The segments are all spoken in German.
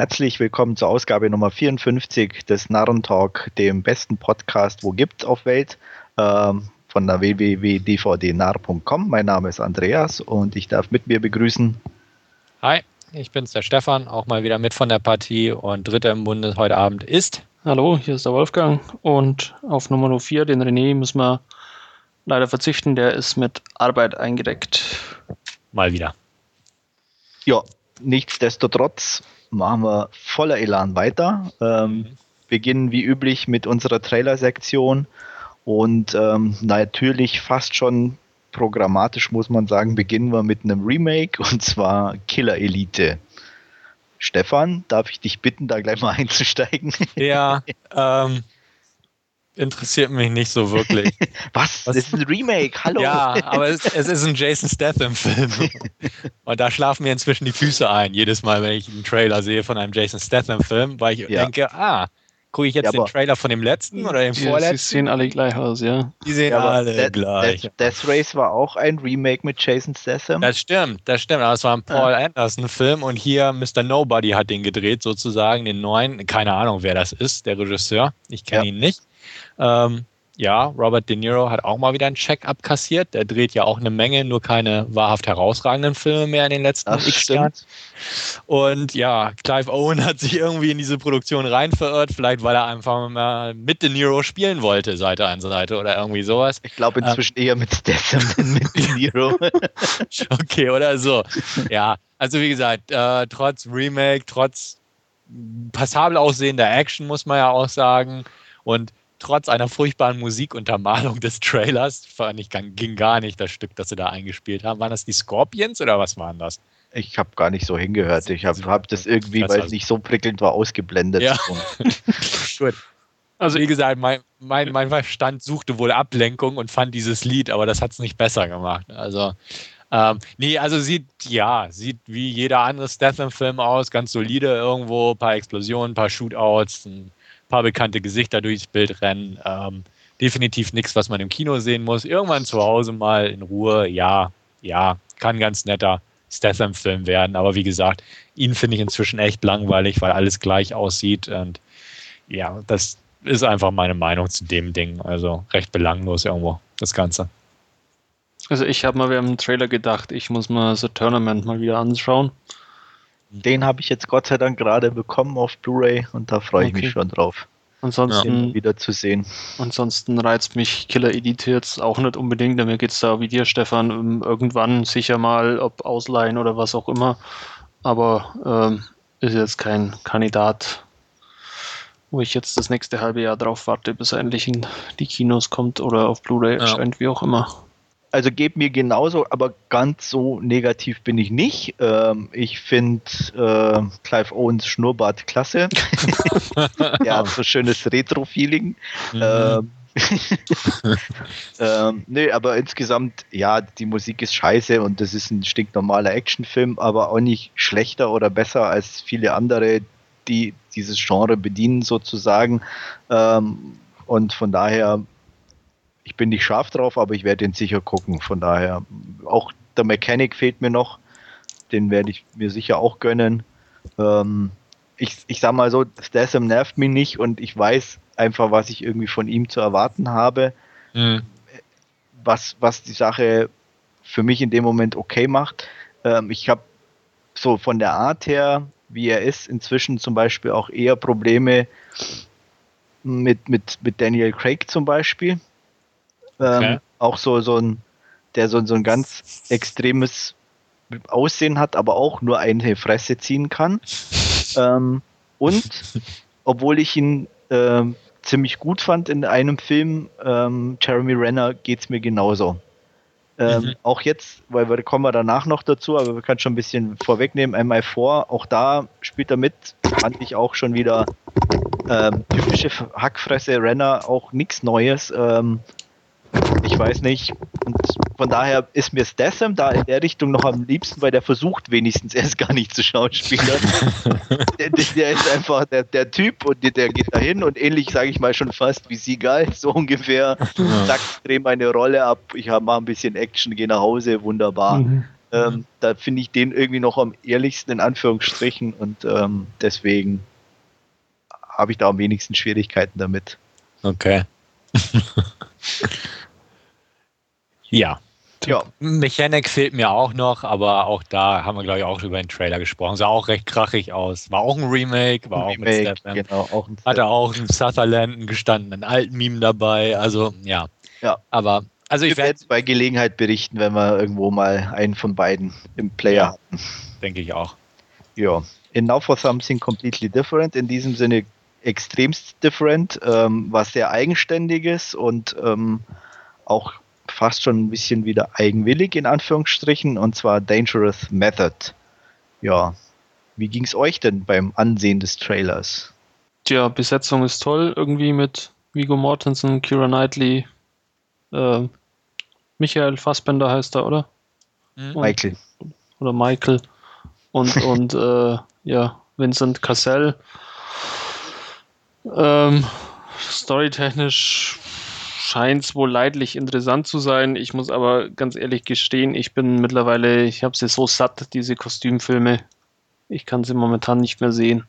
Herzlich willkommen zur Ausgabe Nummer 54 des Narrentalk, dem besten Podcast, wo gibt auf Welt, ähm, von der www.dvdnar.com. Mein Name ist Andreas und ich darf mit mir begrüßen. Hi, ich bin's, der Stefan, auch mal wieder mit von der Partie und Dritter im Bunde heute Abend ist. Hallo, hier ist der Wolfgang und auf Nummer 4, den René, müssen wir leider verzichten, der ist mit Arbeit eingedeckt. Mal wieder. Ja, nichtsdestotrotz machen wir voller Elan weiter. Ähm, mhm. Beginnen wie üblich mit unserer Trailer-Sektion und ähm, natürlich fast schon programmatisch muss man sagen, beginnen wir mit einem Remake und zwar Killer Elite. Stefan, darf ich dich bitten, da gleich mal einzusteigen? Ja, ähm, interessiert mich nicht so wirklich. Was? Das ist ein Remake, hallo. Ja, aber es, es ist ein Jason Statham-Film. Und da schlafen mir inzwischen die Füße ein, jedes Mal, wenn ich einen Trailer sehe von einem Jason Statham-Film, weil ich ja. denke, ah, gucke ich jetzt ja, den Trailer von dem letzten oder dem vorletzten? Die sehen alle gleich aus, ja. Die sehen ja, alle Death, gleich. Death, Death, Race war auch ein Remake mit Jason Statham. Das stimmt, das stimmt. Aber es war ein Paul ja. Anderson-Film und hier Mr. Nobody hat den gedreht, sozusagen, den neuen. Keine Ahnung, wer das ist, der Regisseur. Ich kenne ihn nicht. Ähm, ja, Robert De Niro hat auch mal wieder einen Check abkassiert. Der dreht ja auch eine Menge, nur keine wahrhaft herausragenden Filme mehr in den letzten Ach, x Jahren. Und ja, Clive Owen hat sich irgendwie in diese Produktion rein verirrt, vielleicht weil er einfach mal mit De Niro spielen wollte, Seite an Seite oder irgendwie sowas. Ich glaube inzwischen ähm, eher mit Statham mit De Niro. okay, oder so. Ja, also wie gesagt, äh, trotz Remake, trotz passabel aussehender Action, muss man ja auch sagen. Und trotz einer furchtbaren Musikuntermalung des Trailers, fand ich, ging gar nicht das Stück, das sie da eingespielt haben. Waren das die Scorpions oder was waren das? Ich habe gar nicht so hingehört. Ich habe hab das irgendwie, weil es nicht so prickelnd war, ausgeblendet. Ja. Gut. Also wie gesagt, mein, mein, mein Verstand suchte wohl Ablenkung und fand dieses Lied, aber das hat es nicht besser gemacht. Also ähm, nee, also sieht, ja, sieht wie jeder andere Statham-Film aus, ganz solide irgendwo, ein paar Explosionen, ein paar Shootouts, ein paar bekannte Gesichter durchs Bild rennen. Ähm, definitiv nichts, was man im Kino sehen muss. Irgendwann zu Hause mal in Ruhe, ja, ja, kann ganz netter Statham-Film werden. Aber wie gesagt, ihn finde ich inzwischen echt langweilig, weil alles gleich aussieht. Und ja, das ist einfach meine Meinung zu dem Ding. Also recht belanglos irgendwo, das Ganze. Also ich habe mal während dem Trailer gedacht, ich muss mal The Tournament mal wieder anschauen. Den habe ich jetzt Gott sei Dank gerade bekommen auf Blu-ray und da freue ich okay. mich schon drauf. Ansonsten ja. wieder zu sehen. Ansonsten reizt mich Killer Elite jetzt auch nicht unbedingt. Mir geht es da wie dir, Stefan, irgendwann sicher mal, ob ausleihen oder was auch immer. Aber ähm, ist jetzt kein Kandidat, wo ich jetzt das nächste halbe Jahr drauf warte, bis er endlich in die Kinos kommt oder auf Blu-ray ja. erscheint, wie auch immer also geht mir genauso, aber ganz so negativ bin ich nicht. Ähm, ich finde äh, Clive Owens Schnurrbart klasse. Hat so schönes Retro-Feeling. Mhm. Ähm, ähm, nee, aber insgesamt, ja, die Musik ist scheiße und das ist ein stinknormaler Actionfilm, aber auch nicht schlechter oder besser als viele andere, die dieses Genre bedienen sozusagen. Ähm, und von daher ich bin nicht scharf drauf, aber ich werde ihn sicher gucken. Von daher, auch der Mechanic fehlt mir noch. Den werde ich mir sicher auch gönnen. Ähm, ich, ich sag mal so, Statham nervt mich nicht und ich weiß einfach, was ich irgendwie von ihm zu erwarten habe. Mhm. Was, was die Sache für mich in dem Moment okay macht. Ähm, ich habe so von der Art her, wie er ist, inzwischen zum Beispiel auch eher Probleme mit, mit, mit Daniel Craig zum Beispiel. Okay. Ähm, auch so, so ein, der so, so ein ganz extremes Aussehen hat, aber auch nur eine Fresse ziehen kann. ähm, und obwohl ich ihn äh, ziemlich gut fand in einem Film, ähm, Jeremy Renner, geht es mir genauso. Ähm, mhm. Auch jetzt, weil wir kommen wir danach noch dazu, aber wir können schon ein bisschen vorwegnehmen. MI4, auch da spielt er mit, fand ich auch schon wieder ähm, typische Hackfresse Renner, auch nichts Neues. Ähm, ich weiß nicht. Und von daher ist mir Statham da in der Richtung noch am liebsten, weil der versucht wenigstens erst gar nicht zu schauspielern. der, der, ist einfach der, der Typ und der, der geht dahin und ähnlich, sage ich mal, schon fast wie Seagal, so ungefähr. Ja. Zack, dreh meine Rolle ab, ich mache ein bisschen Action, gehe nach Hause, wunderbar. Mhm. Ähm, da finde ich den irgendwie noch am ehrlichsten in Anführungsstrichen und ähm, deswegen habe ich da am wenigsten Schwierigkeiten damit. Okay. ja. Ja. Mechanic fehlt mir auch noch, aber auch da haben wir, glaube ich, auch über den Trailer gesprochen. Sah auch recht krachig aus. War auch ein Remake, war auch Remake, mit Stephen. Genau, auch ein Hatte auch einen Sutherland, einen gestandenen alten Meme dabei. Also, ja. Ja. Aber, also ich werde bei Gelegenheit berichten, wenn wir irgendwo mal einen von beiden im Player ja, hatten. Denke ich auch. Ja. In Now for Something Completely Different. In diesem Sinne extremst different, ähm, was sehr eigenständiges und ähm, auch fast schon ein bisschen wieder eigenwillig in Anführungsstrichen und zwar Dangerous Method. Ja, wie ging es euch denn beim Ansehen des Trailers? Tja, Besetzung ist toll, irgendwie mit Vigo Mortensen, Kira Knightley, äh, Michael Fassbender heißt er, oder? Mhm. Michael. Oder Michael. Und, und äh, ja, Vincent Cassell. Ähm, storytechnisch scheint es wohl leidlich interessant zu sein. Ich muss aber ganz ehrlich gestehen, ich bin mittlerweile, ich habe sie so satt, diese Kostümfilme. Ich kann sie momentan nicht mehr sehen.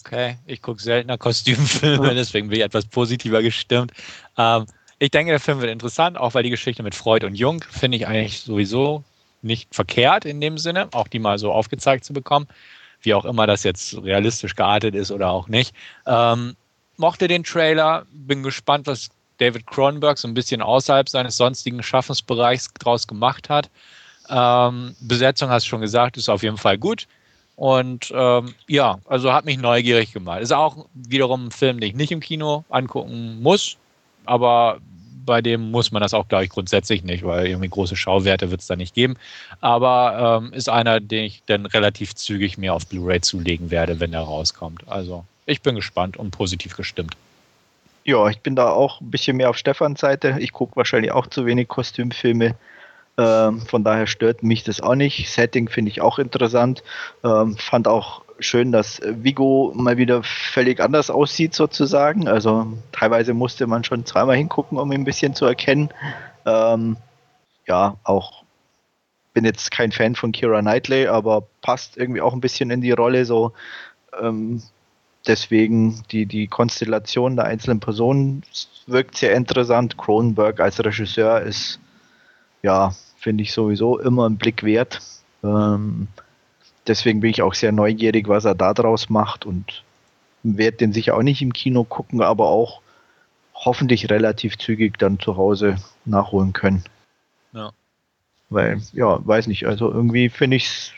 Okay, ich gucke seltener Kostümfilme, deswegen bin ich etwas positiver gestimmt. Ähm, ich denke, der Film wird interessant, auch weil die Geschichte mit Freud und Jung finde ich eigentlich sowieso nicht verkehrt in dem Sinne, auch die mal so aufgezeigt zu bekommen wie auch immer das jetzt realistisch geartet ist oder auch nicht. Ähm, mochte den Trailer, bin gespannt, was David Cronenberg so ein bisschen außerhalb seines sonstigen Schaffensbereichs draus gemacht hat. Ähm, Besetzung hast du schon gesagt, ist auf jeden Fall gut. Und ähm, ja, also hat mich neugierig gemacht. Ist auch wiederum ein Film, den ich nicht im Kino angucken muss, aber bei dem muss man das auch, glaube ich, grundsätzlich nicht, weil irgendwie große Schauwerte wird es da nicht geben. Aber ähm, ist einer, den ich dann relativ zügig mir auf Blu-ray zulegen werde, wenn er rauskommt. Also ich bin gespannt und positiv gestimmt. Ja, ich bin da auch ein bisschen mehr auf Stefans Seite. Ich gucke wahrscheinlich auch zu wenig Kostümfilme. Ähm, von daher stört mich das auch nicht. Setting finde ich auch interessant. Ähm, fand auch schön, dass Vigo mal wieder völlig anders aussieht sozusagen. Also teilweise musste man schon zweimal hingucken, um ihn ein bisschen zu erkennen. Ähm, ja, auch bin jetzt kein Fan von Kira Knightley, aber passt irgendwie auch ein bisschen in die Rolle so. Ähm, deswegen die, die Konstellation der einzelnen Personen wirkt sehr interessant. Cronenberg als Regisseur ist, ja, finde ich sowieso immer einen Blick wert. Ähm, deswegen bin ich auch sehr neugierig, was er da draus macht und werde den sicher auch nicht im Kino gucken, aber auch hoffentlich relativ zügig dann zu Hause nachholen können. Ja. Weil, ja, weiß nicht, also irgendwie finde ich es,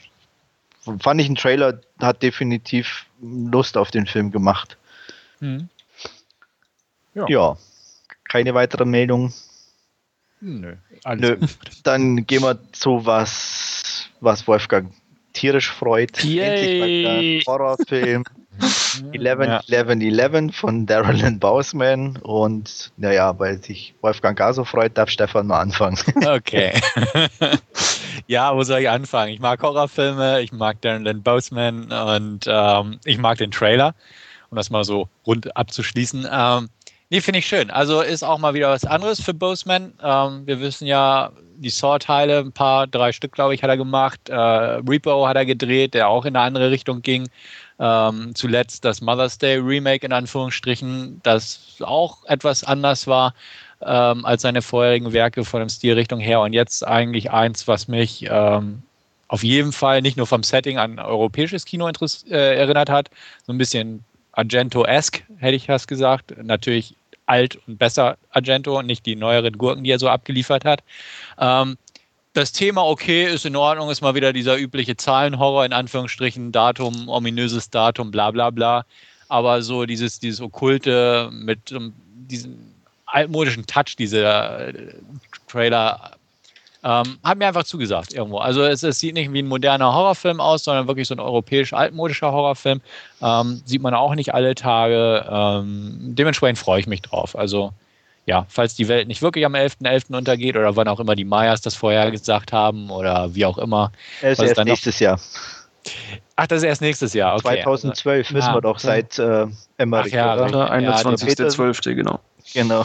fand ich ein Trailer, hat definitiv Lust auf den Film gemacht. Mhm. Ja. ja. Keine weitere Meldung. Nö. Nö. Dann gehen wir zu was, was Wolfgang tierisch freut. Yay. Endlich Horrorfilm. 11, ja. 11, 11 von Daryl Lynn Bausman und naja, weil sich Wolfgang gar so freut, darf Stefan mal anfangen. Okay. ja, wo soll ich anfangen? Ich mag Horrorfilme, ich mag Darren Lynn Boseman und ähm, ich mag den Trailer, um das mal so rund abzuschließen. Ähm, nee, finde ich schön. Also ist auch mal wieder was anderes für Boseman. Ähm, wir wissen ja, die Saw-Teile, ein paar, drei Stück, glaube ich, hat er gemacht. Äh, Repo hat er gedreht, der auch in eine andere Richtung ging. Ähm, zuletzt das Mother's Day Remake in Anführungsstrichen, das auch etwas anders war ähm, als seine vorherigen Werke von der Stilrichtung her. Und jetzt eigentlich eins, was mich ähm, auf jeden Fall nicht nur vom Setting an europäisches Kino äh, erinnert hat, so ein bisschen Argento-esque, hätte ich fast gesagt. Natürlich alt und besser Argento und nicht die neueren Gurken, die er so abgeliefert hat. Ähm, das Thema okay ist in Ordnung, ist mal wieder dieser übliche Zahlenhorror in Anführungsstrichen, Datum, ominöses Datum, bla bla bla. Aber so dieses, dieses Okkulte mit um, diesem altmodischen Touch, dieser äh, Trailer ähm, hat mir einfach zugesagt irgendwo. Also es, es, sieht nicht wie ein moderner Horrorfilm aus, sondern wirklich so ein europäisch altmodischer Horrorfilm. Ähm, sieht man auch nicht alle Tage. Ähm, dementsprechend freue ich mich drauf. Also ja, falls die Welt nicht wirklich am 11.11. .11. untergeht oder wann auch immer die Mayas das vorher gesagt haben oder wie auch immer. Es ist erst nächstes Jahr. Ach, das ist erst nächstes Jahr. Okay. 2012 wissen ah, wir doch seit äh, Emmerich. Ach ja, oder? 21.12. Ja, genau. Genau.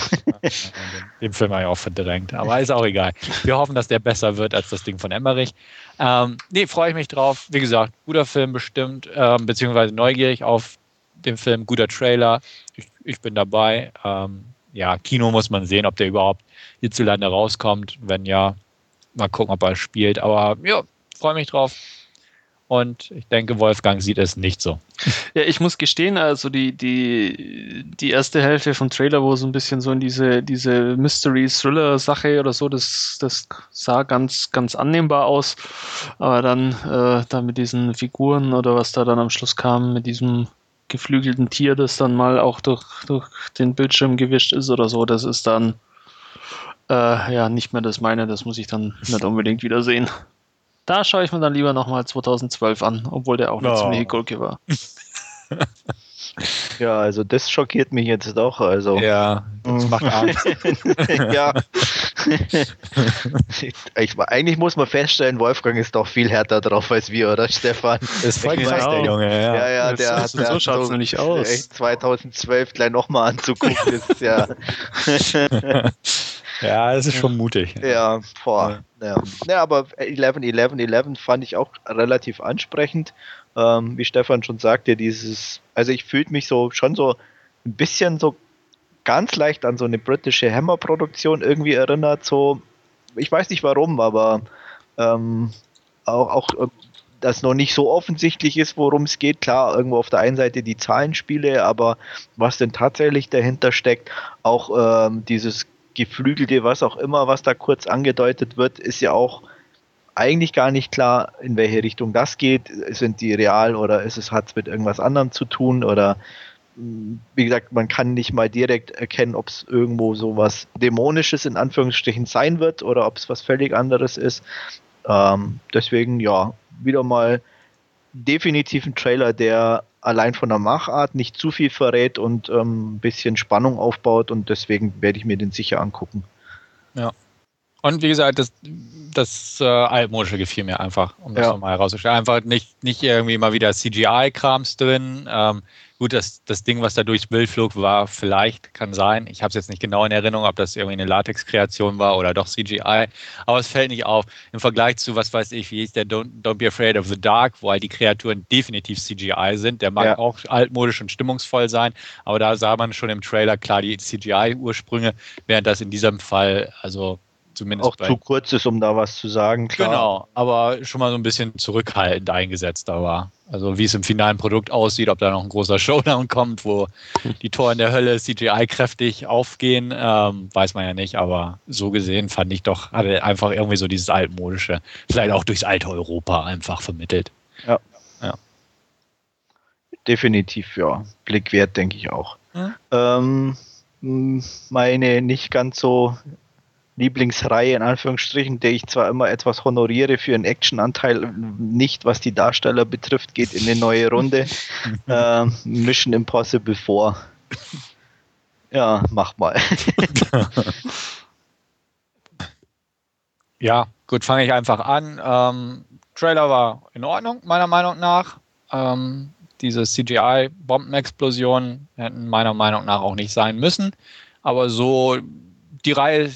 Den Film habe ich auch verdrängt, aber ist auch egal. Wir hoffen, dass der besser wird als das Ding von Emmerich. Ähm, nee, freue ich mich drauf. Wie gesagt, guter Film bestimmt, ähm, beziehungsweise neugierig auf den Film, guter Trailer. Ich, ich bin dabei. Ähm, ja, Kino muss man sehen, ob der überhaupt hierzulande rauskommt. Wenn ja, mal gucken, ob er spielt. Aber ja, freue mich drauf. Und ich denke, Wolfgang sieht es nicht so. Ja, ich muss gestehen, also die, die, die erste Hälfte vom Trailer, wo so ein bisschen so in diese, diese Mystery-Thriller-Sache oder so, das, das sah ganz, ganz annehmbar aus. Aber dann, äh, dann mit diesen Figuren oder was da dann am Schluss kam, mit diesem geflügelten Tier, das dann mal auch durch, durch den Bildschirm gewischt ist oder so, das ist dann äh, ja nicht mehr das meine, das muss ich dann nicht unbedingt wieder sehen. Da schaue ich mir dann lieber nochmal 2012 an, obwohl der auch eine oh. ziemliche Gurke war. Ja, also das schockiert mich jetzt doch. Also. Ja, das macht Angst. ja. ich, eigentlich muss man feststellen, Wolfgang ist doch viel härter drauf als wir, oder Stefan? Ist voll krass, der Junge. Ja, ja, ja der, das, der, so schaut es so nicht aus. 2012 gleich nochmal anzugucken, ist ja. Ja, es ist schon mutig. Ja, boah. Ja. ja, aber 11, 11, 11 fand ich auch relativ ansprechend. Ähm, wie Stefan schon sagte, dieses, also ich fühlte mich so schon so ein bisschen so ganz leicht an so eine britische Hammer-Produktion irgendwie erinnert. So, ich weiß nicht warum, aber ähm, auch, auch äh, das noch nicht so offensichtlich ist, worum es geht. Klar, irgendwo auf der einen Seite die Zahlenspiele, aber was denn tatsächlich dahinter steckt, auch ähm, dieses Geflügelte, was auch immer, was da kurz angedeutet wird, ist ja auch eigentlich gar nicht klar, in welche Richtung das geht. Sind die real oder ist es, hat es mit irgendwas anderem zu tun oder hm, wie gesagt, man kann nicht mal direkt erkennen, ob es irgendwo so was Dämonisches in Anführungsstrichen sein wird oder ob es was völlig anderes ist. Ähm, deswegen, ja, wieder mal definitiv ein Trailer, der allein von der Machart nicht zu viel verrät und ähm, ein bisschen Spannung aufbaut und deswegen werde ich mir den sicher angucken. Ja. Und wie gesagt, das, das äh, Altmodische gefiel mir einfach, um das ja. nochmal herauszustellen. Einfach nicht, nicht irgendwie mal wieder CGI-Krams drin. Ähm, Gut, das, das Ding, was da durchs Bild flog, war vielleicht, kann sein. Ich habe es jetzt nicht genau in Erinnerung, ob das irgendwie eine Latex-Kreation war oder doch CGI. Aber es fällt nicht auf. Im Vergleich zu, was weiß ich, wie hieß der Don't, Don't Be Afraid of the Dark, wo halt die Kreaturen definitiv CGI sind. Der mag ja. auch altmodisch und stimmungsvoll sein. Aber da sah man schon im Trailer klar die CGI-Ursprünge, während das in diesem Fall, also Zumindest auch zu kurz ist, um da was zu sagen, klar. Genau, aber schon mal so ein bisschen zurückhaltend eingesetzt da war. Also wie es im finalen Produkt aussieht, ob da noch ein großer Showdown kommt, wo die Toren der Hölle CGI kräftig aufgehen, ähm, weiß man ja nicht, aber so gesehen fand ich doch, hatte einfach irgendwie so dieses altmodische, vielleicht auch durchs alte Europa einfach vermittelt. Ja. ja. Definitiv, ja. Blick wert, denke ich auch. Hm? Ähm, meine nicht ganz so Lieblingsreihe in Anführungsstrichen, der ich zwar immer etwas honoriere für einen Actionanteil, nicht was die Darsteller betrifft, geht in eine neue Runde. äh, Mission Impossible 4. Ja, mach mal. ja, gut, fange ich einfach an. Ähm, Trailer war in Ordnung, meiner Meinung nach. Ähm, diese CGI-Bombenexplosionen hätten meiner Meinung nach auch nicht sein müssen. Aber so, die Reihe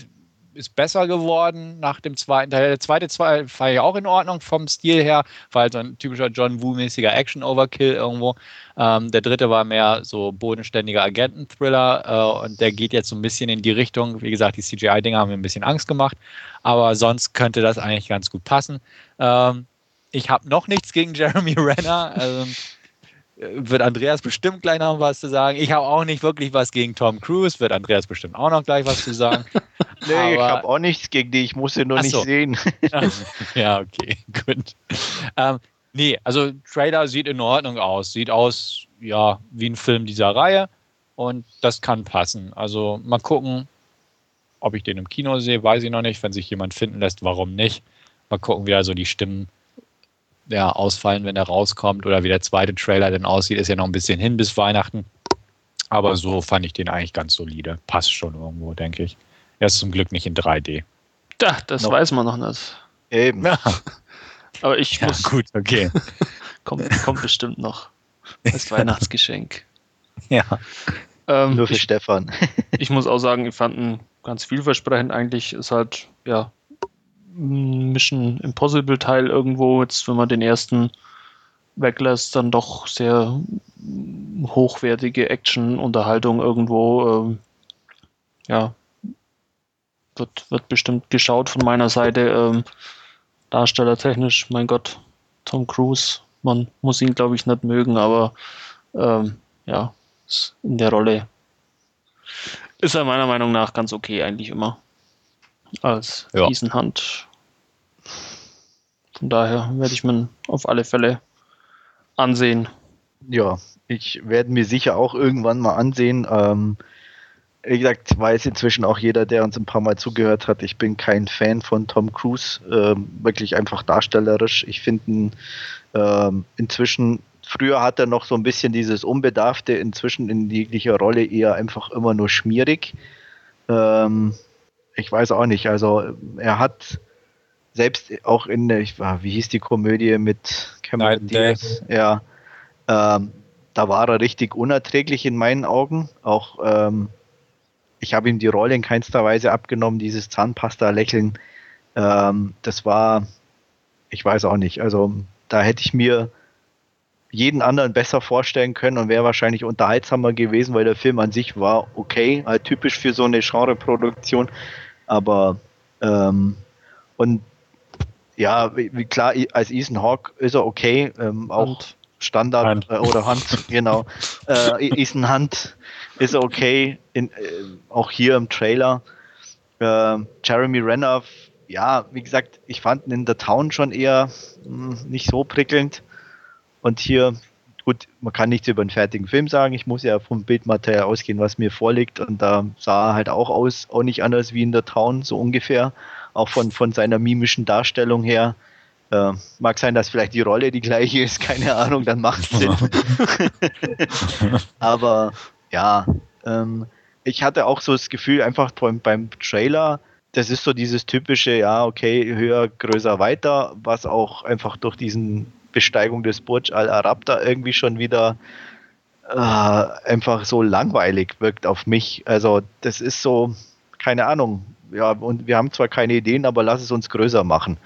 ist besser geworden nach dem zweiten Teil. Der zweite Teil war ja auch in Ordnung vom Stil her, war halt so ein typischer John Woo-mäßiger Action-Overkill irgendwo. Ähm, der dritte war mehr so bodenständiger Agenten-Thriller äh, und der geht jetzt so ein bisschen in die Richtung. Wie gesagt, die CGI-Dinger haben mir ein bisschen Angst gemacht, aber sonst könnte das eigentlich ganz gut passen. Ähm, ich habe noch nichts gegen Jeremy Renner. Also, wird Andreas bestimmt gleich noch was zu sagen. Ich habe auch nicht wirklich was gegen Tom Cruise, wird Andreas bestimmt auch noch gleich was zu sagen. nee, Aber, ich habe auch nichts gegen die, ich muss sie nur nicht so. sehen. ja, okay, gut. Ähm, nee, also Trailer sieht in Ordnung aus. Sieht aus, ja, wie ein Film dieser Reihe und das kann passen. Also mal gucken, ob ich den im Kino sehe, weiß ich noch nicht. Wenn sich jemand finden lässt, warum nicht? Mal gucken, wie also die Stimmen ja, ausfallen, wenn er rauskommt oder wie der zweite Trailer denn aussieht, ist ja noch ein bisschen hin bis Weihnachten. Aber so fand ich den eigentlich ganz solide. Passt schon irgendwo, denke ich. Er ist zum Glück nicht in 3D. Ja, das no. weiß man noch nicht. Eben. Ja. Aber ich ja, muss. Gut, okay. kommt, kommt bestimmt noch. Als Weihnachtsgeschenk. Ja. Ähm, Nur für ich, Stefan. ich muss auch sagen, ich fand ihn ganz vielversprechend. Eigentlich ist halt, ja, Mission Impossible Teil irgendwo, jetzt wenn man den ersten weglässt, dann doch sehr hochwertige Action-Unterhaltung irgendwo. Ähm, ja, wird, wird bestimmt geschaut von meiner Seite. Ähm, darstellertechnisch, mein Gott, Tom Cruise, man muss ihn, glaube ich, nicht mögen, aber ähm, ja, in der Rolle ist er meiner Meinung nach ganz okay eigentlich immer. Als Ja. Hunt. Von daher werde ich mir auf alle Fälle ansehen. Ja, ich werde mir sicher auch irgendwann mal ansehen. Ähm, wie gesagt, weiß inzwischen auch jeder, der uns ein paar Mal zugehört hat, ich bin kein Fan von Tom Cruise. Ähm, wirklich einfach darstellerisch. Ich finde ihn ähm, inzwischen, früher hat er noch so ein bisschen dieses Unbedarfte, inzwischen in jeglicher Rolle eher einfach immer nur schmierig. Ähm, ich weiß auch nicht, also er hat selbst auch in der, ich war, wie hieß die Komödie mit Cameron. Diaz? Ja, ähm, da war er richtig unerträglich in meinen Augen. Auch ähm, ich habe ihm die Rolle in keinster Weise abgenommen, dieses Zahnpasta-Lächeln. Ähm, das war, ich weiß auch nicht. Also da hätte ich mir jeden anderen besser vorstellen können und wäre wahrscheinlich unterhaltsamer gewesen, weil der Film an sich war okay, halt typisch für so eine Genreproduktion. Aber ähm, und ja, wie, klar, als Ethan Hawke ist er okay, ähm, auch Und Standard Hand. Äh, oder Hand, genau. Äh, Ethan Hunt ist er okay, in, äh, auch hier im Trailer. Äh, Jeremy Renner, ja, wie gesagt, ich fand ihn in der Town schon eher mh, nicht so prickelnd. Und hier, gut, man kann nichts über einen fertigen Film sagen. Ich muss ja vom Bildmaterial ausgehen, was mir vorliegt. Und da sah er halt auch aus, auch nicht anders wie in der Town, so ungefähr. Auch von, von seiner mimischen Darstellung her. Äh, mag sein, dass vielleicht die Rolle die gleiche ist, keine Ahnung, dann macht es Sinn. Aber ja, ähm, ich hatte auch so das Gefühl, einfach beim, beim Trailer, das ist so dieses typische, ja, okay, höher, größer, weiter, was auch einfach durch diesen Besteigung des Burj Al Arab da irgendwie schon wieder äh, einfach so langweilig wirkt auf mich. Also das ist so, keine Ahnung, ja, und wir haben zwar keine Ideen, aber lass es uns größer machen.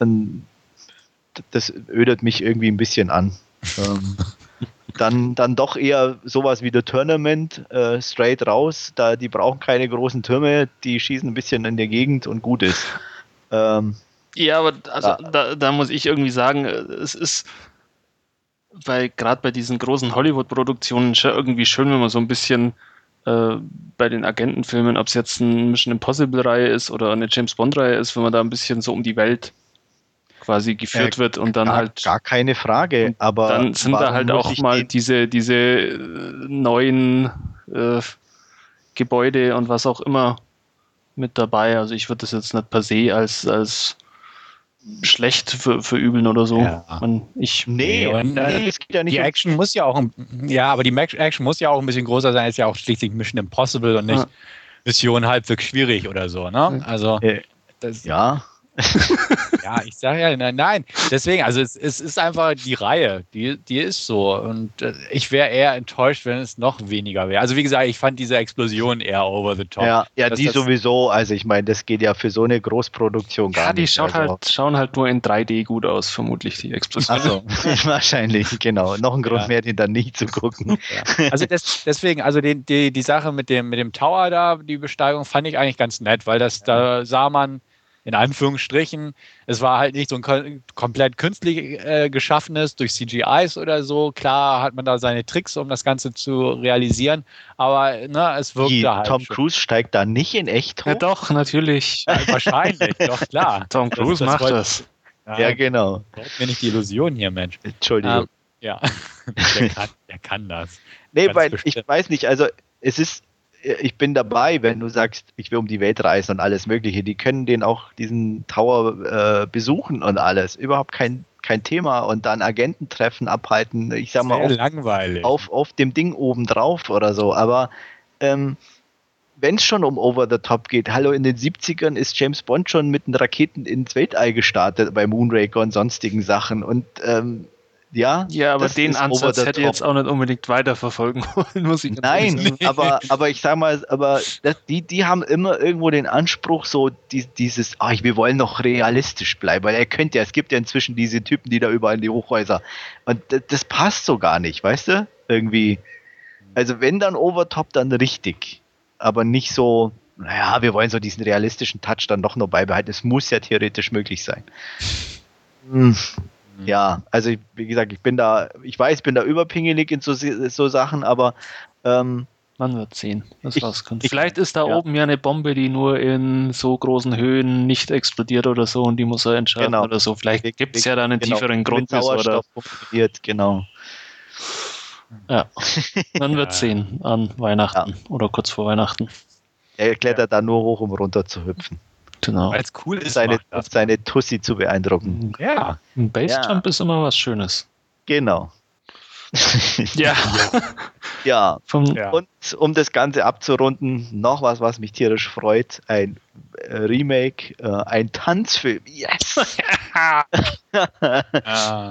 Und das ödet mich irgendwie ein bisschen an. ähm, dann, dann doch eher sowas wie der Tournament, äh, straight raus. Da, die brauchen keine großen Türme, die schießen ein bisschen in der Gegend und gut ist. Ähm, Ja, aber also Ja. da, da muss ich irgendwie sagen, äh, es ist weil gerade bei diesen großen Hollywood-Produktionen schon irgendwie schön, wenn man so ein bisschen äh, bei den Agentenfilmen, ob es jetzt eine Mission Impossible-Reihe ist oder eine James Bond-Reihe ist, wenn man da ein bisschen so um die Welt quasi geführt Äh, wird und dann gar, halt gar keine Frage, aber dann sind da halt auch mal diese, diese äh, neuen äh, Gebäude und was auch immer mit dabei. Also ich würde das jetzt nicht per se als, als schlecht ver verübeln oder so. Ja. Man, ich, Nee, Nee, und, äh, nee, es geht ja nicht Die um Action muss ja auch, ein- ja, aber die Action muss ja auch ein bisschen größer sein, ist ja auch schließlich Mission Impossible und nicht Ja. Mission halbwegs schwierig oder so, ne? Also, Äh, das, Ja, Ja, ich sage ja, nein, nein. Deswegen, also es, es ist einfach die Reihe, die, die ist so. Und äh, ich wäre eher enttäuscht, wenn es noch weniger wäre. Also wie gesagt, ich fand diese Explosion eher over the top. ja, ja die das- sowieso. Also ich meine, das geht ja für so eine Großproduktion gar ja, die nicht. schaut also, halt, schauen halt nur in 3D gut aus, vermutlich, die Explosion. Also, wahrscheinlich, genau. Noch ein Grund Ja. mehr, den dann nicht zu gucken. ja. also des, deswegen, also die, die, die Sache mit dem, mit dem Tower da, die Besteigung, fand ich eigentlich ganz nett, weil das, da sah man in Anführungsstrichen, es war halt nicht so ein ko- komplett künstlich äh, geschaffenes durch CGIs oder so. Klar hat man da seine Tricks, um das Ganze zu realisieren, aber ne, es wirkte Die, halt Tom schon. Cruise steigt da nicht in echt hoch. Ja, doch, natürlich. Ja, wahrscheinlich, doch klar. Tom Das- Cruise das macht wollte- das. Ja, Ja, genau. mir nicht die Illusion hier, Mensch. Entschuldigung. Ähm, ja, der kann, der kann das. Nee, weil bestimmt. ich weiß nicht, also es ist, ich bin dabei, wenn du sagst, ich will um die Welt reisen und alles Mögliche. Die können den auch diesen Tower äh, besuchen und alles. Überhaupt kein, kein Thema. Und dann Agententreffen abhalten. Ich sag mal, auf, langweilig. auf, auf dem Ding oben drauf oder so. Aber ähm, wenn es schon um Over the Top geht, hallo, in den 70ern ist James Bond schon mit den Raketen ins Weltall gestartet bei Moonraker und sonstigen Sachen. Und ähm, Ja, Ja, aber den Ansatz hätte ich jetzt auch nicht unbedingt weiterverfolgen wollen, muss ich ehrlich Nein, sagen. aber, aber ich sag mal, aber das, die, die haben immer irgendwo den Anspruch, so die, dieses, ah, wir wollen noch realistisch bleiben, weil er könnte ja, es gibt ja inzwischen diese Typen, die da überall in die Hochhäuser. Und das, das passt so gar nicht, weißt du? Irgendwie. Also wenn dann Overtop, dann richtig. Aber nicht so, naja, wir wollen so diesen realistischen Touch dann doch noch beibehalten. Es muss ja theoretisch möglich sein. Hm. Ja, also ich, wie gesagt, ich bin da, ich weiß, ich bin da überpingelig in so, so Sachen, aber ähm, Man wird sehen, was Ich- rauskommt. ich- Vielleicht ist da ja. oben ja eine Bombe, die nur in so großen Höhen nicht explodiert oder so und die muss er entscheiden Genau. oder so. Vielleicht gibt es ja da einen genau, tieferen Grund oder funktioniert, genau. ja. Man wird Ja. sehen an Weihnachten oder kurz vor Weihnachten. Er klettert da nur hoch, um runter zu hüpfen. Genau. Weil es cool ist, Seine, seine Tussi zu beeindrucken. Ja. Ein Basejump ist immer was Schönes. Genau. Ja. ja, Ja. und um das Ganze abzurunden, noch was, was mich tierisch freut: ein äh, Remake, äh, ein Tanzfilm. Yes!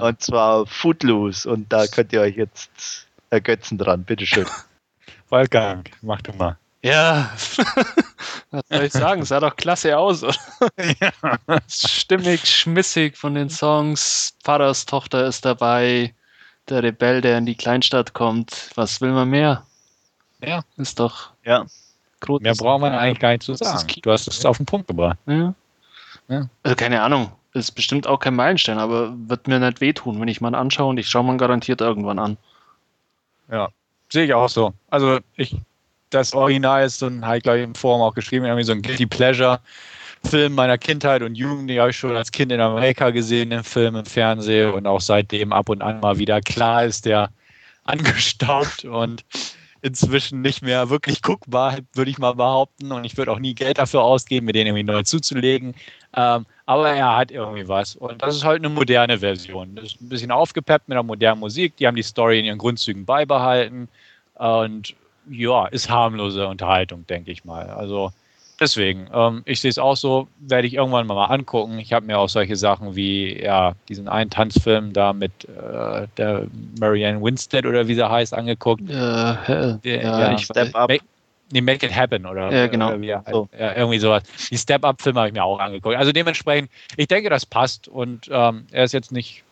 Und zwar Footloose. Und da könnt ihr euch jetzt ergötzen dran. Bitteschön. Wolfgang, mach du mal. Ja, was soll ich sagen? Sah doch klasse aus, oder? Stimmig, schmissig von den Songs. Pfarrers Tochter ist dabei. Der Rebell, der in die Kleinstadt kommt. Was will man mehr? Ja. Ist doch Ja. groß. Mehr braucht man eigentlich gar nicht zu sagen. Du hast es auf den Punkt gebracht. Ja. Ja. Also keine Ahnung. Ist bestimmt auch kein Meilenstein, aber wird mir nicht wehtun, wenn ich mal anschaue und ich schaue mal garantiert irgendwann an. Sehe ich auch so. Also ich, das Original ist so ein, halt gleich im Forum auch geschrieben, irgendwie so ein Guilty Pleasure Film meiner Kindheit und Jugend, die habe ich schon als Kind in Amerika gesehen, den Film im Fernsehen und auch seitdem ab und an mal wieder. Klar ist der angestaubt und inzwischen nicht mehr wirklich guckbar, würde ich mal behaupten. Und ich würde auch nie Geld dafür ausgeben, mir den irgendwie neu zuzulegen. Ähm, aber er hat irgendwie was. Und das ist halt eine moderne Version. Das ist ein bisschen aufgepeppt mit einer modernen Musik. Die haben die Story in ihren Grundzügen beibehalten. Und ja, ist harmlose Unterhaltung, denke ich mal. Also deswegen, ähm, ich sehe es auch so, werde ich irgendwann mal angucken. Ich habe mir auch solche Sachen wie ja, diesen einen Tanzfilm da mit äh, der Marianne Winstead oder wie sie heißt angeguckt. Äh, hä? Der- ja, ja, ich Step Up. Make, nee, Make It Happen oder, Ja, genau. oder wie. So. ja, irgendwie sowas. Die Step-Up-Filme habe ich mir auch angeguckt. Also dementsprechend, ich denke, das passt und ähm, er ist jetzt nicht,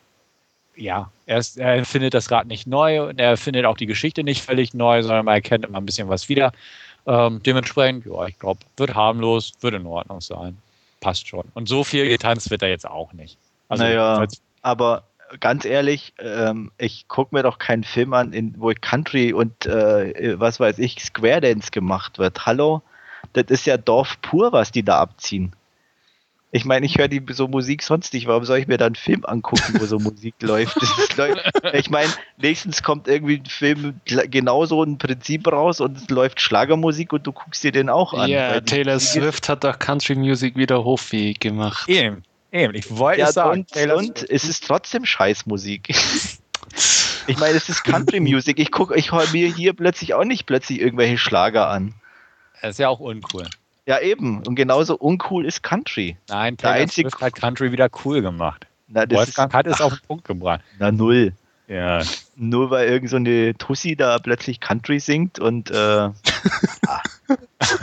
ja, er, ist, er findet das Rad nicht neu und er findet auch die Geschichte nicht völlig neu, sondern man erkennt immer ein bisschen was wieder. Ähm, dementsprechend, ja, ich glaube, wird harmlos, wird in Ordnung sein. Passt schon. Und so viel getanzt wird er jetzt auch nicht. Also, Naja. Aber ganz ehrlich, ähm, ich gucke mir doch keinen Film an, in, wo Country und äh, was weiß ich, Square Dance gemacht wird. Hallo? Das ist ja Dorf pur, was die da abziehen. Ich meine, ich höre die so Musik sonst nicht. Warum soll ich mir dann einen Film angucken, wo so Musik läuft? Das ist, läuft- ich meine, nächstens kommt irgendwie ein Film genauso ein Prinzip raus und es läuft Schlagermusik und du guckst dir den auch an. Ja, die Taylor Swift hat doch Country Music wieder hochfähig gemacht. eben, eben. Ich wollte Ja, es sagen. und, Taylor und es ist trotzdem Scheißmusik. Ich meine, es ist Country Music. Ich gucke, ich höre mir hier plötzlich auch nicht plötzlich irgendwelche Schlager an. Das ist ja auch uncool. Ja, eben. Und genauso uncool ist Country. Nein, Der Taylor einzige- Swift hat Country wieder cool gemacht. Na, das Wolfgang ist, hat es auf den Punkt gebracht. na null. Ja. Nur weil irgend so eine Tussi da plötzlich Country singt und äh, ah,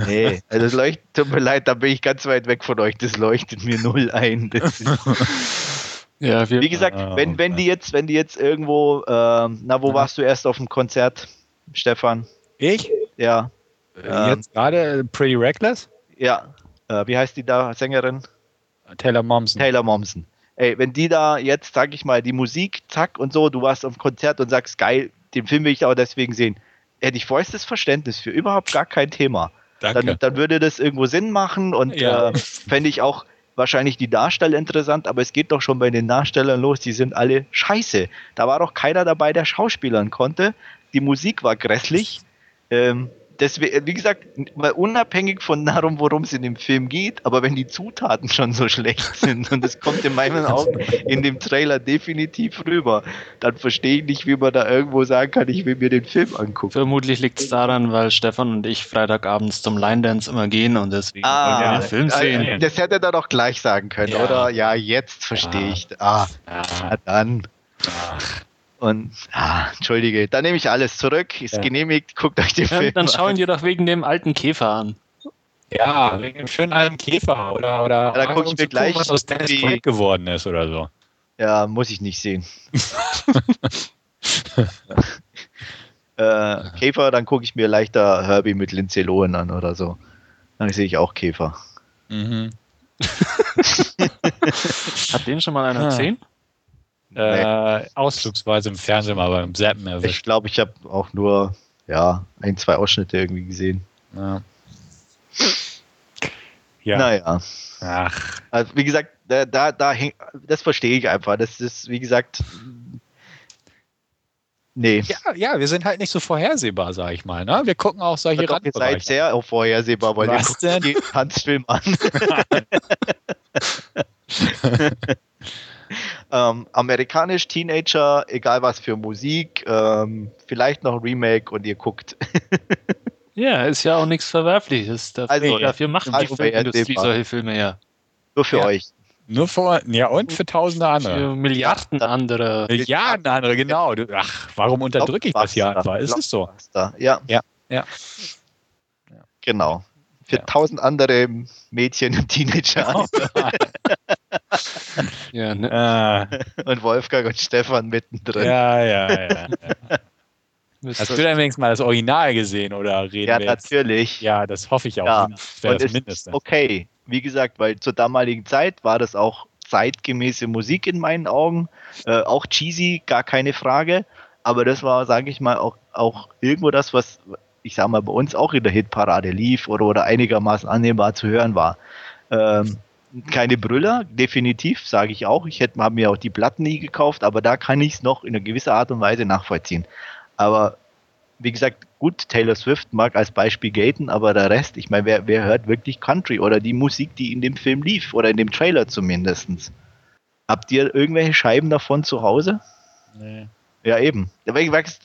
nee, also das leuchtet, tut mir leid, da bin ich ganz weit weg von euch, das leuchtet mir null ein. Das ist, Ja, wir, wie gesagt, Ah, wenn, wenn die jetzt, wenn die jetzt irgendwo, ähm, na, wo Ja. warst du erst auf dem Konzert, Stefan? Ich? Ja, Äh, Jetzt gerade Pretty Reckless? ja. Äh, wie heißt die da, Sängerin? Taylor Momsen. Taylor Momsen. Ey, wenn die da jetzt, sag ich mal, die Musik, zack und so, du warst auf dem Konzert und sagst, geil, den Film will ich aber deswegen sehen, hätte ich vollstes Verständnis für, überhaupt gar kein Thema. Danke. Dann, dann würde das irgendwo Sinn machen und Ja. äh, fände ich auch wahrscheinlich die Darsteller interessant, aber es geht doch schon bei den Darstellern los, die sind alle scheiße. Da war doch keiner dabei, der Schauspielern konnte. Die Musik war grässlich. Ähm, deswegen, wie gesagt, mal unabhängig von darum, worum es in dem Film geht, aber wenn die Zutaten schon so schlecht sind, und das kommt in meinen Augen in dem Trailer definitiv rüber, dann verstehe ich nicht, wie man da irgendwo sagen kann, ich will mir den Film angucken. vermutlich liegt es daran, weil Stefan und ich Freitagabends zum Line Dance immer gehen und deswegen wollen wir den Film äh, sehen. das hätte er doch gleich sagen können, Ja. oder? Ja, jetzt verstehe Ja. ich. Ah, Ja. dann. Und, ah, entschuldige, da nehme ich alles zurück, ist Ja. genehmigt, guckt euch den Ja, Film dann an. schauen wir doch wegen dem alten Käfer an. Ja, wegen einem schönen alten Käfer oder, oder da guck ich mir zu gucken, gleich was aus Dennis die- Quaid geworden ist oder so. Ja, muss ich nicht sehen. äh, Käfer, dann gucke ich mir leichter Herbie mit Lindsay Lohan an oder so. Dann sehe ich auch Käfer. Mhm. Hat den schon mal einer Ah. gesehen? Äh, ausflugsweise im Fernsehen mal beim Zappen Ich erwischt. glaube, ich habe auch nur ja, ein, zwei Ausschnitte irgendwie gesehen. Ja. ja. Naja. Ach, Also wie gesagt, da, da, da häng, das verstehe ich einfach. Das ist, wie gesagt, nee. ja, ja, wir sind halt nicht so vorhersehbar, sag ich mal. Ne? Wir gucken auch solche Doch, ihr seid Randbereiche. sehr vorhersehbar, weil Was ihr guckt jeden Tanzfilm an. ähm, amerikanisch Teenager, egal was für Musik, ähm, vielleicht noch Remake und ihr guckt. Ja, ist ja auch nichts Verwerfliches. Dafür, Also, dafür machen also die Filmindustrie solche Filme ja. Nur für Ja. euch. Nur vor, ja, und für tausende Für andere. Milliarden andere. Milliarden andere, genau. Du, ach, warum unterdrücke ich das hier einfach? Ist es so? Ja. Ja, ja. Genau. Für Ja. tausend andere Mädchen und Teenager Ja, ne, äh, und Wolfgang und Stefan mittendrin. ja, ja, ja. ja. Hast du denn wenigstens mal das Original gesehen oder reden Ja, wir jetzt? natürlich. Ja, das hoffe ich auch. Ja, Das wäre Und das es Mindeste. ist okay. Wie gesagt, weil zur damaligen Zeit war das auch zeitgemäße Musik in meinen Augen. Äh, auch cheesy, gar keine Frage. Aber das war, sage ich mal, auch, auch irgendwo das, was, ich sag mal, bei uns auch in der Hitparade lief oder, oder einigermaßen annehmbar zu hören war. Ähm, keine Brüller, definitiv, sage ich auch. Ich hätte habe mir auch die Platten nie gekauft, aber da kann ich es noch in einer gewisser Art und Weise nachvollziehen. Aber wie gesagt, gut, Taylor Swift mag als Beispiel gelten, aber der Rest, ich meine, wer, wer hört wirklich Country oder die Musik, die in dem Film lief oder in dem Trailer zumindest? Habt ihr irgendwelche Scheiben davon zu Hause? Nee. Ja, eben.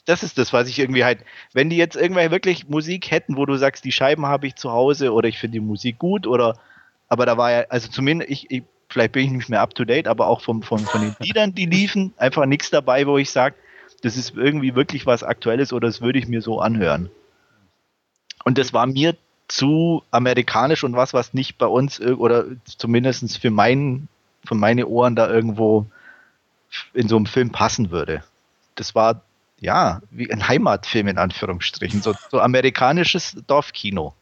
Das ist das, was ich irgendwie halt, wenn die jetzt irgendwelche wirklich Musik hätten, wo du sagst, die Scheiben habe ich zu Hause oder ich finde die Musik gut oder, aber da war ja, also zumindest, ich, ich vielleicht bin ich nicht mehr up to date, aber auch vom, von, von den Liedern, die liefen, einfach nichts dabei, wo ich sage, das ist irgendwie wirklich was Aktuelles oder das würde ich mir so anhören. Und das war mir zu amerikanisch und was, was nicht bei uns oder zumindest für, mein, für meine Ohren da irgendwo in so einem Film passen würde. Das war ja wie ein Heimatfilm in Anführungsstrichen, so, so amerikanisches Dorfkino.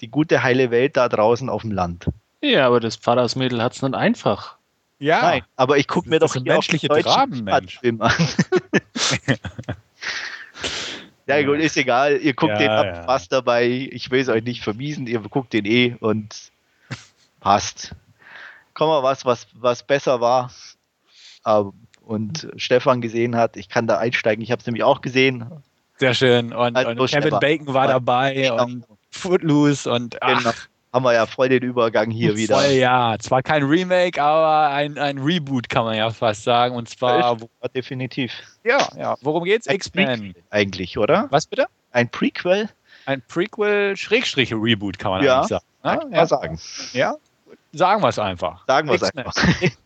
Die gute heile Welt da draußen auf dem Land. Ja, aber das Pfarrersmädel hat es nicht einfach. Ja, Nein, aber ich gucke mir doch hier auch menschliche den deutschen Dramen, Mensch. Film an. ja gut, ist egal. Ihr guckt Ja, den ab, ja. Spaß dabei. Ich will es euch nicht vermiesen. Ihr guckt den eh und passt. Komm mal was, was, was besser war ähm, und Stefan gesehen hat. Ich kann da einsteigen. Ich habe es nämlich auch gesehen. sehr schön. Und, Also und Kevin Bacon war war- dabei Genau. und Footloose und ach, Genau. Haben wir ja voll den Übergang hier wieder. Voll, ja. Zwar kein Remake, aber ein, ein Reboot kann man ja fast sagen. Und zwar, Ja, definitiv. ja, ja. Worum geht's? X-Men. Eigentlich, oder? Was bitte? Ein Prequel? Ein Prequel, Schrägstrich Reboot, kann man Ja. eigentlich sagen. Man ja, sagen. ja. Sagen wir es einfach. Sagen wir es einfach.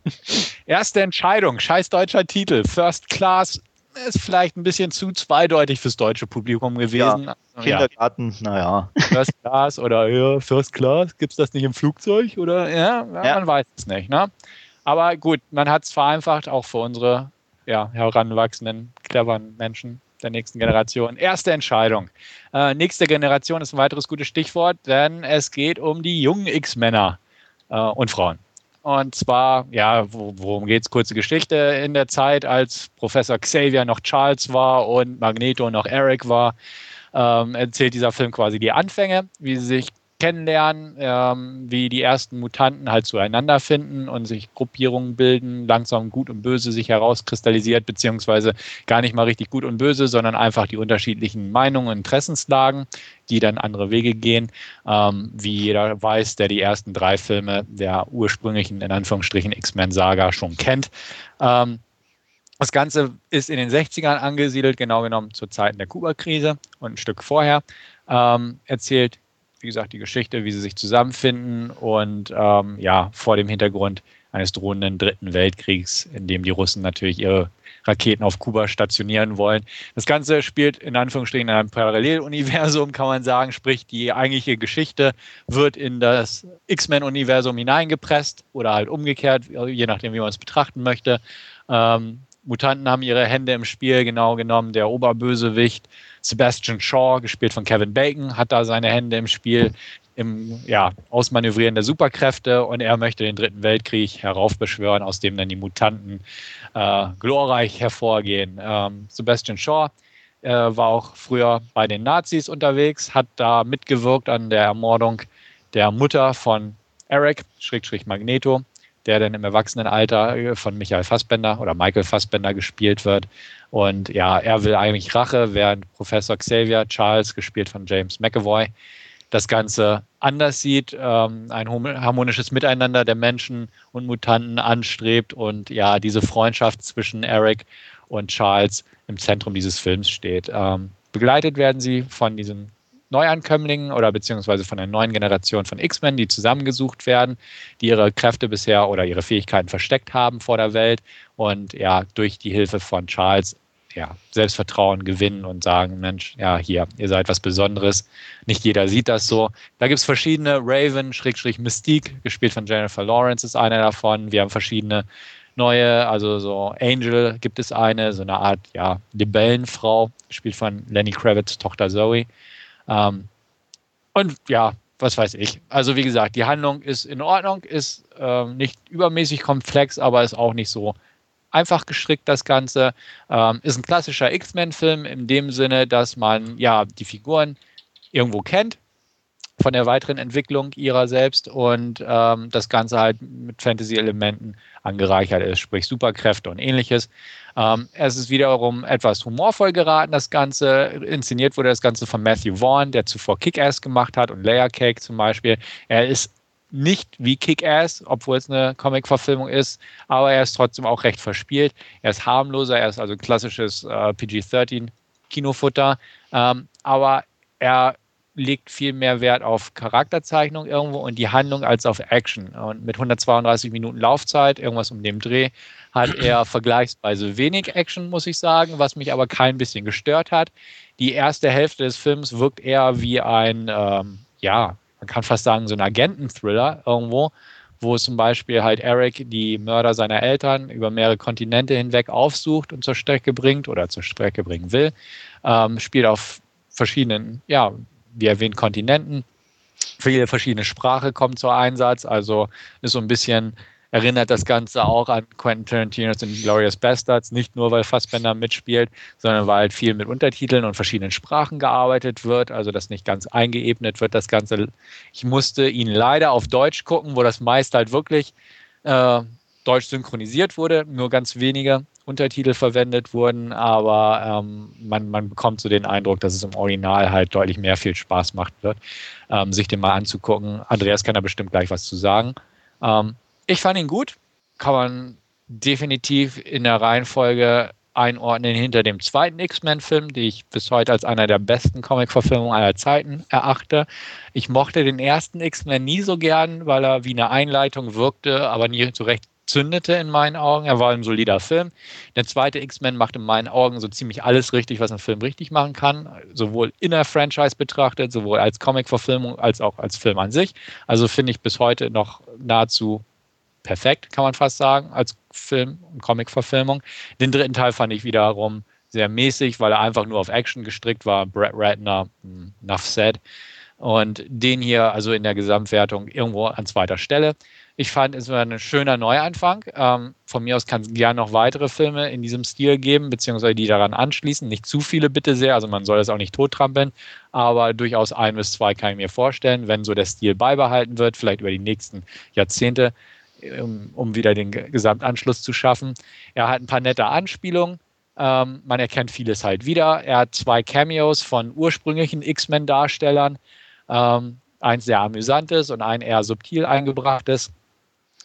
Erste Entscheidung, scheiß deutscher Titel. First Class ist vielleicht ein bisschen zu zweideutig fürs deutsche Publikum gewesen. Ja. Kindergarten, naja. First Class oder ja, First Class, gibt es das nicht im Flugzeug? Oder ja, ja, Ja. man weiß es nicht. Ne? Aber gut, man hat es vereinfacht, auch für unsere ja, heranwachsenden, cleveren Menschen der nächsten Generation. Erste Entscheidung. Äh, nächste Generation ist ein weiteres gutes Stichwort, denn es geht um die jungen X-Männer äh, und Frauen. Und zwar, ja, wo, worum geht's? Kurze Geschichte. In der Zeit, als Professor Xavier noch Charles war und Magneto noch Eric war, ähm, erzählt dieser Film quasi die Anfänge, wie sie sich kennenlernen, ähm, wie die ersten Mutanten halt zueinander finden und sich Gruppierungen bilden, langsam Gut und Böse sich herauskristallisiert, beziehungsweise gar nicht mal richtig Gut und Böse, sondern einfach die unterschiedlichen Meinungen und Interessenslagen, die dann andere Wege gehen, ähm, wie jeder weiß, der die ersten drei Filme der ursprünglichen, in Anführungsstrichen, X-Men-Saga schon kennt. Ähm, das Ganze ist in den 60ern angesiedelt, genau genommen zu Zeiten der Kuba-Krise und ein Stück vorher. Ähm, erzählt, wie gesagt, die Geschichte, wie sie sich zusammenfinden und ähm, ja, vor dem Hintergrund eines drohenden Dritten Weltkriegs, in dem die Russen natürlich ihre Raketen auf Kuba stationieren wollen. Das Ganze spielt in Anführungsstrichen in einem Paralleluniversum, kann man sagen, sprich die eigentliche Geschichte wird in das X-Men-Universum hineingepresst oder halt umgekehrt, je nachdem, wie man es betrachten möchte. Ähm, Mutanten haben ihre Hände im Spiel, genau genommen. Der Oberbösewicht Sebastian Shaw, gespielt von Kevin Bacon, hat da seine Hände im Spiel im ja, Ausmanövrieren der Superkräfte. Und er möchte den Dritten Weltkrieg heraufbeschwören, aus dem dann die Mutanten äh, glorreich hervorgehen. Ähm, Sebastian Shaw äh, war auch früher bei den Nazis unterwegs, hat da mitgewirkt an der Ermordung der Mutter von Eric, Schrägstrich Magneto, der dann im Erwachsenenalter äh, von Michael Fassbender oder Michael Fassbender gespielt wird. Und ja, er will eigentlich Rache, während Professor Xavier Charles, gespielt von James McAvoy, das Ganze anders sieht, ähm, ein harmonisches Miteinander der Menschen und Mutanten anstrebt und ja, diese Freundschaft zwischen Eric und Charles im Zentrum dieses Films steht. Ähm, begleitet werden sie von diesen Neuankömmlingen oder beziehungsweise von der neuen Generation von X-Men, die zusammengesucht werden, die ihre Kräfte bisher oder ihre Fähigkeiten versteckt haben vor der Welt und ja, durch die Hilfe von Charles ja, Selbstvertrauen gewinnen und sagen, Mensch, ja, hier, ihr seid was Besonderes. Nicht jeder sieht das so. Da gibt es verschiedene Raven, Schrägstrich Mystique, gespielt von Jennifer Lawrence ist einer davon. Wir haben verschiedene neue, also so Angel gibt es eine, so eine Art, ja, Libellenfrau, gespielt von Lenny Kravitz Tochter Zoe. Ähm, und ja, was weiß ich. Also wie gesagt, die Handlung ist in Ordnung, ist ähm, nicht übermäßig komplex, aber ist auch nicht so einfach gestrickt, das Ganze. Ähm, ist ein klassischer X-Men-Film in dem Sinne, dass man ja die Figuren irgendwo kennt von der weiteren Entwicklung ihrer selbst und ähm, das Ganze halt mit Fantasy-Elementen angereichert ist, sprich Superkräfte und ähnliches. Ähm, es ist wiederum etwas humorvoll geraten, das Ganze. Inszeniert wurde das Ganze von Matthew Vaughn, der zuvor Kick-Ass gemacht hat und Layer Cake zum Beispiel. Er ist nicht wie Kick-Ass, obwohl es eine Comic-Verfilmung ist, aber er ist trotzdem auch recht verspielt. Er ist harmloser, er ist also klassisches äh, PG-13-Kinofutter, ähm, aber er legt viel mehr Wert auf Charakterzeichnung irgendwo und die Handlung als auf Action. Und mit 132 Minuten Laufzeit, irgendwas um den Dreh, hat er vergleichsweise wenig Action, muss ich sagen, was mich aber kein bisschen gestört hat. Die erste Hälfte des Films wirkt eher wie ein, ähm, ja, man kann fast sagen, so ein Agenten-Thriller irgendwo, wo zum Beispiel halt Eric die Mörder seiner Eltern über mehrere Kontinente hinweg aufsucht und zur Strecke bringt oder zur Strecke bringen will. Ähm, spielt auf verschiedenen, ja, wie erwähnt, Kontinenten. Viele verschiedene Sprache kommt zur Einsatz, also ist so ein bisschen erinnert das Ganze auch an Quentin Tarantino's Glorious Bastards, nicht nur weil Fassbender mitspielt, sondern weil halt viel mit Untertiteln und verschiedenen Sprachen gearbeitet wird, also das nicht ganz eingeebnet wird, das Ganze. Ich musste ihn leider auf Deutsch gucken, wo das meist halt wirklich äh, deutsch synchronisiert wurde, nur ganz wenige Untertitel verwendet wurden, aber ähm, man, man bekommt so den Eindruck, dass es im Original halt deutlich mehr viel Spaß macht wird, ähm, sich den mal anzugucken. Andreas kann da bestimmt gleich was zu sagen. Ähm, ich fand ihn gut. Kann man definitiv in der Reihenfolge einordnen hinter dem zweiten X-Men-Film, den ich bis heute als einer der besten Comic-Verfilmungen aller Zeiten erachte. Ich mochte den ersten X-Men nie so gern, weil er wie eine Einleitung wirkte, aber nie so recht zündete in meinen Augen. Er war ein solider Film. Der zweite X-Men macht in meinen Augen so ziemlich alles richtig, was ein Film richtig machen kann. Sowohl in der Franchise betrachtet, sowohl als Comic-Verfilmung als auch als Film an sich. Also finde ich bis heute noch nahezu perfekt, kann man fast sagen, als Film- und Comic-Verfilmung. Den dritten Teil fand ich wiederum sehr mäßig, weil er einfach nur auf Action gestrickt war. Brett Ratner, enough said. Und den hier, also in der Gesamtwertung, irgendwo an zweiter Stelle. Ich fand, es war ein schöner Neuanfang. Ähm, von mir aus kann es gerne noch weitere Filme in diesem Stil geben, beziehungsweise die daran anschließen. Nicht zu viele, bitte sehr. Also man soll das auch nicht tottrampeln, aber durchaus ein bis zwei kann ich mir vorstellen, wenn so der Stil beibehalten wird, vielleicht über die nächsten Jahrzehnte um, um wieder den Gesamtanschluss zu schaffen. Er hat ein paar nette Anspielungen. Ähm, man erkennt vieles halt wieder. Er hat zwei Cameos von ursprünglichen X-Men-Darstellern. Ähm, eins sehr amüsantes und ein eher subtil eingebrachtes.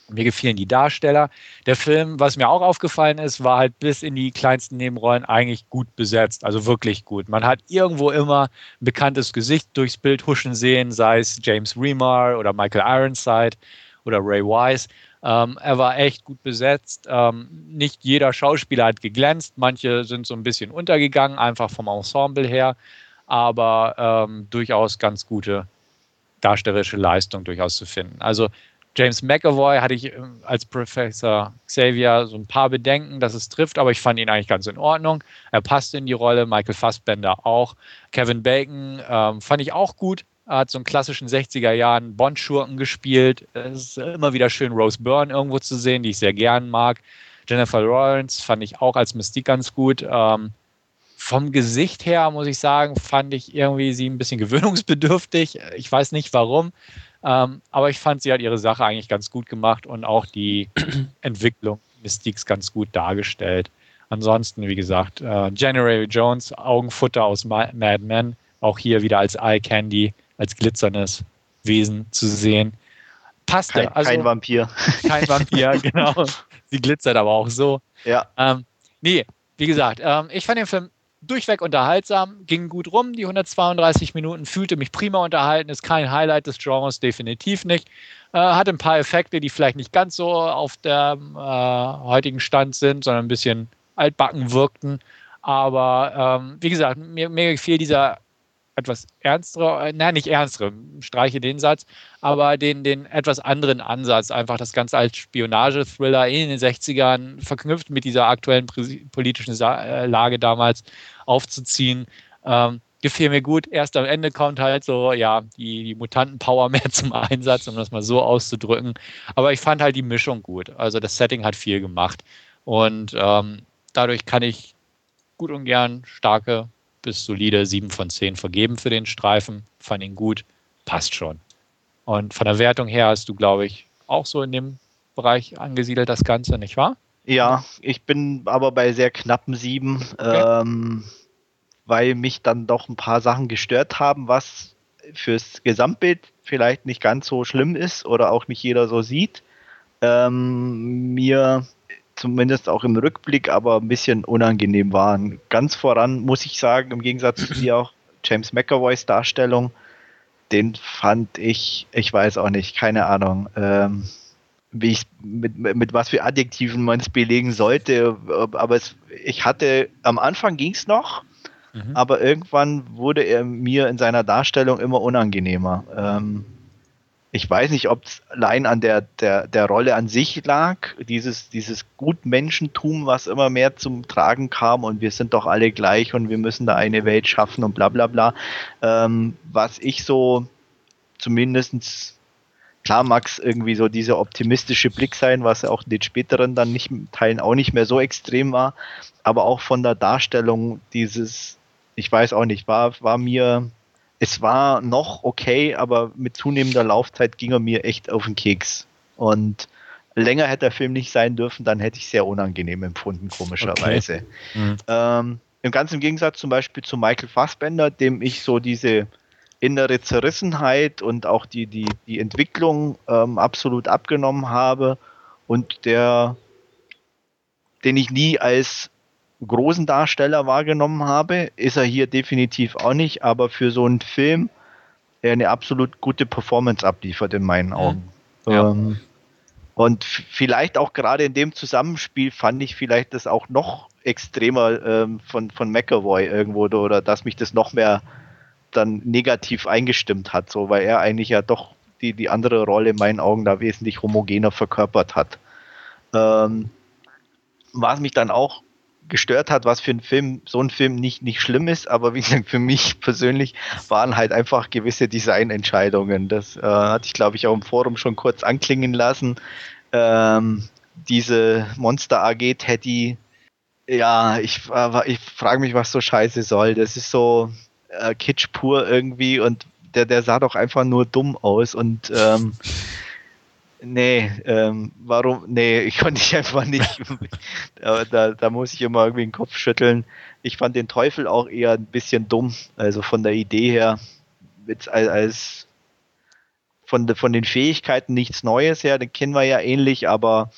Mir gefielen die Darsteller. Der Film, was mir auch aufgefallen ist, war halt bis in die kleinsten Nebenrollen eigentlich gut besetzt. Also wirklich gut. Man hat irgendwo immer ein bekanntes Gesicht durchs Bild huschen sehen, sei es James Remar oder Michael Ironside oder Ray Wise. Ähm, er war echt gut besetzt. Ähm, nicht jeder Schauspieler hat geglänzt. Manche sind so ein bisschen untergegangen, einfach vom Ensemble her. Aber ähm, durchaus ganz gute darstellerische Leistung durchaus zu finden. Also James McAvoy hatte ich ähm, als Professor Xavier so ein paar Bedenken, dass es trifft, aber ich fand ihn eigentlich ganz in Ordnung. Er passte in die Rolle, Michael Fassbender auch. Kevin Bacon ähm, fand ich auch gut. Er hat so einen klassischen 60er Jahren Bond-Schurken gespielt. Es ist immer wieder schön, Rose Byrne irgendwo zu sehen, die ich sehr gern mag. Jennifer Lawrence fand ich auch als Mystique ganz gut. Ähm, vom Gesicht her, muss ich sagen, fand ich irgendwie sie ein bisschen gewöhnungsbedürftig. Ich weiß nicht warum. Ähm, aber ich fand, sie hat ihre Sache eigentlich ganz gut gemacht und auch die Entwicklung Mystiques ganz gut dargestellt. Ansonsten, wie gesagt, äh, January Jones, Augenfutter aus Mad Men, auch hier wieder als Eye Candy, als glitzerndes Wesen zu sehen. Passte. Kein, also, kein Vampir. Kein Vampir, genau. Sie glitzert aber auch so. Ja. Ähm, nee, wie gesagt, ähm, ich fand den Film durchweg unterhaltsam, ging gut rum, die 132 Minuten, fühlte mich prima unterhalten, ist kein Highlight des Genres, definitiv nicht. Äh, hat ein paar Effekte, die vielleicht nicht ganz so auf dem äh, heutigen Stand sind, sondern ein bisschen altbacken wirkten. Aber ähm, wie gesagt, mir, mir gefiel dieser etwas ernstere, äh, nein, nicht ernstere, streiche den Satz, aber den, den etwas anderen Ansatz, einfach das Ganze als Spionage-Thriller in den 60ern verknüpft mit dieser aktuellen politischen äh, Lage damals aufzuziehen. Ähm, gefiel mir gut. Erst am Ende kommt halt so, ja, die, die Mutanten-Power mehr zum Einsatz, um das mal so auszudrücken. Aber ich fand halt die Mischung gut. Also das Setting hat viel gemacht. Und ähm, dadurch kann ich gut und gern starke bis solide 7 von 10 vergeben für den Streifen. Fand ihn gut, passt schon. Und von der Wertung her hast du, glaube ich, auch so in dem Bereich angesiedelt, das Ganze, nicht wahr? Ja, ich bin aber bei sehr knappen 7, okay. ähm, weil mich dann doch ein paar Sachen gestört haben, was fürs Gesamtbild vielleicht nicht ganz so schlimm ist oder auch nicht jeder so sieht. Ähm, mir zumindest auch im Rückblick, aber ein bisschen unangenehm waren. Ganz voran muss ich sagen, im Gegensatz zu dir auch James McAvoys Darstellung, den fand ich, ich weiß auch nicht, keine Ahnung, ähm, wie ich mit, mit was für Adjektiven man es belegen sollte, aber es, ich hatte, am Anfang ging es noch, mhm. aber irgendwann wurde er mir in seiner Darstellung immer unangenehmer. Ähm, ich weiß nicht, ob es allein an der, der, der Rolle an sich lag, dieses, dieses Gutmenschentum, was immer mehr zum Tragen kam und wir sind doch alle gleich und wir müssen da eine Welt schaffen und bla bla bla. Ähm, was ich so zumindestens klar mag irgendwie so dieser optimistische Blick sein, was auch in den späteren dann nicht Teilen auch nicht mehr so extrem war, aber auch von der Darstellung dieses, ich weiß auch nicht, war, war mir es war noch okay, aber mit zunehmender Laufzeit ging er mir echt auf den Keks. Und länger hätte der Film nicht sein dürfen, dann hätte ich sehr unangenehm empfunden, komischerweise. Okay. Mhm. Ähm, Im ganzen Gegensatz zum Beispiel zu Michael Fassbender, dem ich so diese innere Zerrissenheit und auch die, die, die Entwicklung ähm, absolut abgenommen habe und der, den ich nie als großen Darsteller wahrgenommen habe, ist er hier definitiv auch nicht, aber für so einen Film er eine absolut gute Performance abliefert in meinen Augen. Ja. Ähm, und vielleicht auch gerade in dem Zusammenspiel fand ich vielleicht das auch noch extremer ähm, von, von McAvoy irgendwo oder dass mich das noch mehr dann negativ eingestimmt hat, so weil er eigentlich ja doch die, die andere Rolle in meinen Augen da wesentlich homogener verkörpert hat. Ähm, was mich dann auch gestört hat, was für ein Film, so ein Film nicht, nicht schlimm ist, aber wie gesagt, für mich persönlich waren halt einfach gewisse Designentscheidungen. Das äh, hatte ich, glaube ich, auch im Forum schon kurz anklingen lassen. Ähm, diese Monster AG Teddy, ja, ich, äh, ich frage mich, was so scheiße soll. Das ist so äh, Kitsch pur irgendwie und der, der sah doch einfach nur dumm aus und ähm, Nee, ähm, warum? Nee, ich konnte ich einfach nicht. da, da, da, muss ich immer irgendwie den Kopf schütteln. Ich fand den Teufel auch eher ein bisschen dumm. Also von der Idee her, als, als von, de, von den Fähigkeiten nichts Neues her, den kennen wir ja ähnlich, aber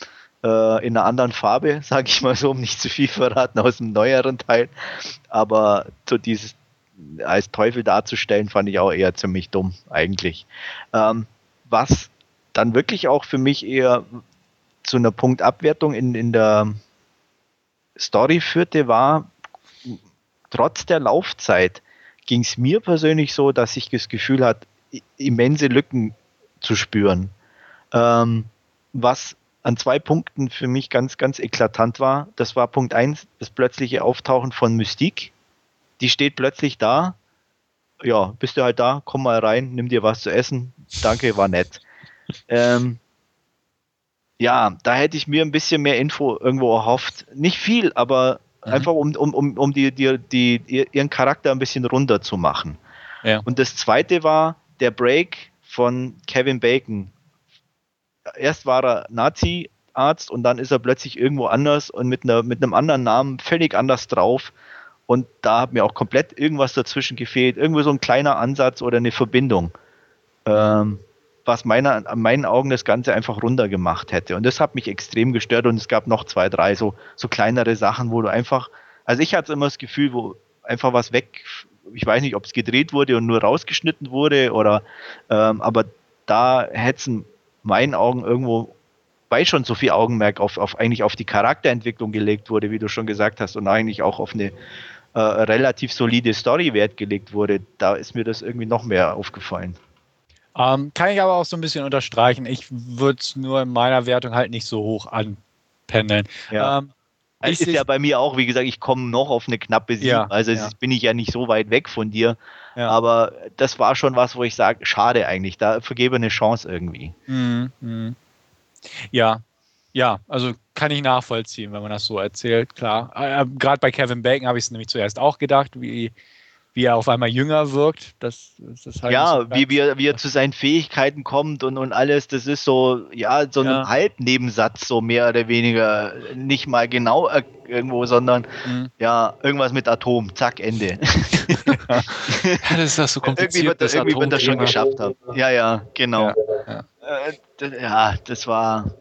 äh, in einer anderen Farbe, sage ich mal so, um nicht zu viel verraten aus dem neueren Teil. Aber so dieses als Teufel darzustellen, fand ich auch eher ziemlich dumm, eigentlich. Ähm, was dann wirklich auch für mich eher zu einer Punktabwertung in, in der Story führte, war, trotz der Laufzeit ging es mir persönlich so, dass ich das Gefühl hatte, immense Lücken zu spüren. Ähm, was an zwei Punkten für mich ganz, ganz eklatant war. Das war Punkt 1, das plötzliche Auftauchen von Mystique. Die steht plötzlich da. Ja, bist du halt da, komm mal rein, nimm dir was zu essen. Danke, war nett. Ähm, ja, da hätte ich mir ein bisschen mehr Info irgendwo erhofft. Nicht viel, aber mhm. einfach um, um, um, um die, die, die, ihren Charakter ein bisschen runter zu machen. Ja. Und das zweite war der Break von Kevin Bacon. Erst war er Nazi-Arzt und dann ist er plötzlich irgendwo anders und mit, einer, mit einem anderen Namen völlig anders drauf. Und da hat mir auch komplett irgendwas dazwischen gefehlt. Irgendwo so ein kleiner Ansatz oder eine Verbindung. Ähm, was meiner, an meinen Augen das Ganze einfach runtergemacht hätte. Und das hat mich extrem gestört und es gab noch zwei, drei so, so kleinere Sachen, wo du einfach, also ich hatte immer das Gefühl, wo einfach was weg, ich weiß nicht, ob es gedreht wurde und nur rausgeschnitten wurde oder, ähm, aber da hätte es in meinen Augen irgendwo, weil schon so viel Augenmerk auf, auf eigentlich auf die Charakterentwicklung gelegt wurde, wie du schon gesagt hast, und eigentlich auch auf eine äh, relativ solide Story Wert gelegt wurde, da ist mir das irgendwie noch mehr aufgefallen. Ähm, kann ich aber auch so ein bisschen unterstreichen. Ich würde es nur in meiner Wertung halt nicht so hoch anpendeln. Ja. Ähm, es ist ja bei mir auch, wie gesagt, ich komme noch auf eine knappe 7. Ja, also ja. bin ich ja nicht so weit weg von dir. Ja. Aber das war schon was, wo ich sage, schade eigentlich. Da vergebe eine Chance irgendwie. Mhm, mh. Ja, ja, also kann ich nachvollziehen, wenn man das so erzählt, klar. Äh, Gerade bei Kevin Bacon habe ich es nämlich zuerst auch gedacht, wie wie er auf einmal jünger wirkt. Das, das halt ja, so wie, wie, wie er zu seinen Fähigkeiten kommt und, und alles, das ist so, ja, so ja. ein Halbnebensatz, so mehr oder weniger. Nicht mal genau irgendwo, sondern mhm. ja, irgendwas mit Atom, zack, Ende. ja, das ist das so kompliziert. Irgendwie wird das, irgendwie wird das schon geschafft haben. Ja, ja, genau. Ja, äh, ja, das war.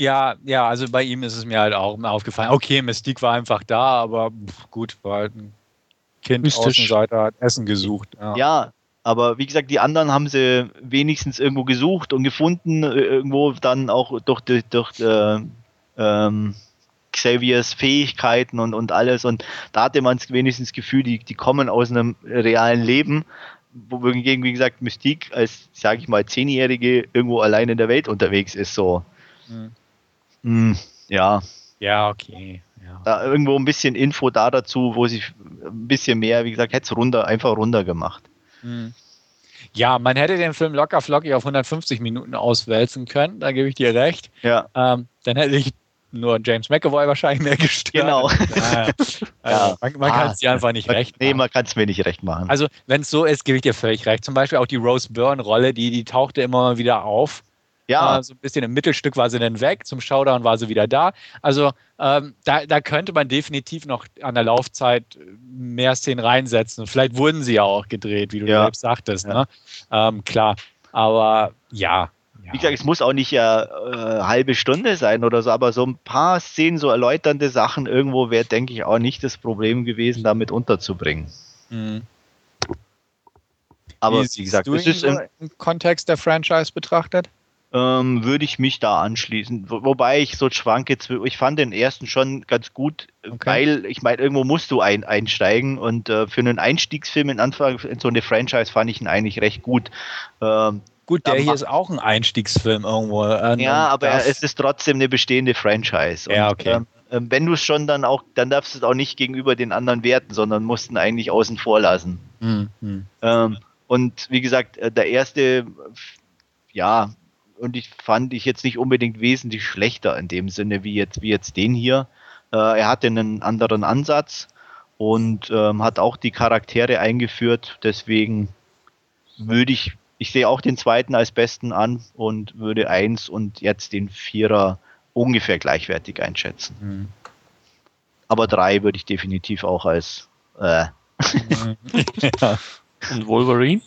Ja, ja, also bei ihm ist es mir halt auch aufgefallen. Okay, Mystique war einfach da, aber gut, war halt ein Kind Mystisch. Außenseiter hat Essen gesucht. Ja. ja. aber wie gesagt, die anderen haben sie wenigstens irgendwo gesucht und gefunden, äh, irgendwo dann auch durch, durch, durch äh, ähm, Xaviers Fähigkeiten und, und alles. Und da hatte man wenigstens das Gefühl, die, die kommen aus einem realen Leben, wohingegen, wie gesagt, Mystique als, sage ich mal, Zehnjährige irgendwo allein in der Welt unterwegs ist. So. Mhm. Mm, ja. Ja, okay. Da irgendwo ein bisschen Info da dazu, wo sich ein bisschen mehr, wie gesagt, hätte es runter, einfach runter gemacht. Hm. Ja, man hätte den Film locker flockig auf 150 Minuten auswälzen können, da gebe ich dir recht. Ja. Ähm, dann hätte ich nur James McAvoy wahrscheinlich mehr gestört. Genau. Ja, ja. man, man ah, kann es dir einfach nicht recht machen. Nee, man kann es mir nicht recht machen. Also, wenn es so ist, gebe ich dir völlig recht. Zum Beispiel auch die Rose Byrne-Rolle, die, die tauchte immer mal wieder auf. Ja. Äh, so ein bisschen im Mittelstück war sie dann weg, zum Showdown war sie wieder da. Also ähm, da, da könnte man definitiv noch an der Laufzeit mehr Szenen reinsetzen. Vielleicht wurden sie ja auch gedreht, wie du ja. selbst sagtest. Ja. Ne? Ähm, klar, aber ja. Ja. Wie gesagt, es muss auch nicht ja äh, halbe Stunde sein oder so, aber so ein paar Szenen, so erläuternde Sachen irgendwo wäre, denke ich, auch nicht das Problem gewesen, damit unterzubringen. Mhm. Aber wie, wie gesagt, es ist so im Kontext der Franchise betrachtet ähm, würde ich mich da anschließen. Wo, wobei ich so schwanke, ich fand den ersten schon ganz gut, okay. weil ich meine, irgendwo musst du ein, einsteigen und äh, für einen Einstiegsfilm in Anfang in so eine Franchise fand ich ihn eigentlich recht gut. Ähm, Gut, der hier ist auch ein Einstiegsfilm irgendwo. Äh, ja, aber es ist trotzdem eine bestehende Franchise. Und, ja, okay. Ähm, ähm, wenn du es schon dann auch, dann darfst du es auch nicht gegenüber den anderen werten, sondern musst ihn eigentlich außen vor lassen. Mhm. Und wie gesagt, äh, der erste, ja, und ich fand ich jetzt nicht unbedingt wesentlich schlechter in dem Sinne wie jetzt, wie jetzt den hier. Äh, er hatte einen anderen Ansatz und ähm, hat auch die Charaktere eingeführt. Deswegen würde ich, ich sehe auch den zweiten als besten an und würde eins und jetzt den Vierer ungefähr gleichwertig einschätzen. Mhm. Aber drei würde ich definitiv auch als äh. ja. Und Wolverine?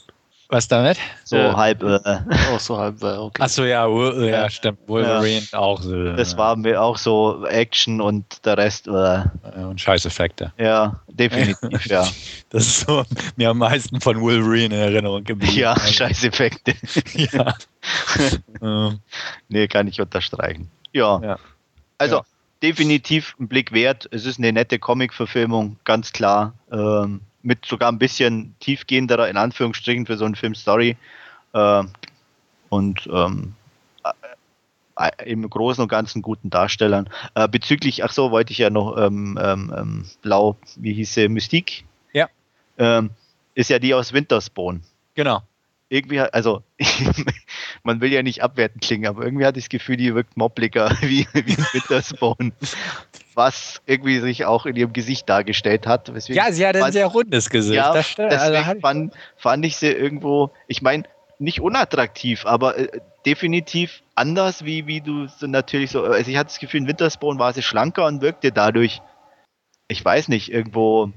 Was damit? So äh, halb. Äh, oh, so halb, äh, okay. Achso, ja, ja, ja, stimmt. Wolverine ja. auch so. Das war mir auch so Action und der Rest. Äh, und Scheißeffekte. Ja, definitiv, ja. Das ist so mir am meisten von Wolverine in Erinnerung geblieben. Ja, also. Scheißeffekte. ja. nee, kann ich unterstreichen. Ja. Ja. Also Ja. definitiv ein Blick wert. Es ist eine nette Comic-Verfilmung, ganz klar. Ähm, mit sogar ein bisschen tiefgehenderer, in Anführungsstrichen, für so einen Film Story. Ähm, und ähm, äh, äh, im Großen und Ganzen guten Darstellern. Äh, bezüglich, ach so, wollte ich ja noch ähm, ähm, ähm, Blau, wie hieß sie, Mystique? Ja. Ähm, ist ja die aus Winterspawn Genau. Irgendwie, also man will ja nicht abwertend klingen, aber irgendwie hatte ich das Gefühl, die wirkt mobbliger wie, wie in Winterspawn. Was irgendwie sich auch in ihrem Gesicht dargestellt hat. Ja, sie hat ein fand- sehr rundes Gesicht. ja, das stimmt. deswegen Also, fand, fand ich sie irgendwo, ich meine, nicht unattraktiv, aber äh, definitiv anders, wie, wie du so natürlich so, also ich hatte das Gefühl, in Winterspawn war sie schlanker und wirkte dadurch, ich weiß nicht, irgendwo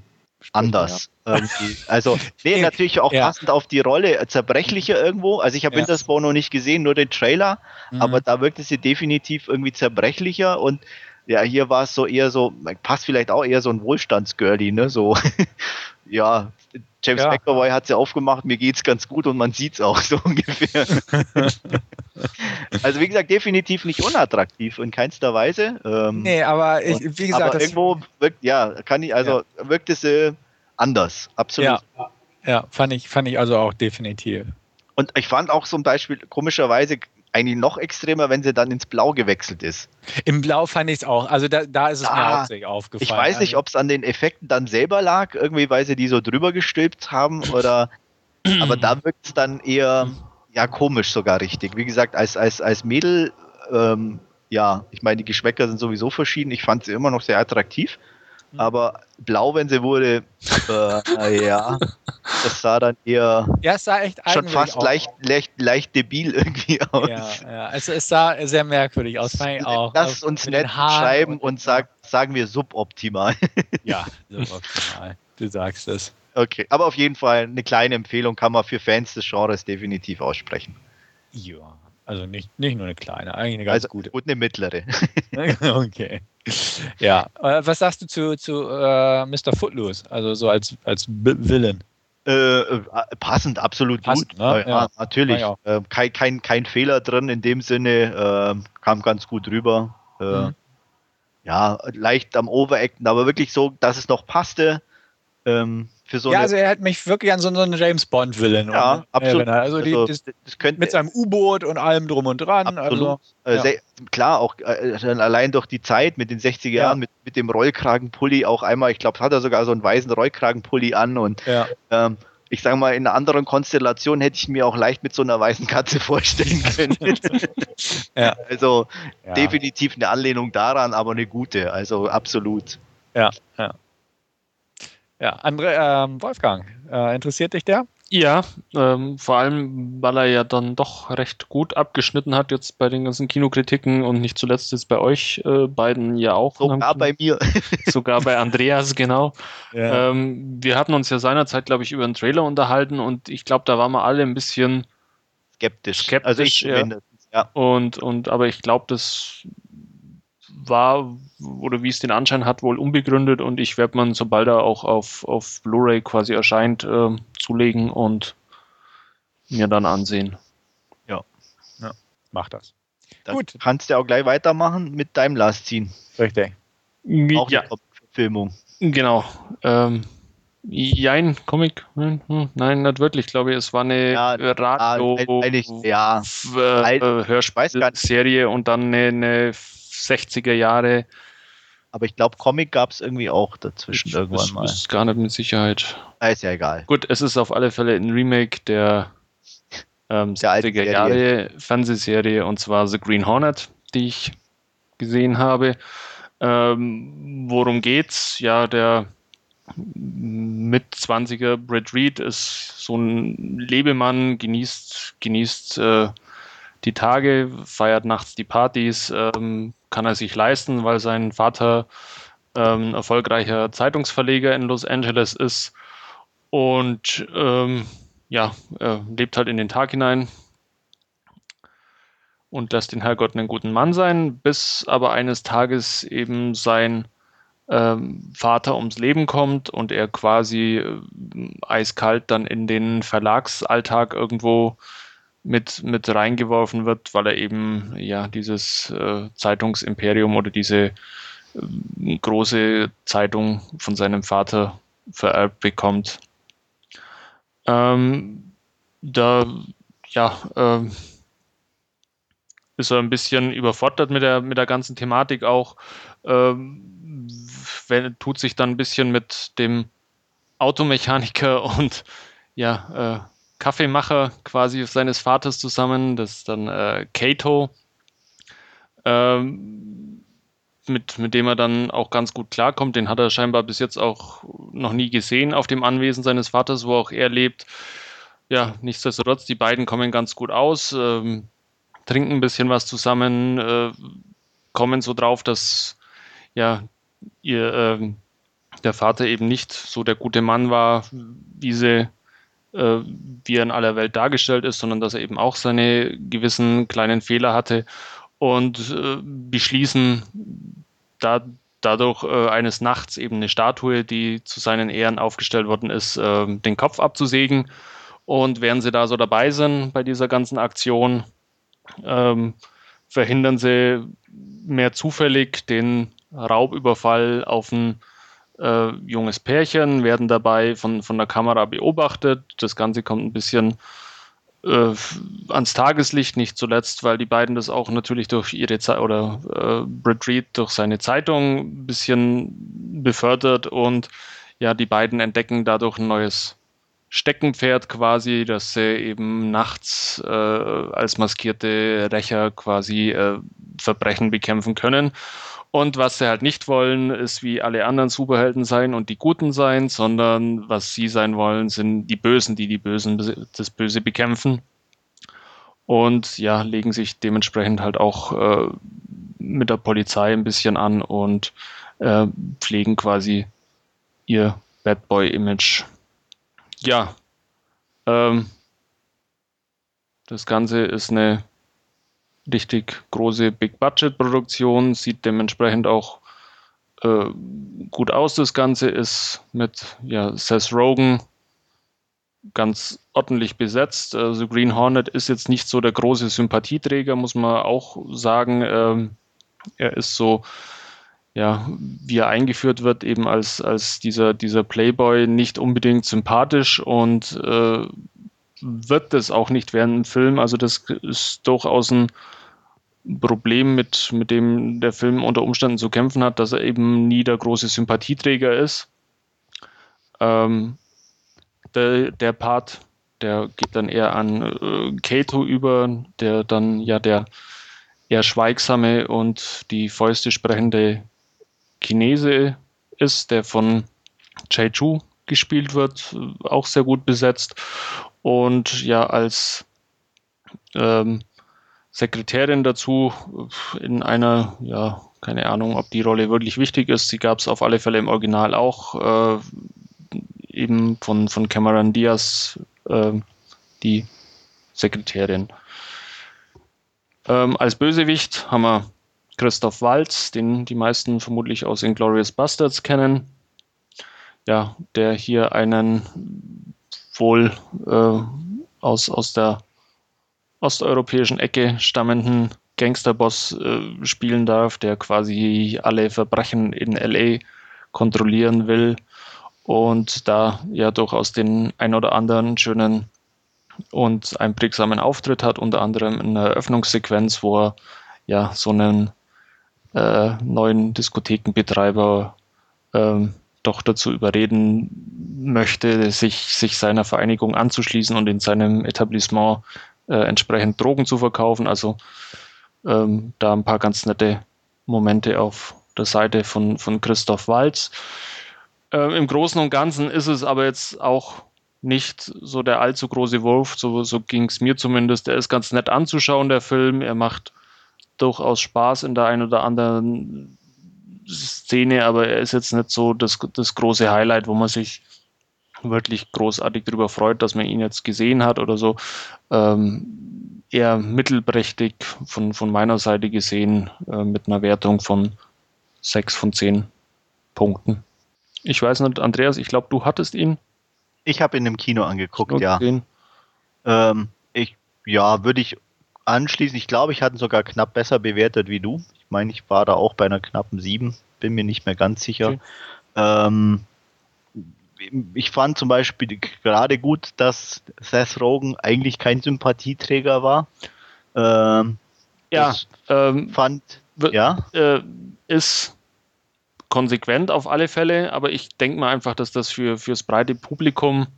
anders. Irgendwie. Also, nee, natürlich auch ja. passend auf die Rolle, äh, zerbrechlicher irgendwo. Also ich habe Ja. Winterspawn noch nicht gesehen, nur den Trailer, Mhm. aber da wirkte sie definitiv irgendwie zerbrechlicher und ja, hier war es so eher so, passt vielleicht auch eher so ein Wohlstandsgirlie, ne? So, ja, James Ja. McAvoy hat sie aufgemacht, mir geht's ganz gut und man sieht's auch so ungefähr. also wie gesagt, definitiv nicht unattraktiv in keinster Weise. Ähm, Nee, aber ich, wie gesagt, aber das, irgendwo wirkt, ja, kann ich, also wirkte sie anders, absolut. ja, ja, fand ich, fand ich also auch definitiv. Und ich fand auch zum Beispiel komischerweise eigentlich noch extremer, wenn sie dann ins Blau gewechselt ist. Im Blau fand ich es auch. Also da, da ist es mir Ah, hauptsächlich aufgefallen. Ich weiß nicht, also, ob es an den Effekten dann selber lag, irgendwie, weil sie die so drüber gestülpt haben oder, aber da wirkt es dann eher, ja, komisch sogar richtig. Wie gesagt, als, als, als Mädel, ähm, ja, ich meine, die Geschmäcker sind sowieso verschieden. Ich fand sie immer noch sehr attraktiv. Aber blau, wenn sie wurde, äh, ja, das sah dann eher Ja, es sah echt schon fast leicht, leicht, leicht debil irgendwie aus. Ja, ja. Es, es sah sehr merkwürdig aus, fand auch. Lass uns nett schreiben und- und sag, sagen wir suboptimal. Ja, suboptimal. Du sagst es. Okay, aber auf jeden Fall eine kleine Empfehlung kann man für Fans des Genres definitiv aussprechen. Ja, also nicht, nicht nur eine kleine, eigentlich eine ganz Also gute. und eine mittlere. okay. Ja, äh, was sagst du zu, zu äh, Mr. Footloose? Also so als, als Villain. äh, äh, passend, absolut Passend, gut. ne? Ja, Ja. natürlich. Ja, Äh, kein, kein, kein Fehler drin in dem Sinne, äh, kam ganz gut rüber. Äh, Mhm. Ja, leicht am Overacten, aber wirklich so, dass es noch passte. Ähm, für so ja, also er hat mich wirklich an so, so einen James Bond-Villain Ja, absolut. erinnert. Also, die, Also, das, das könnte mit seinem U-Boot und allem drum und dran. Absolut. Also, Äh, ja. sehr, klar, auch äh, dann allein durch die Zeit mit den 60er Ja. Jahren, mit, mit dem Rollkragenpulli auch einmal, ich glaube, hat er sogar so einen weißen Rollkragenpulli an und ja. ähm, ich sage mal, in einer anderen Konstellation hätte ich mir auch leicht mit so einer weißen Katze vorstellen können. Ja. Also ja. definitiv eine Anlehnung daran, aber eine gute, also absolut. Ja, ja. Ja, Andre, ähm, Wolfgang, äh, interessiert dich der? Ja, ähm, vor allem, weil er ja dann doch recht gut abgeschnitten hat jetzt bei den ganzen Kinokritiken und nicht zuletzt jetzt bei euch äh, beiden ja auch. Sogar bei mir. sogar bei Andreas, genau. Ja. Ähm, wir hatten uns ja seinerzeit, glaube ich, über einen Trailer unterhalten und ich glaube, da waren wir alle ein bisschen Skeptisch. Skeptisch, also ich ja. mindestens, ja. und, und aber ich glaube, das war oder wie es den Anschein hat, wohl unbegründet und ich werde man, sobald er auch auf, auf Blu-ray quasi erscheint, äh, zulegen und mir dann ansehen. Mach das. Dann Gut. kannst du auch gleich weitermachen mit deinem Last Scene. Richtig. Auch ja, eine Verfilmung. genau. Ähm, Jein, Comic? Hm, hm, Nein, nicht wirklich. Ich glaube, es war eine Ja, Radio ja. äh, nicht. Hörspielserie und dann eine, eine 60er Jahre. Aber ich glaube, Comic gab es irgendwie auch dazwischen irgendwann das mal. ist gar nicht mit Sicherheit. Ah, ist ja egal. Gut, es ist auf alle Fälle ein Remake der, ähm, Der alten 60er Jahre Fernsehserie und zwar The Green Hornet, die ich gesehen habe. Ähm, worum geht's? Ja, der mit 20er Brad Reed ist so ein Lebemann, genießt, genießt äh, die Tage, feiert nachts die Partys, ähm, kann er sich leisten, weil sein Vater ähm, erfolgreicher Zeitungsverleger in Los Angeles ist. Und ähm, ja, lebt halt in den Tag hinein und lässt den Herrgott einen guten Mann sein, bis aber eines Tages eben sein ähm, Vater ums Leben kommt und er quasi äh, eiskalt dann in den Verlagsalltag irgendwo mit, mit reingeworfen wird, weil er eben ja dieses äh, Zeitungsimperium oder diese äh, große Zeitung von seinem Vater vererbt bekommt. Ähm, da ja, ähm, ist er ein bisschen überfordert mit der, mit der ganzen Thematik auch. Ähm, wenn, tut sich dann ein bisschen mit dem Automechaniker und ja, äh, Kaffeemacher quasi seines Vaters zusammen, das ist dann äh, Kato, ähm, mit, mit dem er dann auch ganz gut klarkommt. Den hat er scheinbar bis jetzt auch noch nie gesehen auf dem Anwesen seines Vaters, wo auch er lebt. Ja, nichtsdestotrotz, die beiden kommen ganz gut aus, ähm, trinken ein bisschen was zusammen, äh, kommen so drauf, dass ja, ihr, äh, der Vater eben nicht so der gute Mann war, wie sie äh, wie er in aller Welt dargestellt ist, sondern dass er eben auch seine gewissen kleinen Fehler hatte und äh, beschließen da, dadurch äh, eines Nachts eben eine Statue, die zu seinen Ehren aufgestellt worden ist, äh, den Kopf abzusägen. Und während sie da so dabei sind bei dieser ganzen Aktion, ähm, verhindern sie mehr zufällig den Raubüberfall auf ein äh, junges Pärchen, werden dabei von, von der Kamera beobachtet. Das Ganze kommt ein bisschen äh, ans Tageslicht, nicht zuletzt, weil die beiden das auch natürlich durch ihre Zeit oder äh, Britt Reed durch seine Zeitung ein bisschen befördert und ja, die beiden entdecken dadurch ein neues Steckenpferd quasi, dass sie eben nachts äh, als maskierte Rächer quasi äh, Verbrechen bekämpfen können. Und was sie halt nicht wollen, ist wie alle anderen Superhelden sein und die Guten sein, sondern was sie sein wollen, sind die Bösen, die die Bösen, das Böse bekämpfen. Und ja, legen sich dementsprechend halt auch äh, mit der Polizei ein bisschen an und äh, pflegen quasi ihr Bad Boy-Image. Ja, ähm, das Ganze ist eine richtig große Big-Budget-Produktion, sieht dementsprechend auch äh, gut aus. Das Ganze ist mit ja, Seth Rogen ganz ordentlich besetzt. Also Green Hornet ist jetzt nicht so der große Sympathieträger, muss man auch sagen. Ähm, er ist so, ja, wie er eingeführt wird, eben als, als dieser, dieser Playboy nicht unbedingt sympathisch und äh, wird das auch nicht während dem Film. Also das ist durchaus ein Problem, mit, mit dem der Film unter Umständen zu kämpfen hat, dass er eben nie der große Sympathieträger ist. Ähm, der, der Part, der geht dann eher an äh, Kato über, der dann ja der eher schweigsame und die Fäuste sprechende Chinese ist, der von Chai Chu gespielt wird, auch sehr gut besetzt. Und ja, als ähm, Sekretärin dazu in einer, ja, keine Ahnung, ob die Rolle wirklich wichtig ist. Sie gab es auf alle Fälle im Original auch, äh, eben von, von Cameron Diaz, äh, die Sekretärin. Ähm, als Bösewicht haben wir Christoph Waltz, den die meisten vermutlich aus Inglourious Bastards kennen. Ja, der hier einen wohl äh, aus, aus der osteuropäischen Ecke stammenden Gangsterboss äh, spielen darf, der quasi alle Verbrechen in LA kontrollieren will und da ja durchaus den ein oder anderen schönen und einprägsamen Auftritt hat, unter anderem in der Eröffnungssequenz, wo er ja so einen äh, neuen Diskothekenbetreiber ähm, doch dazu überreden möchte, sich, sich seiner Vereinigung anzuschließen und in seinem Etablissement äh, entsprechend Drogen zu verkaufen. Also ähm, da ein paar ganz nette Momente auf der Seite von, von Christoph Walz. Ähm, Im Großen und Ganzen ist es aber jetzt auch nicht so der allzu große Wurf, so, so ging es mir zumindest. Er ist ganz nett anzuschauen, der Film. Er macht durchaus Spaß in der einen oder anderen Szene, aber er ist jetzt nicht so das, das große Highlight, wo man sich wirklich großartig darüber freut, dass man ihn jetzt gesehen hat oder so. Ähm, eher mittelprächtig von, von meiner Seite gesehen äh, mit einer Wertung von 6 von 10 Punkten. Ich weiß nicht, Andreas, ich glaube, du hattest ihn. Ich habe ihn im Kino angeguckt, ja. Ähm, ich ja, würde ich anschließen. Ich glaube, ich hatte sogar knapp besser bewertet wie du. Ich meine, ich war da auch bei einer knappen 7, bin mir nicht mehr ganz sicher. Okay. Ähm, ich fand zum Beispiel gerade gut, dass Seth Rogen eigentlich kein Sympathieträger war. Ähm, ja, ähm, fand, ja, äh, ist konsequent auf alle Fälle, aber ich denke mal einfach, dass das für fürs breite Publikum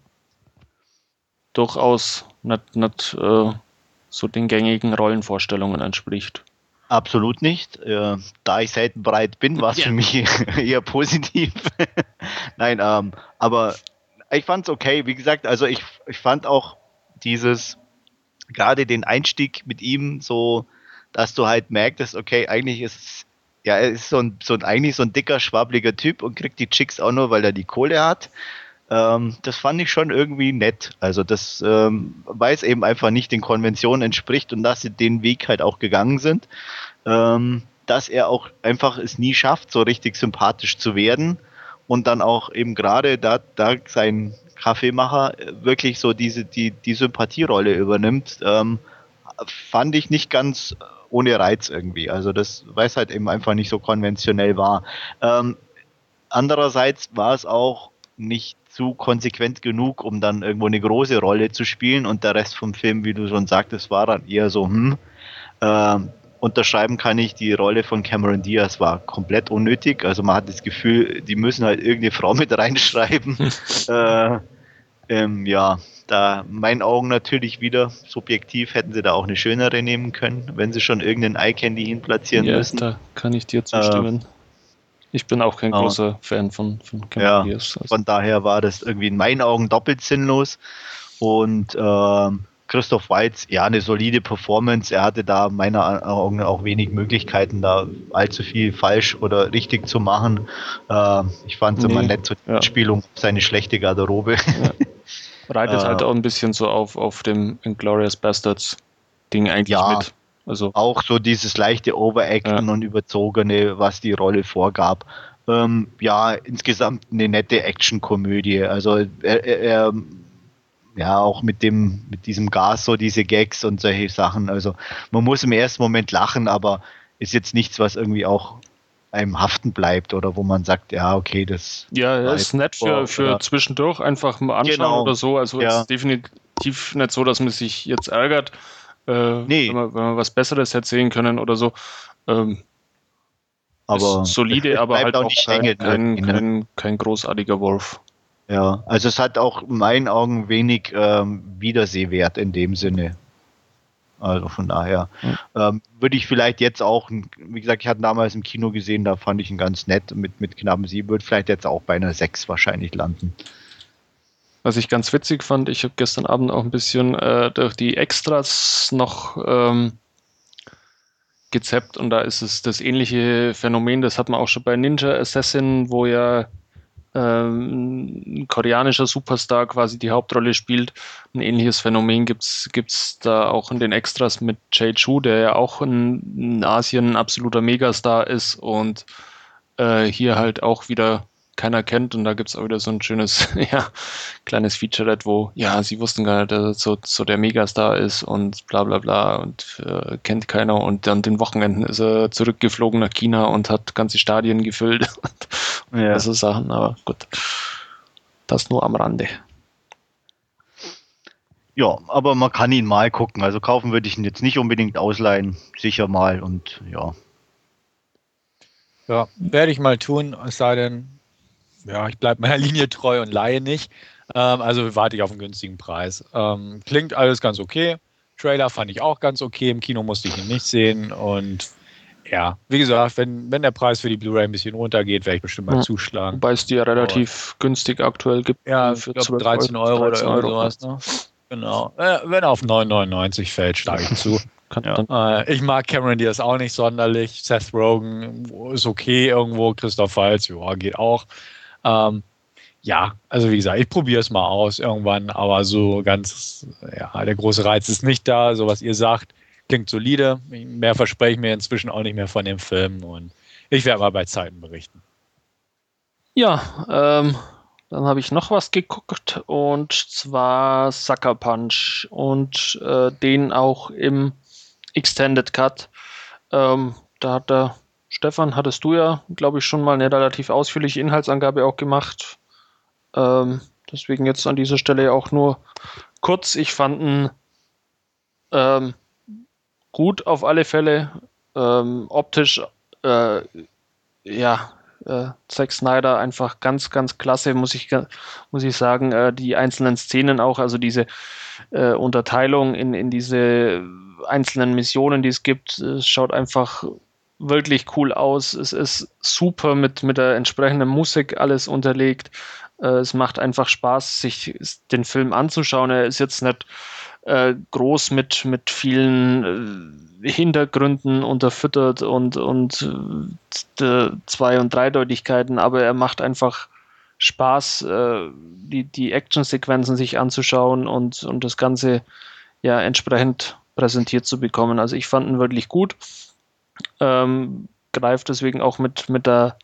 durchaus nicht, nicht äh, so den gängigen Rollenvorstellungen entspricht. Absolut nicht. Äh, da ich selten breit bin, war es ja. für mich eher positiv. Nein, ähm, aber ich fand es okay. Wie gesagt, also ich, ich fand auch dieses, gerade den Einstieg mit ihm so, dass du halt merktest, okay, eigentlich ist ja, er ist so ein, so ein, eigentlich so ein dicker, schwabliger Typ und kriegt die Chicks auch nur, weil er die Kohle hat. Ähm, das fand ich schon irgendwie nett. Also das, ähm, weil es eben einfach nicht den Konventionen entspricht und dass sie den Weg halt auch gegangen sind, ähm, dass er auch einfach es nie schafft, so richtig sympathisch zu werden und dann auch eben gerade da, da sein Kaffeemacher wirklich so diese, die, die Sympathierolle übernimmt, ähm, fand ich nicht ganz ohne Reiz irgendwie. Also das, weil es halt eben einfach nicht so konventionell war. Ähm, andererseits war es auch nicht zu konsequent genug, um dann irgendwo eine große Rolle zu spielen und der Rest vom Film, wie du schon sagtest, war dann eher so, hm, äh, unterschreiben kann ich, die Rolle von Cameron Diaz war komplett unnötig. Also man hat das Gefühl, die müssen halt irgendeine Frau mit reinschreiben. äh, ähm, ja, da meinen Augen natürlich wieder subjektiv hätten sie da auch eine schönere nehmen können, wenn sie schon irgendeinen Eye Candy hinplatzieren ja, müssen. Da kann ich dir zustimmen. Äh, ich bin auch kein großer Fan von, von Cameron ja, Also. Von daher war das irgendwie in meinen Augen doppelt sinnlos. Und äh, Christoph Weitz, ja, eine solide Performance. Er hatte da meiner Augen auch wenig Möglichkeiten, da allzu viel falsch oder richtig zu machen. Äh, ich fand es nee, immer nett zur ja. Spielung, seine schlechte Garderobe. Ja. Reitet äh, halt auch ein bisschen so auf, auf dem Inglourious Bastards Ding eigentlich ja, mit. Also auch so dieses leichte Overacten ja. und Überzogene, was die Rolle vorgab. Ähm, ja, insgesamt eine nette Actionkomödie. Also er, er, ja, auch mit dem, mit diesem Gas, so diese Gags und solche Sachen. Also man muss im ersten Moment lachen, aber ist jetzt nichts, was irgendwie auch einem haften bleibt oder wo man sagt, ja, okay, das. Ja, das ist nett für, für zwischendurch einfach mal anschauen genau. oder so. Also ja. ist definitiv nicht so, dass man sich jetzt ärgert äh, nee. wenn, wir, wenn wir was Besseres erzählen können oder so. Ähm, aber solide, aber halt auch, auch kein, kein, ne? kein, kein, großartiger Wurf. Ja, also es hat auch in meinen Augen wenig ähm, Wiedersehwert in dem Sinne. Also von daher mhm. ähm, würde ich vielleicht jetzt auch, wie gesagt, ich hatte damals im Kino gesehen, da fand ich ihn ganz nett mit, mit knappen 7, würde vielleicht jetzt auch bei einer 6 wahrscheinlich landen. Was ich ganz witzig fand, ich habe gestern Abend auch ein bisschen äh, durch die Extras noch ähm, gezappt und da ist es das ähnliche Phänomen, das hat man auch schon bei Ninja Assassin, wo ja ähm, ein koreanischer Superstar quasi die Hauptrolle spielt. Ein ähnliches Phänomen gibt es da auch in den Extras mit Jay Chu, der ja auch in, in Asien ein absoluter Megastar ist und äh, hier halt auch wieder keiner kennt. Und da gibt es auch wieder so ein schönes, ja, kleines Featurette, wo, ja, sie wussten gar nicht, dass er so, so der Megastar ist und bla bla bla und äh, kennt keiner. Und an den Wochenenden ist er zurückgeflogen nach China und hat ganze Stadien gefüllt. und ja. so Sachen, aber gut. Das nur am Rande. Ja, aber man kann ihn mal gucken. Also kaufen würde ich ihn jetzt nicht unbedingt ausleihen. Sicher mal und ja. Ja, werde ich mal tun, es sei denn, ja, ich bleibe meiner Linie treu und leihe nicht. Ähm, also warte ich auf einen günstigen Preis. Ähm, klingt alles ganz okay. Trailer fand ich auch ganz okay. Im Kino musste ich ihn nicht sehen. Und ja, wie gesagt, wenn, wenn der Preis für die Blu-ray ein bisschen runtergeht, werde ich bestimmt mal ja, zuschlagen. Wobei es die ja relativ Aber, günstig aktuell gibt. Ja, für glaub, 13 Euro, 13 oder sowas. Ne? Genau. Äh, wenn er auf 9,99 fällt, schlage ich zu. Ja. Äh, ich mag Cameron Diaz auch nicht sonderlich. Seth Rogen ist okay irgendwo. Christoph Waltz, ja, geht auch. Ähm, ja, also wie gesagt, ich probiere es mal aus irgendwann, aber so ganz, ja, der große Reiz ist nicht da. So was ihr sagt, klingt solide. Mehr verspreche ich mir inzwischen auch nicht mehr von dem Film und ich werde mal bei Zeiten berichten. Ja, ähm, dann habe ich noch was geguckt und zwar Sucker Punch und äh, den auch im Extended Cut. Ähm, da hat der Stefan, hattest du ja, glaube ich, schon mal eine relativ ausführliche Inhaltsangabe auch gemacht. Ähm, deswegen jetzt an dieser Stelle auch nur kurz. Ich fand ihn ähm, gut auf alle Fälle. Ähm, optisch, äh, ja, äh, Zack Snyder einfach ganz, ganz klasse, muss ich, muss ich sagen. Äh, die einzelnen Szenen auch, also diese äh, Unterteilung in, in diese einzelnen Missionen, die es gibt, es schaut einfach wirklich cool aus. Es ist super mit, mit der entsprechenden Musik alles unterlegt. Äh, es macht einfach Spaß, sich den Film anzuschauen. Er ist jetzt nicht äh, groß mit, mit vielen äh, Hintergründen unterfüttert und, und äh, Zwei- und Dreideutigkeiten, aber er macht einfach Spaß, äh, die, die Actionsequenzen sich anzuschauen und, und das Ganze ja entsprechend präsentiert zu bekommen. Also ich fand ihn wirklich gut. Ähm, greift deswegen auch mit, mit der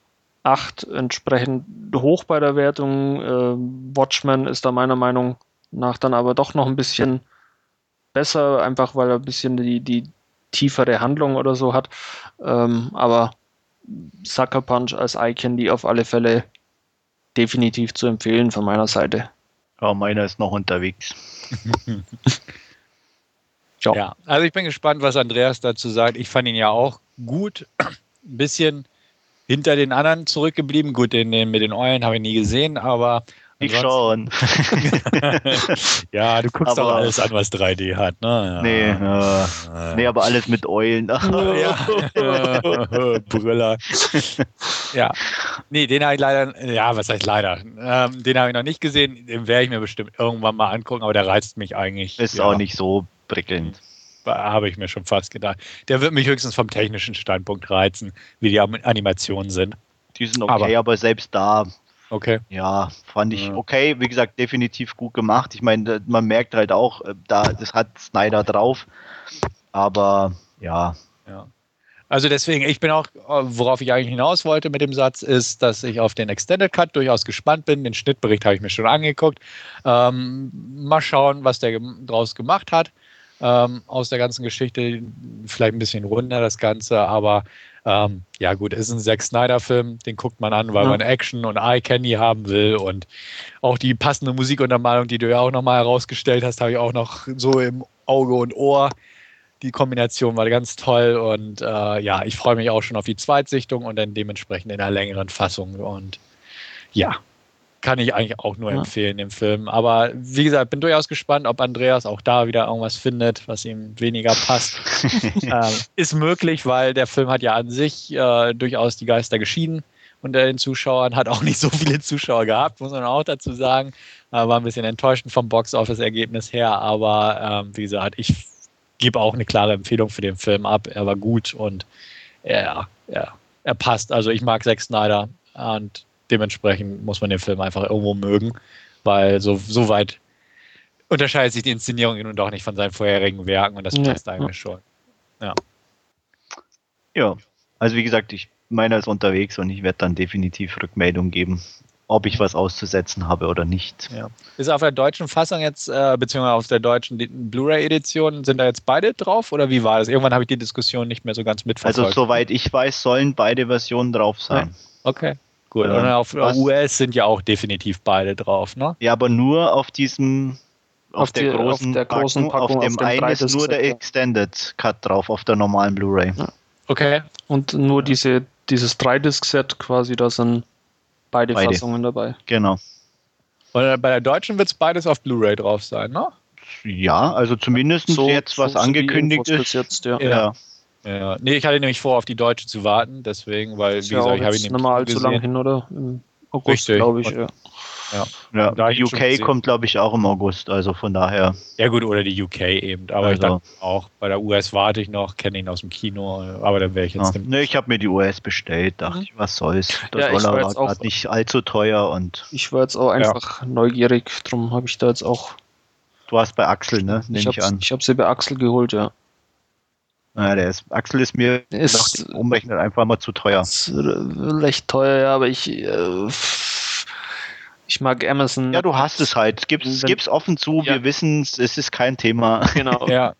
8 entsprechend hoch bei der Wertung. Äh, Watchmen ist da meiner Meinung nach dann aber doch noch ein bisschen besser, einfach weil er ein bisschen die, die tiefere Handlung oder so hat. Ähm, aber Sucker Punch als Eye Candy auf alle Fälle definitiv zu empfehlen von meiner Seite. Ja, meiner ist noch unterwegs. ja. ja, also ich bin gespannt, was Andreas dazu sagt. Ich fand ihn ja auch gut. Ein bisschen hinter den anderen zurückgeblieben. Gut, den, den mit den Eulen habe ich nie gesehen, aber ich schon. ja, du guckst aber, auch alles an, was 3D hat, ne? Ja. Nee, äh, nee, aber alles mit Eulen. ja. Brüller. ja. Nee, den habe ich leider, ja, was heißt leider? Ähm, den habe ich noch nicht gesehen. Den werde ich mir bestimmt irgendwann mal angucken, aber der reizt mich eigentlich. Ist ja. auch nicht so prickelnd. Habe ich mir schon fast gedacht. Der wird mich höchstens vom technischen Standpunkt reizen, wie die Animationen sind. Die sind okay, aber, aber selbst da Okay. Ja, fand ich okay. Wie gesagt, definitiv gut gemacht. Ich meine, man merkt halt auch, äh, da, das hat Snyder drauf. Aber ja. Ja. Also deswegen, ich bin auch, worauf ich eigentlich hinaus wollte mit dem Satz, ist, dass ich auf den Extended Cut durchaus gespannt bin. Den Schnittbericht habe ich mir schon angeguckt. Ähm, mal schauen, was der draus gemacht hat. Ähm, aus der ganzen Geschichte. Vielleicht ein bisschen runder das Ganze, aber ähm, ja, gut, ist ein Zack Snyder-Film, den guckt man an, weil ja. man Action und Eye Candy haben will und auch die passende Musikuntermalung, die du ja auch nochmal herausgestellt hast, habe ich auch noch so im Auge und Ohr. Die Kombination war ganz toll und äh, ja, ich freue mich auch schon auf die Zweitsichtung und dann dementsprechend in einer längeren Fassung und ja, kann ich eigentlich auch nur ja. empfehlen, den Film. Aber wie gesagt, bin durchaus gespannt, ob Andreas auch da wieder irgendwas findet, was ihm weniger passt. ähm, ist möglich, weil der Film hat ja an sich äh, durchaus die Geister geschieden unter den Zuschauern, hat auch nicht so viele Zuschauer gehabt, muss man auch dazu sagen. Äh, war ein bisschen enttäuschend vom Box-Office-Ergebnis her, aber ähm, wie gesagt, ich gebe auch eine klare Empfehlung für den Film ab. Er war gut und er, er, er passt. Also ich mag Zack Snyder und dementsprechend muss man den Film einfach irgendwo mögen, weil so, so weit unterscheidet sich die Inszenierung nun doch nicht von seinen vorherigen Werken und das passt ja. eigentlich schon. Ja. Ja, also wie gesagt, ich meiner ist unterwegs und ich werde dann definitiv Rückmeldung geben, ob ich was auszusetzen habe oder nicht. Ja. Ist auf der deutschen Fassung jetzt, äh, beziehungsweise auf der deutschen Blu-ray-Edition, sind da jetzt beide drauf oder wie war das? Irgendwann habe ich die Diskussion nicht mehr so ganz mitverfolgt. Also soweit ich weiß, sollen beide Versionen drauf sein. Okay. Gut, und auf was, US sind ja auch definitiv beide drauf, ne? Ja, aber nur auf diesem, auf, auf der, die, großen, auf der großen Packung, auf dem, auf dem einen ist nur der Extended Cut drauf, auf der normalen Blu-ray. Ja. Okay. Und nur diese, dieses Dreidisc-Set quasi, da sind beide, beide, Fassungen dabei. Genau. Und bei der deutschen wird es beides auf Blu-ray drauf sein, ne? Ja, also zumindest so, jetzt, was so angekündigt ist. Jetzt, ja. ja. Ja, nee, ich hatte nämlich vor, auf die Deutsche zu warten, deswegen, weil, wie gesagt, ich habe ihn nicht normal zu lange hin, oder? Im August, glaube ich, ja. Ja, ja die UK kommt, glaube ich, auch im August, also von daher. Ja, gut, oder die UK eben. Aber also. ich dachte auch, bei der US warte ich noch, kenne ihn aus dem Kino, aber dann wäre ich jetzt. Ja. Nee, ich habe mir die US bestellt, dachte mhm. ich, was soll's. Das ja, Dollar war gerade nicht allzu teuer und. Ich war jetzt auch einfach ja. neugierig, darum habe ich da jetzt auch. Du hast bei Axel, ne? Nehme ich, ich an. Ich habe sie bei Axel geholt, ja. Naja, der ist, Axel ist mir ist umrechnet einfach mal zu teuer. Ist recht teuer, ja, aber ich. Äh, ich mag Amazon. Ja, du hast es halt. Gib's, gib's offen zu, ja. wir wissen es, es ist kein Thema. Genau. ja.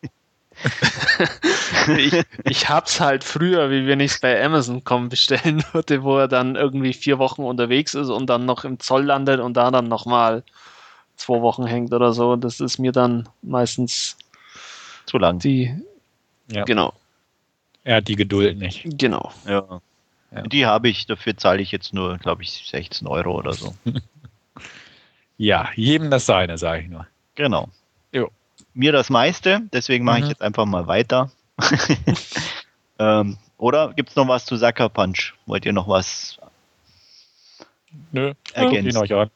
ich, ich hab's halt früher, wie wenn ich es bei Amazon.com bestellen würde, wo er dann irgendwie vier Wochen unterwegs ist und dann noch im Zoll landet und da dann nochmal zwei Wochen hängt oder so. Das ist mir dann meistens zu lang. Die, ja. Genau. Er hat die Geduld nicht. Genau. Ja. ja. Die habe ich, dafür zahle ich jetzt nur, glaube ich, 16 Euro oder so. ja, jedem das seine, sage ich nur. Genau. Jo. Mir das meiste, deswegen mache mhm. ich jetzt einfach mal weiter. ähm, oder gibt es noch was zu Sucker Punch? Wollt ihr noch was Nö, ergänzen? Ja,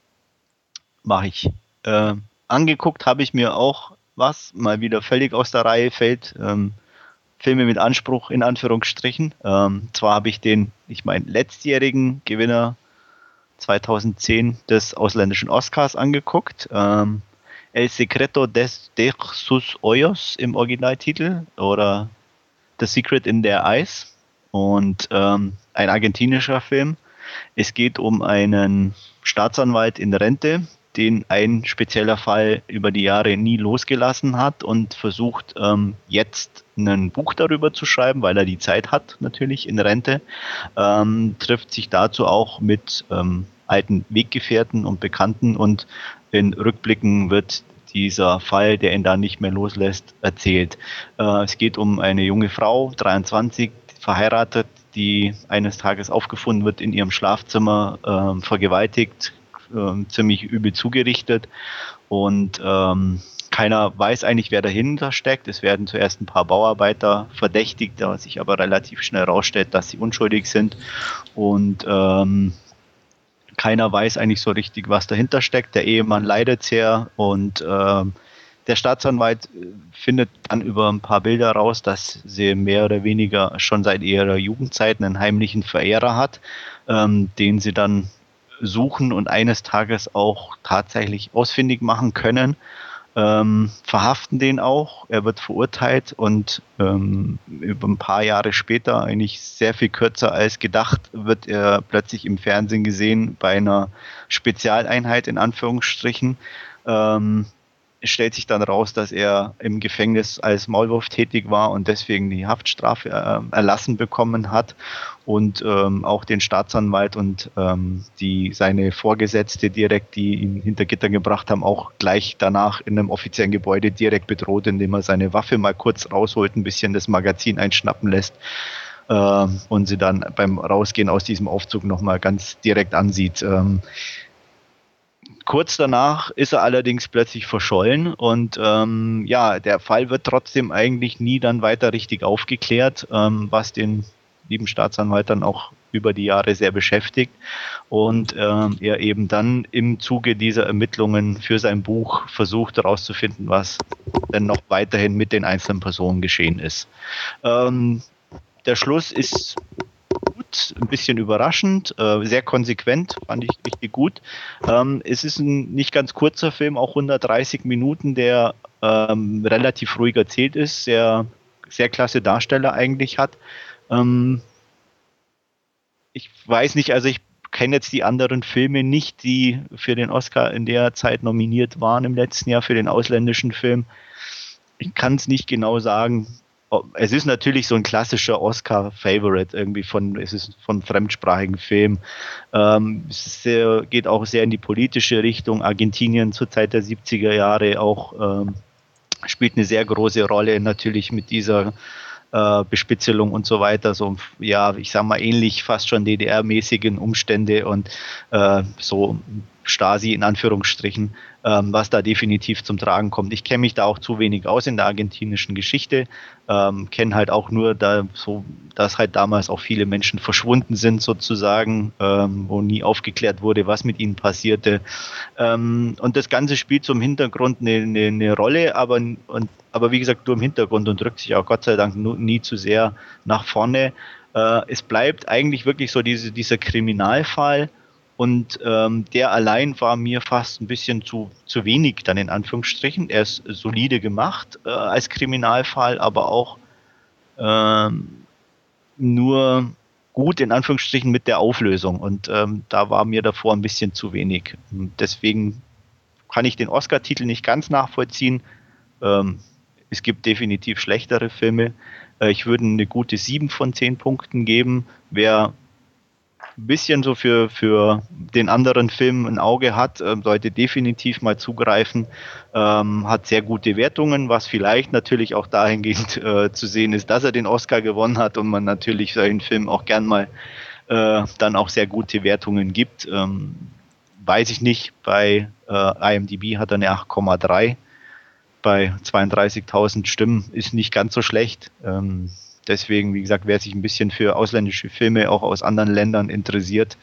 Mache ich. Äh, angeguckt habe ich mir auch was, mal wieder völlig aus der Reihe fällt. Ähm, Filme mit Anspruch in Anführungsstrichen. Ähm, zwar habe ich den, ich meine, letztjährigen Gewinner 2010 des ausländischen Oscars angeguckt. Ähm, El Secreto des, de sus Hoyos im Originaltitel oder The Secret in Their Eyes und ähm, ein argentinischer Film. Es geht um einen Staatsanwalt in Rente, den ein spezieller Fall über die Jahre nie losgelassen hat und versucht ähm, jetzt ein Buch darüber zu schreiben, weil er die Zeit hat natürlich in Rente, ähm, trifft sich dazu auch mit ähm, alten Weggefährten und Bekannten und in Rückblicken wird dieser Fall, der ihn da nicht mehr loslässt, erzählt. Äh, es geht um eine junge Frau, 23, verheiratet, die eines Tages aufgefunden wird in ihrem Schlafzimmer, äh, vergewaltigt, äh, ziemlich übel zugerichtet und ähm, keiner weiß eigentlich, wer dahinter steckt. Es werden zuerst ein paar Bauarbeiter verdächtigt, da sich aber relativ schnell herausstellt, dass sie unschuldig sind und ähm, keiner weiß eigentlich so richtig, was dahinter steckt. Der Ehemann leidet sehr und äh, der Staatsanwalt äh, findet dann über ein paar Bilder raus, dass sie mehr oder weniger schon seit ihrer Jugendzeit einen heimlichen Verehrer hat, ähm, den sie dann suchen und eines Tages auch tatsächlich ausfindig machen können. Ähm, verhaften den auch. Er wird verurteilt und ähm, über ein paar Jahre später, eigentlich sehr viel kürzer als gedacht, wird er plötzlich im Fernsehen gesehen bei einer Spezialeinheit in Anführungsstrichen. Ähm, stellt sich dann raus, dass er im Gefängnis als Maulwurf tätig war und deswegen die Haftstrafe äh, erlassen bekommen hat und ähm, auch den Staatsanwalt und ähm, die seine Vorgesetzte direkt, die ihn hinter Gitter gebracht haben, auch gleich danach in einem offiziellen Gebäude direkt bedroht, indem er seine Waffe mal kurz rausholt, ein bisschen das Magazin einschnappen lässt äh, und sie dann beim Rausgehen aus diesem Aufzug nochmal ganz direkt ansieht. Ähm, Kurz danach ist er allerdings plötzlich verschollen und ähm, ja, der Fall wird trotzdem eigentlich nie dann weiter richtig aufgeklärt, ähm, was den lieben Staatsanwalt dann auch über die Jahre sehr beschäftigt und ähm, er eben dann im Zuge dieser Ermittlungen für sein Buch versucht herauszufinden, was denn noch weiterhin mit den einzelnen Personen geschehen ist. Ähm, der Schluss ist gut, ein bisschen überraschend, äh, sehr konsequent, fand ich richtig gut. Ähm, es ist ein nicht ganz kurzer Film, auch 130 Minuten, der ähm, relativ ruhig erzählt ist, sehr, sehr klasse Darsteller eigentlich hat. Ähm, ich weiß nicht, also ich kenne jetzt die anderen Filme nicht, die für den Oscar in der Zeit nominiert waren im letzten Jahr für den ausländischen Film. Ich kann es nicht genau sagen es ist natürlich so ein klassischer Oscar-Favorite irgendwie von, es ist von fremdsprachigen Filmen. Ähm, es sehr, geht auch sehr in die politische Richtung. Argentinien zur Zeit der 70er Jahre auch ähm, spielt eine sehr große Rolle natürlich mit dieser äh, Bespitzelung und so weiter. So, ja, ich sag mal ähnlich fast schon DDR-mäßigen Umstände und äh, so Stasi in Anführungsstrichen, ähm, was da definitiv zum Tragen kommt. Ich kenne mich da auch zu wenig aus in der argentinischen Geschichte, ähm, kenne halt auch nur da so, dass halt damals auch viele Menschen verschwunden sind sozusagen, ähm, wo nie aufgeklärt wurde, was mit ihnen passierte. Ähm, und das Ganze spielt so Hintergrund eine, eine, eine Rolle, aber, und, aber wie gesagt nur im Hintergrund und drückt sich auch Gott sei Dank nie zu sehr nach vorne. Äh, es bleibt eigentlich wirklich so diese, dieser Kriminalfall und ähm, der allein war mir fast ein bisschen zu, zu wenig dann in Anführungsstrichen. Er ist solide gemacht äh, als Kriminalfall, aber auch ähm, nur gut in Anführungsstrichen mit der Auflösung und ähm, da war mir davor ein bisschen zu wenig. Deswegen kann ich den Oscar-Titel nicht ganz nachvollziehen. Ähm, es gibt definitiv schlechtere Filme. Äh, ich würde eine gute 7 von 10 Punkten geben. Wer ein bisschen so für, für den anderen Film ein Auge hat, äh, sollte definitiv mal zugreifen. Ähm, hat sehr gute Wertungen, was vielleicht natürlich auch dahingehend äh, zu sehen ist, dass er den Oscar gewonnen hat und man natürlich solchen Film auch gern mal äh, dann auch sehr gute Wertungen gibt. Ähm, weiß ich nicht, bei äh, IMDb hat er eine 8,3 bei 32.000 Stimmen, ist nicht ganz so schlecht. Ähm, deswegen, wie gesagt, wer sich ein bisschen für ausländische Filme auch aus anderen Ländern interessiert,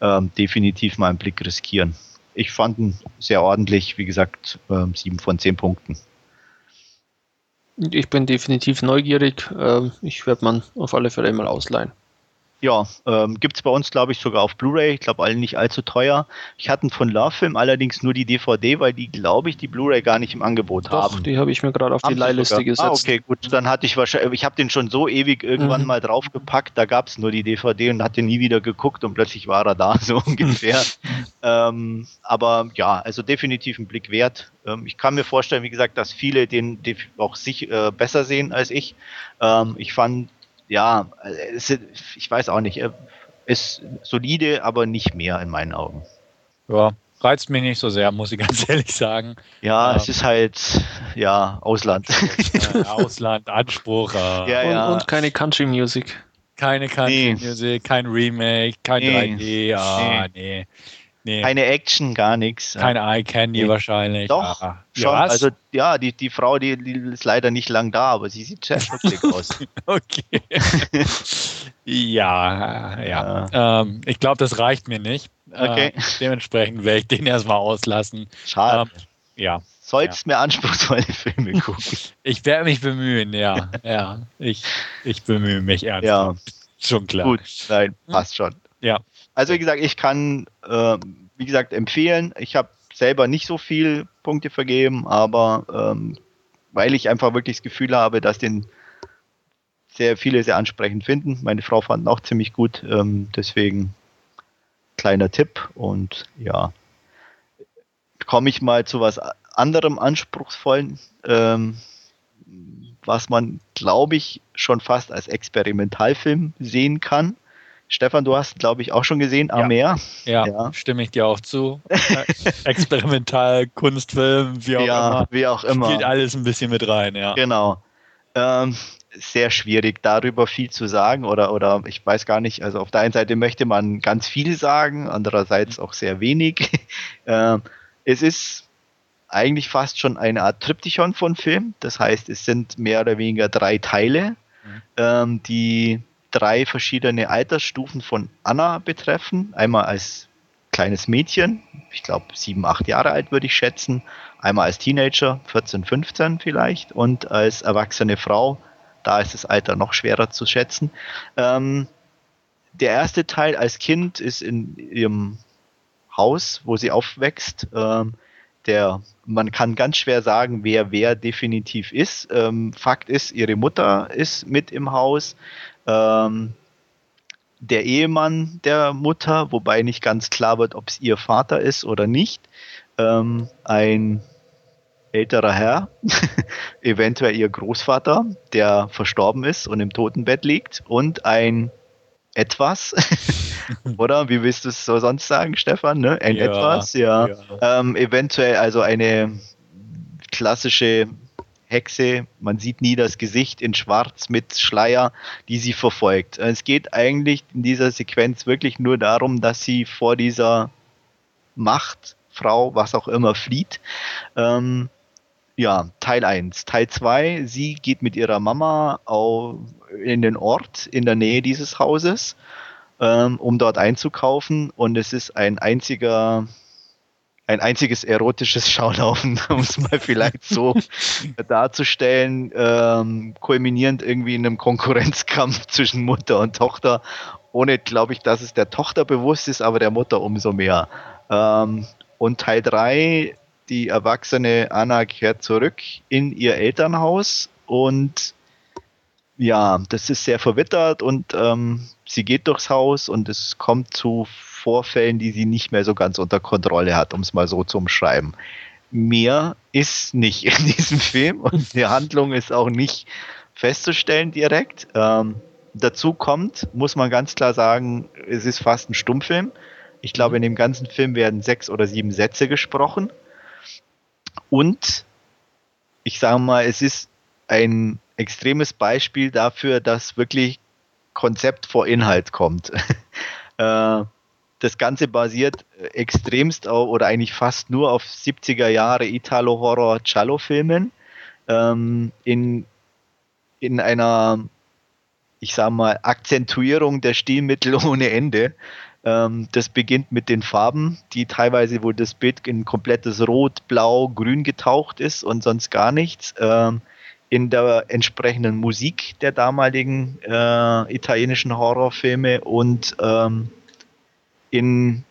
ähm, definitiv mal einen Blick riskieren. Ich fand ihn sehr ordentlich, wie gesagt, ähm, sieben von zehn Punkten. Ich bin definitiv neugierig. Ähm, ich werde man auf alle Fälle mal ausleihen. Ja, ähm, gibt es bei uns, glaube ich, sogar auf Blu-ray. Ich glaube, alle nicht allzu teuer. Ich hatte von Love Film allerdings nur die DVD, weil die, glaube ich, die Blu-ray gar nicht im Angebot Doch, haben. Die habe ich mir gerade auf haben die Leihliste gesetzt. Ah, okay, gut. Dann hatte ich wahrscheinlich, ich habe den schon so ewig irgendwann mhm. mal draufgepackt. Da gab es nur die DVD und hatte nie wieder geguckt und plötzlich war er da, so ungefähr. ähm, aber ja, also definitiv ein Blick wert. Ähm, ich kann mir vorstellen, wie gesagt, dass viele den, den auch sich äh, besser sehen als ich. Ähm, ich fand ja, ich weiß auch nicht, ist solide, aber nicht mehr in meinen Augen. Ja, reizt mich nicht so sehr, muss ich ganz ehrlich sagen. Ja, ähm, es ist halt, ja, Ausland. Äh, Ausland, Anspruch. Äh, ja, ja. Und, und, keine Country Music. Keine Country nee. Music, kein Remake, kein nee. 3D, ah, nee. nee. Nee. Keine Action, gar nichts. Keine Eye Candy nee. wahrscheinlich. Doch, ah. schon. Ja, also ja, die, die Frau, die, die, ist leider nicht lang da, aber sie sieht sehr schnucklig aus. okay. ja, ja. ja. Ähm, ich glaube, das reicht mir nicht. Okay. Äh, dementsprechend werde ich den erstmal auslassen. Schade. Ähm, ja. Sollst ja. mir anspruchsvolle Filme gucken. ich werde mich bemühen, ja. ja. Ich, ich bemühe mich ernsthaft. Ja. Schon klar. Gut, nein, passt schon. Ja. Also wie gesagt, ich kann, äh, wie gesagt, empfehlen. Ich habe selber nicht so viel Punkte vergeben, aber ähm, weil ich einfach wirklich das Gefühl habe, dass den sehr viele sehr ansprechend finden. Meine Frau fand ihn auch ziemlich gut, ähm, deswegen kleiner Tipp und ja, komme ich mal zu was anderem anspruchsvollen, ähm, was man, glaube ich, schon fast als Experimentalfilm sehen kann. Stefan, du hast, glaube ich, auch schon gesehen, Amer. Ja, ja, stimme ich dir auch zu. Experimental, Kunstfilm, wie auch ja, immer. Wie auch immer. Spielt alles ein bisschen mit rein, ja. Genau. Ähm, sehr schwierig, darüber viel zu sagen oder, oder ich weiß gar nicht. Also auf der einen Seite möchte man ganz viel sagen, andererseits auch sehr wenig. ähm, es ist eigentlich fast schon eine Art Triptychon von Film. Das heißt, es sind mehr oder weniger drei Teile, mhm. ähm, die drei verschiedene Altersstufen von Anna betreffen. Einmal als kleines Mädchen, ich glaube sieben, acht Jahre alt würde ich schätzen. Einmal als Teenager, 14, 15 vielleicht. Und als erwachsene Frau, da ist das Alter noch schwerer zu schätzen. Ähm, der erste Teil als Kind ist in ihrem Haus, wo sie aufwächst. Ähm, der, man kann ganz schwer sagen, wer wer definitiv ist. Ähm, Fakt ist, ihre Mutter ist mit im Haus ähm, der Ehemann der Mutter, wobei nicht ganz klar wird, ob es ihr Vater ist oder nicht, ähm, ein älterer Herr, eventuell ihr Großvater, der verstorben ist und im Totenbett liegt, und ein etwas, oder wie willst du es so sonst sagen, Stefan? Ne? Ein ja, etwas, ja. ja. Ähm, eventuell also eine klassische Hexe, man sieht nie das Gesicht in Schwarz mit Schleier, die sie verfolgt. Es geht eigentlich in dieser Sequenz wirklich nur darum, dass sie vor dieser Machtfrau, was auch immer, flieht. Ähm, ja, Teil 1. Teil 2, sie geht mit ihrer Mama in den Ort in der Nähe dieses Hauses, ähm, um dort einzukaufen und es ist ein einziger ein einziges erotisches Schaulaufen, um es mal vielleicht so darzustellen, ähm, kulminierend irgendwie in einem Konkurrenzkampf zwischen Mutter und Tochter, ohne, glaube ich, dass es der Tochter bewusst ist, aber der Mutter umso mehr. Ähm, und Teil 3, die erwachsene Anna kehrt zurück in ihr Elternhaus und ja, das ist sehr verwittert und ähm, sie geht durchs Haus und es kommt zu Vorfällen, die sie nicht mehr so ganz unter Kontrolle hat, um es mal so zu umschreiben. Mehr ist nicht in diesem Film und die Handlung ist auch nicht festzustellen direkt. Ähm, dazu kommt, muss man ganz klar sagen, es ist fast ein Stummfilm. Ich glaube, in dem ganzen Film werden sechs oder sieben Sätze gesprochen. Und ich sage mal, es ist ein extremes Beispiel dafür, dass wirklich Konzept vor Inhalt kommt. Äh, das Ganze basiert extremst auf, oder eigentlich fast nur auf 70er Jahre Italo-Horror-Cello-Filmen ähm, in, in einer, ich sag mal, Akzentuierung der Stilmittel ohne Ende. Ähm, das beginnt mit den Farben, die teilweise, wo das Bild in komplettes Rot, Blau, Grün getaucht ist und sonst gar nichts. Ähm, in der entsprechenden Musik der damaligen äh, italienischen Horrorfilme und ähm, in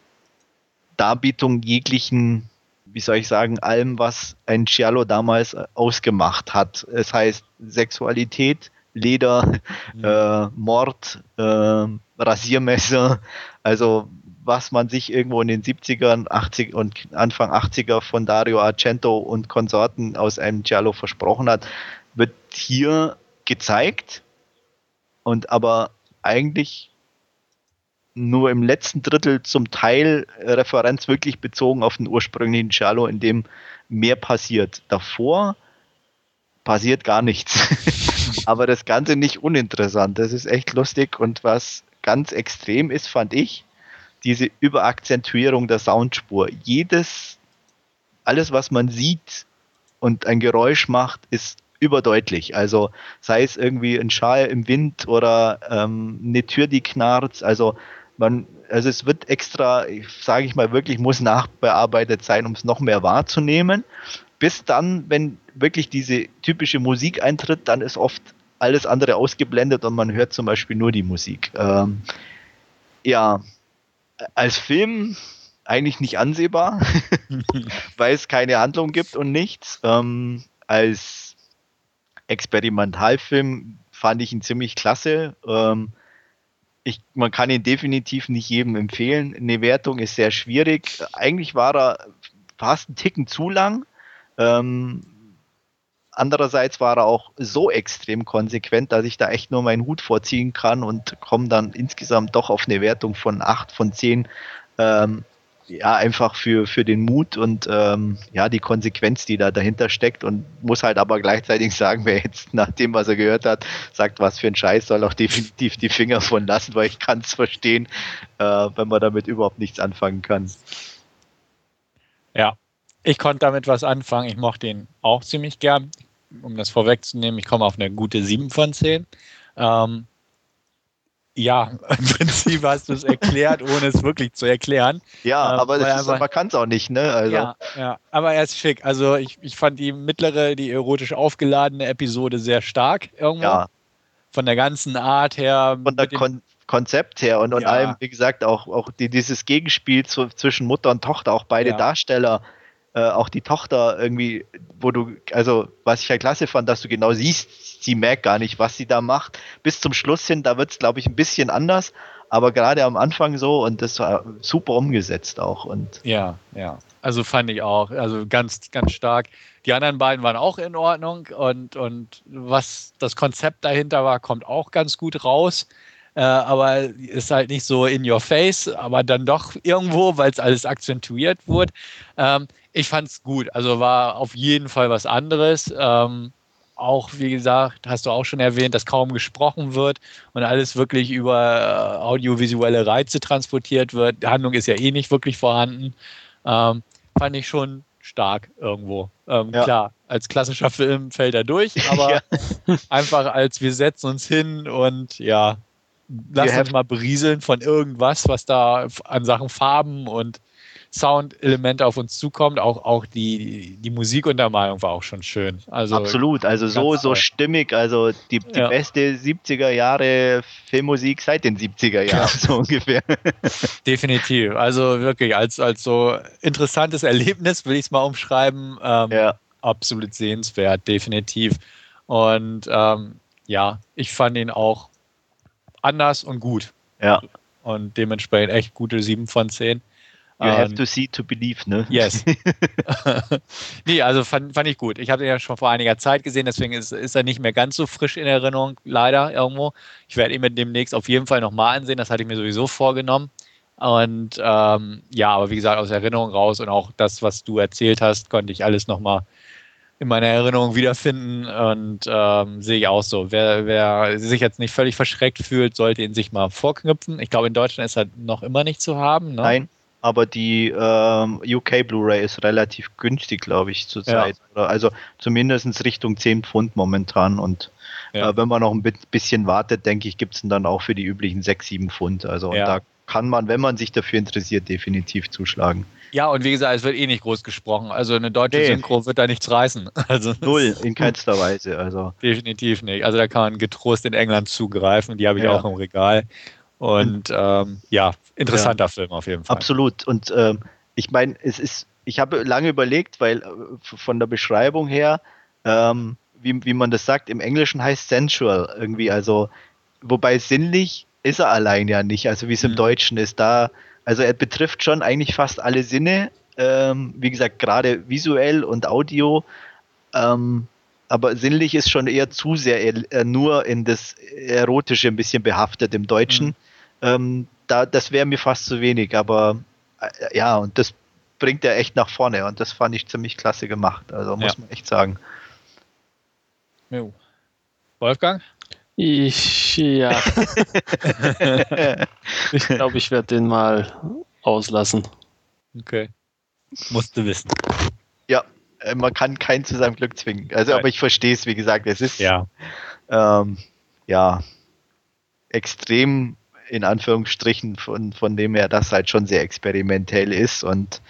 Darbietung jeglichen, wie soll ich sagen, allem, was ein Giallo damals ausgemacht hat. Es heißt Sexualität, Leder, mhm. äh, Mord, äh, Rasiermesser, also was man sich irgendwo in den 70ern, 80 und Anfang 80er von Dario Argento und Konsorten aus einem Giallo versprochen hat, wird hier gezeigt und aber eigentlich nur im letzten Drittel zum Teil Referenz wirklich bezogen auf den ursprünglichen Giallo, in dem mehr passiert. Davor passiert gar nichts. aber das Ganze nicht uninteressant. Das ist echt lustig und was ganz extrem ist, fand ich, diese Überakzentuierung der Soundspur. Jedes, alles, was man sieht und ein Geräusch macht, ist überdeutlich. Also sei es irgendwie ein Schal im Wind oder ähm, eine Tür, die knarrt. Also man, also es wird extra, sage ich mal, wirklich muss nachbearbeitet sein, um es noch mehr wahrzunehmen. Bis dann, wenn wirklich diese typische Musik eintritt, dann ist oft alles andere ausgeblendet und man hört zum Beispiel nur die Musik. Ähm, ja, als Film eigentlich nicht ansehbar, weil es keine Handlung gibt und nichts. Ähm, als Experimentalfilm fand ich ihn ziemlich klasse. Ähm, ich, man kann ihn definitiv nicht jedem empfehlen. Eine Wertung ist sehr schwierig. Eigentlich war er fast einen Ticken zu lang. Ähm, andererseits war er auch so extrem konsequent, dass ich da echt nur meinen Hut vorziehen kann und komme dann insgesamt doch auf eine Wertung von 8 von 10. Ähm, ja, einfach für, für den Mut und ähm, ja, die Konsequenz, die da dahinter steckt und muss halt aber gleichzeitig sagen, wer jetzt nach dem, was er gehört hat, sagt, was für ein Scheiß, soll auch definitiv die Finger von lassen, weil ich kann es verstehen, äh, wenn man damit überhaupt nichts anfangen kann. Ja, ich konnte damit was anfangen. Ich mochte ihn auch ziemlich gern. Um das vorwegzunehmen, ich komme auf eine gute 7 von 10. Ähm, ja, im Prinzip hast du es erklärt, ohne es wirklich zu erklären. Ja, ähm, aber, ist, man kann es auch nicht, ne? Also. Ja, ja, aber er ist schick. Also ich, ich fand die mittlere, die erotisch aufgeladene Episode sehr stark irgendwo. Ja. Von der ganzen Art her. Von der Kon Konzept her und, und ja. allem, wie gesagt, auch, auch die, dieses Gegenspiel zu, zwischen Mutter und Tochter, auch beide ja. Darsteller äh, auch die Tochter irgendwie, wo du, also was ich ja klasse fand, dass du genau siehst, sie merkt gar nicht, was sie da macht. Bis zum Schluss hin, da wird es, glaube ich, ein bisschen anders, aber gerade am Anfang so und das war super umgesetzt auch. Und ja, ja. Also fand ich auch, also ganz, ganz stark. Die anderen beiden waren auch in Ordnung und, und was das Konzept dahinter war, kommt auch ganz gut raus. Äh, aber ist halt nicht so in your face, aber dann doch irgendwo, weil es alles akzentuiert wurde. Ähm, ich fand es gut. Also war auf jeden Fall was anderes. Ähm, auch, wie gesagt, hast du auch schon erwähnt, dass kaum gesprochen wird und alles wirklich über äh, audiovisuelle Reize transportiert wird. Die Handlung ist ja eh nicht wirklich vorhanden. Ähm, fand ich schon stark irgendwo. Ähm, ja. Klar, als klassischer Film fällt er durch, aber ja. einfach als wir setzen uns hin und ja, lassen uns mal berieseln von irgendwas, was da an Sachen Farben und Soundelemente auf uns zukommt. Auch, auch die, die Musikuntermalung war auch schon schön. Also Absolut, also so, so stimmig, also die, die ja. beste 70er Jahre Filmmusik seit den 70er Jahren, ja. so ungefähr. Definitiv. Also wirklich, als, als so interessantes Erlebnis will ich es mal umschreiben. Ähm, ja. Absolut sehenswert, definitiv. Und ähm, ja, ich fand ihn auch anders und gut. Ja. Und dementsprechend echt gute 7 von 10. You have to see to believe, ne? Yes. nee, also fand, fand ich gut. Ich habe ihn ja schon vor einiger Zeit gesehen, deswegen ist, ist er nicht mehr ganz so frisch in Erinnerung, leider irgendwo. Ich werde ihn mit demnächst auf jeden Fall nochmal ansehen, das hatte ich mir sowieso vorgenommen. Und ähm, ja, aber wie gesagt, aus Erinnerung raus und auch das, was du erzählt hast, konnte ich alles nochmal in meiner Erinnerung wiederfinden und ähm, sehe ich auch so. Wer, wer sich jetzt nicht völlig verschreckt fühlt, sollte ihn sich mal vorknüpfen. Ich glaube, in Deutschland ist er noch immer nicht zu haben. Ne? Nein, aber die ähm, UK Blu-ray ist relativ günstig, glaube ich, zurzeit. Ja. Also zumindest Richtung 10 Pfund momentan. Und ja. äh, wenn man noch ein bisschen wartet, denke ich, gibt es dann auch für die üblichen 6, 7 Pfund. Also ja. da kann man, wenn man sich dafür interessiert, definitiv zuschlagen. Ja, und wie gesagt, es wird eh nicht groß gesprochen. Also eine deutsche nee. Synchro wird da nichts reißen. Also Null, in keinster Weise. Also. Definitiv nicht. Also da kann man getrost in England zugreifen. Die habe ich ja. auch im Regal. Und ähm, ja, interessanter ja. Film auf jeden Fall. Absolut. Und ähm, ich meine, es ist, ich habe lange überlegt, weil äh, von der Beschreibung her, ähm, wie, wie man das sagt, im Englischen heißt sensual irgendwie, also wobei sinnlich ist er allein ja nicht, also wie es im mhm. Deutschen ist. Da, also er betrifft schon eigentlich fast alle Sinne, ähm, wie gesagt, gerade visuell und Audio. Ähm, aber sinnlich ist schon eher zu sehr äh, nur in das Erotische ein bisschen behaftet im Deutschen. Mhm. Ähm, da, das wäre mir fast zu wenig, aber äh, ja, und das bringt er echt nach vorne und das fand ich ziemlich klasse gemacht. Also muss ja. man echt sagen. Jo. Wolfgang? Ich, ja. ich glaube, ich werde den mal auslassen. Okay. Musste wissen. Ja, äh, man kann keinen zu seinem Glück zwingen. Also, Nein. aber ich verstehe es, wie gesagt, es ist ja, ähm, ja extrem in Anführungsstrichen, von, von dem her das halt schon sehr experimentell ist und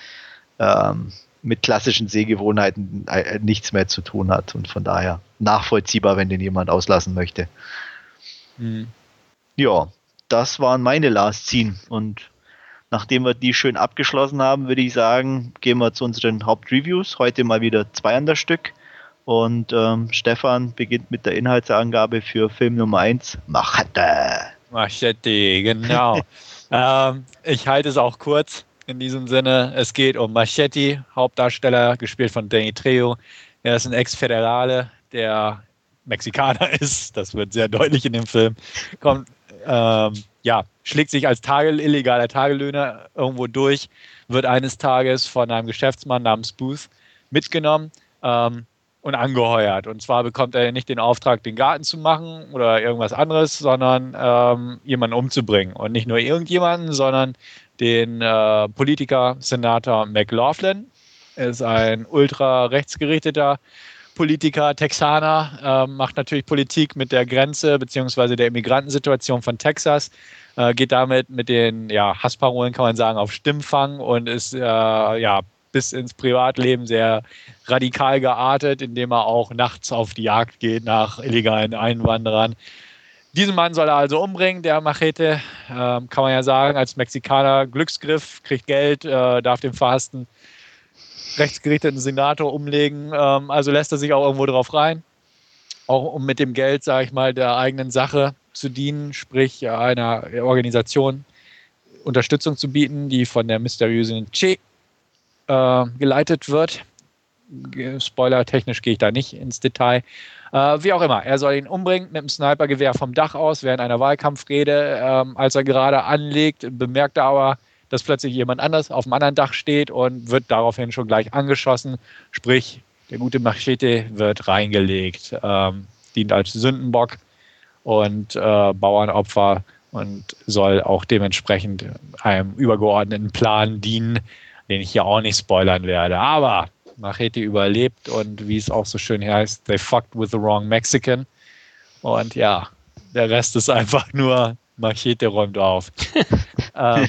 ähm, mit klassischen Sehgewohnheiten äh, nichts mehr zu tun hat und von daher nachvollziehbar, wenn den jemand auslassen möchte. Mhm. Ja, das waren meine Last Scene und nachdem wir die schön abgeschlossen haben, würde ich sagen, gehen wir zu unseren Hauptreviews. Heute mal wieder zwei an das Stück. Und ähm, Stefan beginnt mit der Inhaltsangabe für Film Nummer 1, Machete. Machete, genau. ähm, ich halte es auch kurz in diesem Sinne. Es geht um Machete, Hauptdarsteller, gespielt von Danny Trejo. Er ist ein Ex-Federale, der Mexikaner ist. Das wird sehr deutlich in dem Film. Kommt, ähm, ja, schlägt sich als Tage, illegaler Tagelöhner irgendwo durch, wird eines Tages von einem Geschäftsmann namens Booth mitgenommen. Ähm, und angeheuert. Und zwar bekommt er nicht den Auftrag, den Garten zu machen oder irgendwas anderes, sondern ähm, jemanden umzubringen. Und nicht nur irgendjemanden, sondern den äh, Politiker, Senator McLaughlin. Er ist ein ultra rechtsgerichteter Politiker, Texaner, äh, macht natürlich Politik mit der Grenze bzw. der Immigrantensituation von Texas, äh, geht damit mit den ja, Hassparolen, kann man sagen, auf Stimmfang und ist äh, ja bis ins Privatleben sehr radikal geartet, indem er auch nachts auf die Jagd geht nach illegalen Einwanderern. Diesen Mann soll er also umbringen, der Machete, ähm, kann man ja sagen, als Mexikaner Glücksgriff, kriegt Geld, äh, darf den verhassten rechtsgerichteten Senator umlegen. Ähm, also lässt er sich auch irgendwo drauf rein, auch um mit dem Geld, sage ich mal, der eigenen Sache zu dienen, sprich einer Organisation Unterstützung zu bieten, die von der mysteriösen Che äh, geleitet wird. Spoiler, technisch gehe ich da nicht ins Detail. Äh, wie auch immer, er soll ihn umbringen mit einem Snipergewehr vom Dach aus während einer Wahlkampfrede. Ähm, als er gerade anlegt, bemerkt er aber, dass plötzlich jemand anders auf dem anderen Dach steht und wird daraufhin schon gleich angeschossen. Sprich, der gute Machete wird reingelegt, ähm, dient als Sündenbock und äh, Bauernopfer und soll auch dementsprechend einem übergeordneten Plan dienen, den ich hier auch nicht spoilern werde. Aber Machete überlebt und wie es auch so schön heißt, they fucked with the wrong Mexican. Und ja, der Rest ist einfach nur Machete räumt auf. ähm,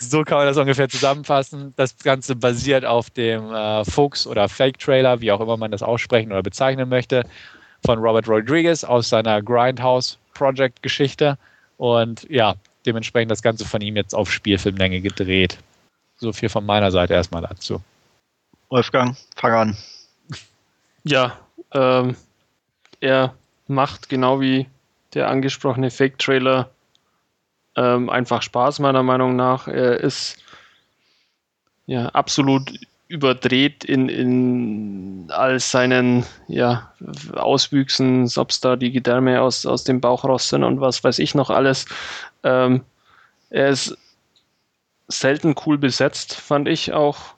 so kann man das ungefähr zusammenfassen. Das Ganze basiert auf dem äh, Fuchs- oder Fake-Trailer, wie auch immer man das aussprechen oder bezeichnen möchte, von Robert Rodriguez aus seiner Grindhouse Project-Geschichte. Und ja, dementsprechend das Ganze von ihm jetzt auf Spielfilmlänge gedreht. So viel von meiner Seite erstmal dazu. Wolfgang, fang an. Ja, ähm, er macht genau wie der angesprochene Fake-Trailer ähm, einfach Spaß, meiner Meinung nach. Er ist ja absolut überdreht in, in all seinen ja, Auswüchsen, ob es da die Gedärme aus, aus dem Bauch raus sind und was weiß ich noch alles. Ähm, er ist selten cool besetzt, fand ich auch.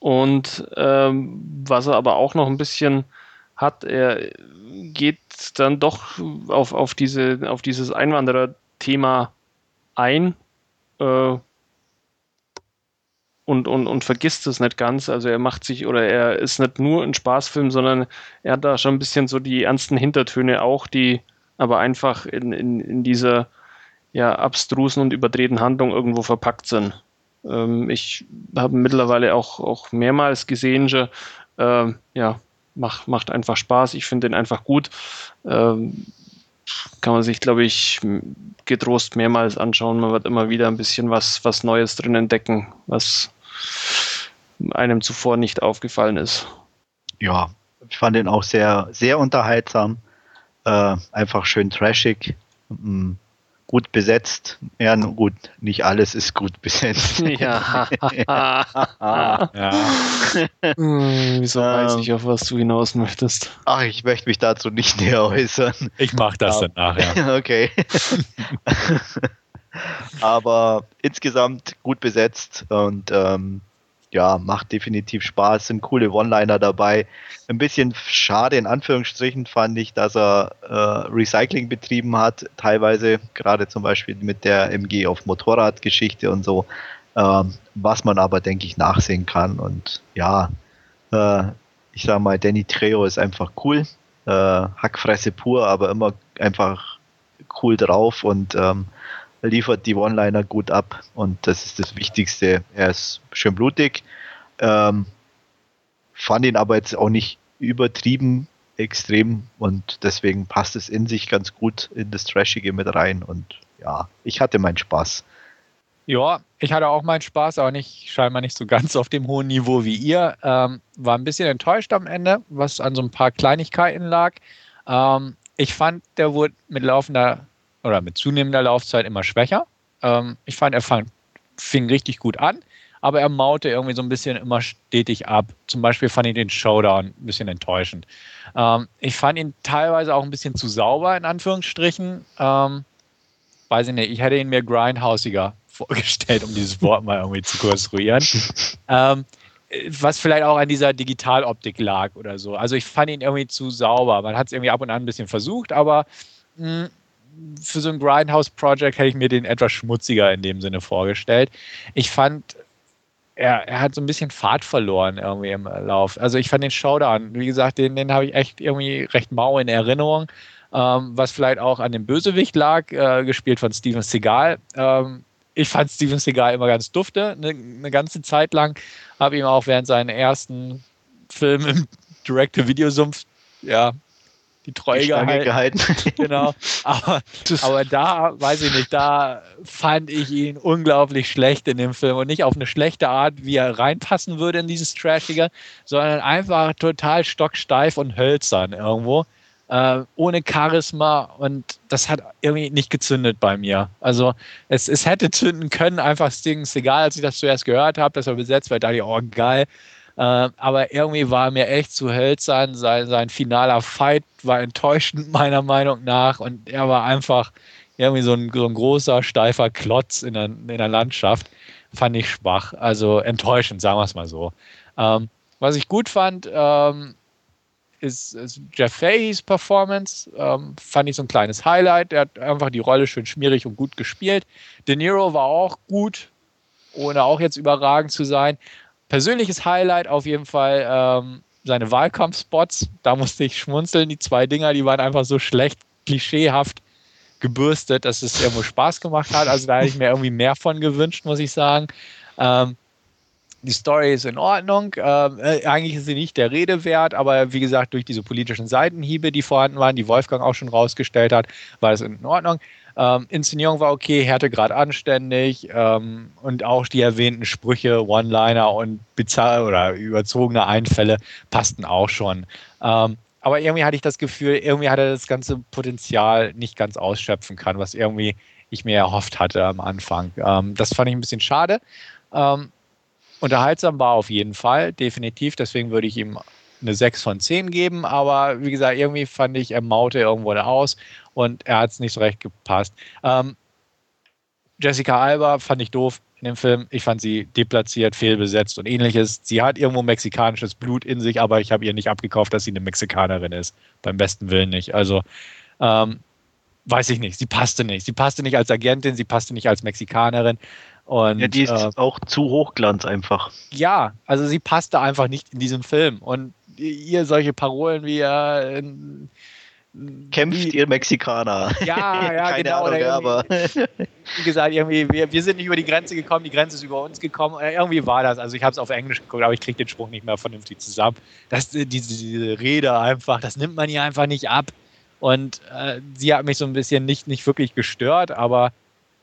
Und ähm, was er aber auch noch ein bisschen hat, er geht dann doch auf, auf, diese, auf dieses Einwanderer-Thema ein äh, und, und, und vergisst es nicht ganz. Also er macht sich oder er ist nicht nur ein Spaßfilm, sondern er hat da schon ein bisschen so die ernsten Hintertöne auch, die aber einfach in, in, in dieser ja, abstrusen und überdrehten Handlung irgendwo verpackt sind. Ähm, ich habe mittlerweile auch, auch mehrmals gesehen, äh, ja, macht, macht einfach Spaß. Ich finde den einfach gut. Ähm, kann man sich, glaube ich, getrost mehrmals anschauen. Man wird immer wieder ein bisschen was, was Neues drin entdecken, was einem zuvor nicht aufgefallen ist. Ja, ich fand den auch sehr, sehr unterhaltsam. Äh, einfach schön trashig. Mm, gut besetzt. Ja, gut, nicht alles ist gut besetzt. Ja. ja. Hm, wieso ähm, weiß ich, auf was du hinaus möchtest? Ach, ich möchte mich dazu nicht näher äußern. Ich mache das ja. dann nachher. okay. Aber insgesamt gut besetzt und ähm, ja, macht definitiv Spaß, sind coole One-Liner dabei. Ein bisschen schade in Anführungsstrichen fand ich, dass er äh, Recycling betrieben hat, teilweise gerade zum Beispiel mit der MG auf Motorrad-Geschichte und so, äh, was man aber, denke ich, nachsehen kann. Und ja, äh, ich sag mal, Danny Trejo ist einfach cool, äh, Hackfresse pur, aber immer einfach cool drauf und ähm, liefert die One-Liner gut ab und das ist das Wichtigste. Er ist schön blutig. Ähm, fand ihn aber jetzt auch nicht übertrieben extrem und deswegen passt es in sich ganz gut in das Trashige mit rein und ja, ich hatte meinen Spaß. Ja, ich hatte auch meinen Spaß, aber nicht scheinbar nicht so ganz auf dem hohen Niveau wie ihr. Ähm, war ein bisschen enttäuscht am Ende, was an so ein paar Kleinigkeiten lag. Ähm, ich fand, der wurde mit laufender oder mit zunehmender Laufzeit immer schwächer. Ähm, ich fand, er fang, fing richtig gut an, aber er maute irgendwie so ein bisschen immer stetig ab. Zum Beispiel fand ich den Showdown ein bisschen enttäuschend. Ähm, ich fand ihn teilweise auch ein bisschen zu sauber, in Anführungsstrichen. Ähm, weiß ich nicht, ich hätte ihn mir grindhausiger vorgestellt, um dieses Wort mal irgendwie zu konstruieren. ähm, was vielleicht auch an dieser Digitaloptik lag oder so. Also ich fand ihn irgendwie zu sauber. Man hat es irgendwie ab und an ein bisschen versucht, aber mh, hm, für so ein Grindhouse-Project hätte ich mir den etwas schmutziger in dem Sinne vorgestellt. Ich fand, er, er hat so ein bisschen Fahrt verloren irgendwie im Lauf. Also ich fand den Showdown, wie gesagt, den, den habe ich echt irgendwie recht mau in Erinnerung. Ähm, was vielleicht auch an dem Bösewicht lag, äh, gespielt von Steven Seagal. Ähm, ich fand Steven Seagal immer ganz dufte, eine, eine ganze Zeit lang. Habe ihm auch während seinen ersten Film im Direct-to-Video-Sumpf ja, die Treue die gehalten. gehalten. genau. Aber, aber da, weiß ich nicht, da fand ich ihn unglaublich schlecht in dem Film und nicht auf eine schlechte Art, wie er reinpassen würde in dieses Trashige, sondern einfach total stocksteif und hölzern irgendwo. Äh, ohne Charisma und das hat irgendwie nicht gezündet bei mir. Also es, es hätte zünden können, einfach Sting, egal, als ich das zuerst gehört habe, dass er besetzt wird, dachte ich, oh geil, aber irgendwie war mir echt zu hölzern. Sein, sein finaler Fight war enttäuschend, meiner Meinung nach. Und er war einfach irgendwie so ein, so ein großer, steifer Klotz in der, in der Landschaft. Fand ich schwach. Also enttäuschend, sagen wir es mal so. Ähm, was ich gut fand, ähm, ist, ist, Jeff Fahey's Performance. Ähm, fand ich so ein kleines Highlight. Er hat einfach die Rolle schön schmierig und gut gespielt. De Niro war auch gut, ohne auch jetzt überragend zu sein persönliches Highlight auf jeden Fall ähm, seine Wahlkampfspots. Da musste ich schmunzeln. Die zwei Dinger, die waren einfach so schlecht, klischeehaft gebürstet, dass es irgendwo Spaß gemacht hat. Also da hätte ich mir irgendwie mehr von gewünscht, muss ich sagen. Ähm, die Story ist in Ordnung. Ähm, äh, eigentlich ist sie nicht der Rede wert, aber wie gesagt, durch diese politischen Seitenhiebe, die vorhanden waren, die Wolfgang auch schon rausgestellt hat, war es in Ordnung. Ähm, Inszenierung war okay, Härtegrad anständig ähm, und auch die erwähnten Sprüche, One-Liner und bizarre oder überzogene Einfälle passten auch schon. Ähm, aber irgendwie hatte ich das Gefühl, irgendwie hat er das ganze Potenzial nicht ganz ausschöpfen kann, was irgendwie ich mir erhofft hatte am Anfang. Ähm, das fand ich ein bisschen schade. Ähm, unterhaltsam war auf jeden Fall, definitiv. Deswegen würde ich ihm eine 6 von 10 geben. Aber wie gesagt, irgendwie fand ich, er maute irgendwo aus und er hat es nicht so recht gepasst. Ähm, Jessica Alba fand ich doof in dem Film. Ich fand sie deplatziert, fehlbesetzt und ähnliches. Sie hat irgendwo mexikanisches Blut in sich, aber ich habe ihr nicht abgekauft, dass sie eine Mexikanerin ist. Beim besten Willen nicht. Also, ähm, weiß ich nicht. Sie passte nicht. Sie passte nicht als Agentin, sie passte nicht als Mexikanerin. Und, ja, die ist äh, auch zu Hochglanz einfach. Ja, also sie passte einfach nicht in diesen Film. Und ihr solche Parolen wie äh, Kämpft wie, ihr Mexikaner. Ja, ja, Keine genau. Ahnung, aber. Wie gesagt, irgendwie, wir, wir sind nicht über die Grenze gekommen, die Grenze ist über uns gekommen. Äh, irgendwie war das. Also ich habe es auf Englisch geguckt, aber ich kriege den Spruch nicht mehr vernünftig zusammen. Das, diese, diese Rede einfach, das nimmt man ihr einfach nicht ab. Und äh, sie hat mich so ein bisschen nicht, nicht wirklich gestört, aber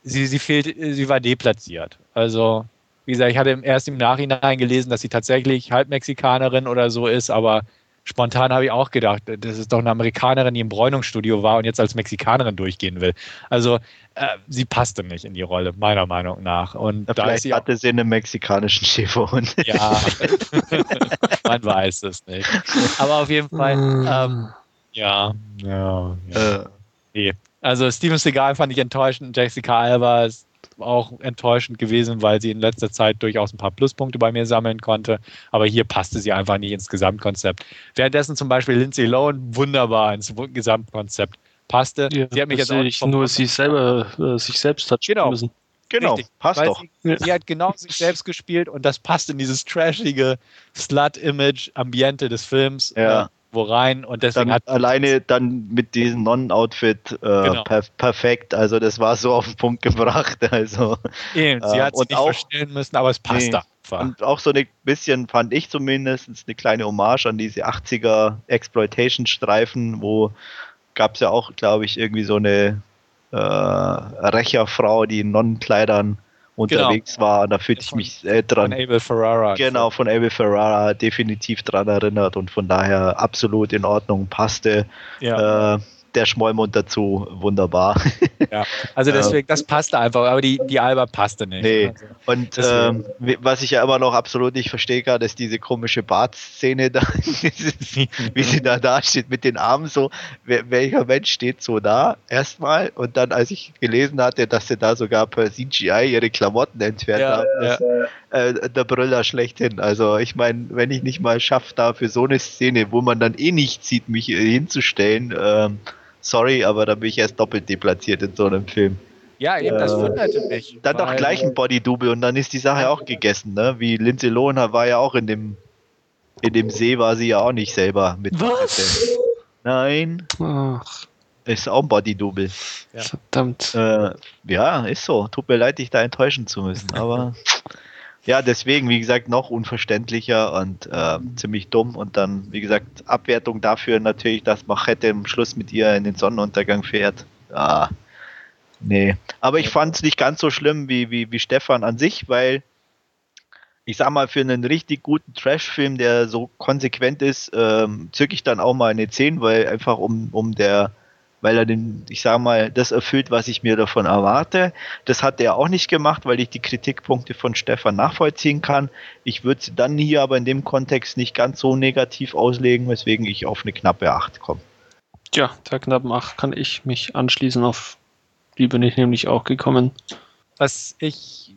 sie, sie fehlt, sie war deplatziert. Also, wie gesagt, ich hatte erst im Nachhinein gelesen, dass sie tatsächlich halb Mexikanerin oder so ist, aber spontan habe ich auch gedacht, das ist doch eine Amerikanerin, die im Bräunungsstudio war und jetzt als Mexikanerin durchgehen will. Also äh, sie passte nicht in die Rolle, meiner Meinung nach. Und ja, da vielleicht sie hatte sie einen mexikanischen Schäferhund. Ja, man weiß es nicht. Aber auf jeden Fall, ähm, ja, ja, ja. Äh. Okay. Also Steven Seagal fand ich enttäuschend, Jessica Alba ist auch enttäuschend gewesen, weil sie in letzter Zeit durchaus ein paar Pluspunkte bei mir sammeln konnte. Aber hier passte sie einfach nicht ins Gesamtkonzept. Währenddessen zum Beispiel Lindsay Lohan wunderbar ins Gesamtkonzept passte. Ja, sie hat mich jetzt auch nicht nur sie selber, äh, sich selbst hat genau. müssen. Genau, Richtig, passt doch. Sie, sie, hat genau sich selbst gespielt und das passt in dieses trashige Slut-Image-Ambiente des Films. Ja wo rein und deswegen dann hat alleine dann mit diesem Nonnen-Outfit äh, genau. per perfekt. Also das war so auf den Punkt gebracht. Also Eben, sie äh, hat sich nicht auch, verstellen müssen, aber es passt nee, einfach. Und auch so ein bisschen fand ich zumindest eine kleine Hommage an diese 80er Exploitation-Streifen, wo gab es ja auch, glaube ich, irgendwie so eine äh, Rächerfrau, die in Nonnenkleidern unterwegs genau. war. Da fühlte ich mich äh, dran. Von Abel Ferrara. Genau, von Abel Ferrara definitiv dran erinnert und von daher absolut in Ordnung, passte. Ja. Äh, der Schmollmund dazu wunderbar. Ja, also deswegen, das passte einfach, aber die, die Alba passte nicht. Nee. Also, und ähm, was ich ja immer noch absolut nicht verstehe kann, ist diese komische Bart-Szene da, wie sie da da steht mit den Armen so. Welcher Mensch steht so da? Erstmal. Und dann, als ich gelesen hatte, dass sie da sogar per CGI ihre Klamotten entfernt ja, haben, ja. Ist, äh, der Brüller schlechthin. Also ich meine, wenn ich nicht mal schaffe, da für so eine Szene, wo man dann eh nicht sieht, mich hinzustellen, ähm, sorry, aber da bin ich erst doppelt deplatziert in so einem Film. Ja, eben, das äh, wunderte mich. Dann doch gleich ein Body-Double und dann ist die Sache auch gegessen, ne? Wie Lindsay Lohan war ja auch in dem, in dem See, war sie ja auch nicht selber mit. Was? Nein. Ach. Ist auch ein Body-Double. Ja. Verdammt. Äh, ja, ist so. Tut mir leid, dich da enttäuschen zu müssen, aber. Ja, deswegen, wie gesagt, noch unverständlicher und äh, ziemlich dumm. Und dann, wie gesagt, Abwertung dafür natürlich, dass Machete im Schluss mit ihr in den Sonnenuntergang fährt. Ah, nee. Aber ich fand es nicht ganz so schlimm wie, wie, wie Stefan an sich, weil ich sag mal, für einen richtig guten Trash-Film, der so konsequent ist, ähm, zücke ich dann auch mal eine 10, weil einfach um, um der weil er den, ich sage mal, das erfüllt, was ich mir davon erwarte. Das hat er auch nicht gemacht, weil ich die Kritikpunkte von Stefan nachvollziehen kann. Ich würde sie dann hier aber in dem Kontext nicht ganz so negativ auslegen, weswegen ich auf eine knappe 8 komme. Tja, der knappen 8 kann ich mich anschließen. Auf die bin ich nämlich auch gekommen. Was ich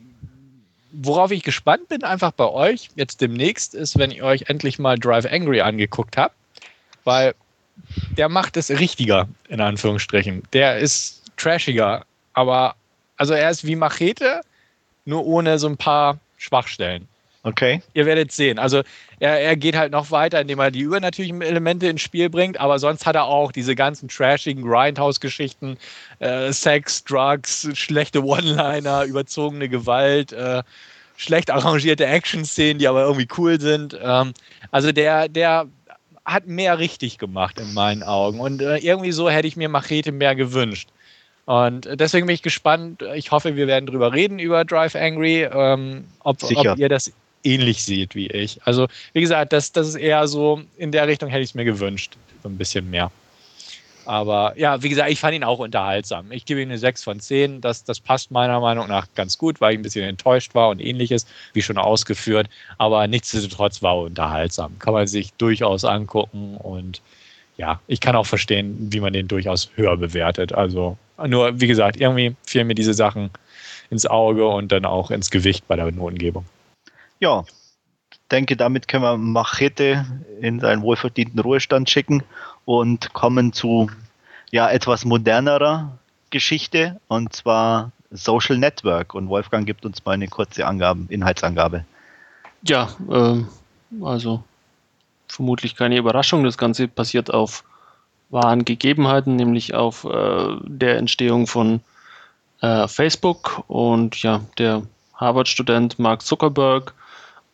worauf ich gespannt bin, einfach bei euch jetzt demnächst, ist, wenn ihr euch endlich mal Drive Angry angeguckt habt. Weil der macht es richtiger, in Anführungsstrichen. Der ist trashiger, aber also er ist wie Machete, nur ohne so ein paar Schwachstellen. Okay. Ihr werdet sehen. Also er, er geht halt noch weiter, indem er die übernatürlichen Elemente ins Spiel bringt, aber sonst hat er auch diese ganzen trashigen Grindhouse-Geschichten, äh, Sex, Drugs, schlechte One-Liner, überzogene Gewalt, äh, schlecht arrangierte Action-Szenen, die aber irgendwie cool sind. Ähm, also der, der hat mehr richtig gemacht in meinen Augen. Und äh, irgendwie so hätte ich mir Machete mehr gewünscht. Und deswegen bin ich gespannt. Ich hoffe, wir werden drüber reden, über Drive Angry, ähm, ob, ob, ihr das ähnlich seht wie ich. Also, wie gesagt, das, das ist eher so, in der Richtung hätte ich es mir gewünscht. So ein bisschen mehr. Aber ja, wie gesagt, ich fand ihn auch unterhaltsam. Ich gebe ihm eine 6 von 10. Das, das passt meiner Meinung nach ganz gut, weil ich ein bisschen enttäuscht war und ähnliches, wie schon ausgeführt. Aber nichtsdestotrotz war er unterhaltsam. Kann man sich durchaus angucken und ja, ich kann auch verstehen, wie man den durchaus höher bewertet. Also nur, wie gesagt, irgendwie fielen mir diese Sachen ins Auge und dann auch ins Gewicht bei der Notengebung. Ja, denke, damit können wir Machete in seinen wohlverdienten Ruhestand schicken und kommen zu ja etwas modernerer Geschichte und zwar Social Network. Und Wolfgang gibt uns mal eine kurze Angabe, Inhaltsangabe. Ja, ähm, also vermutlich keine Überraschung. Das Ganze basiert auf wahren Gegebenheiten, nämlich auf äh, der Entstehung von äh, Facebook und ja, der Harvard-Student Mark Zuckerberg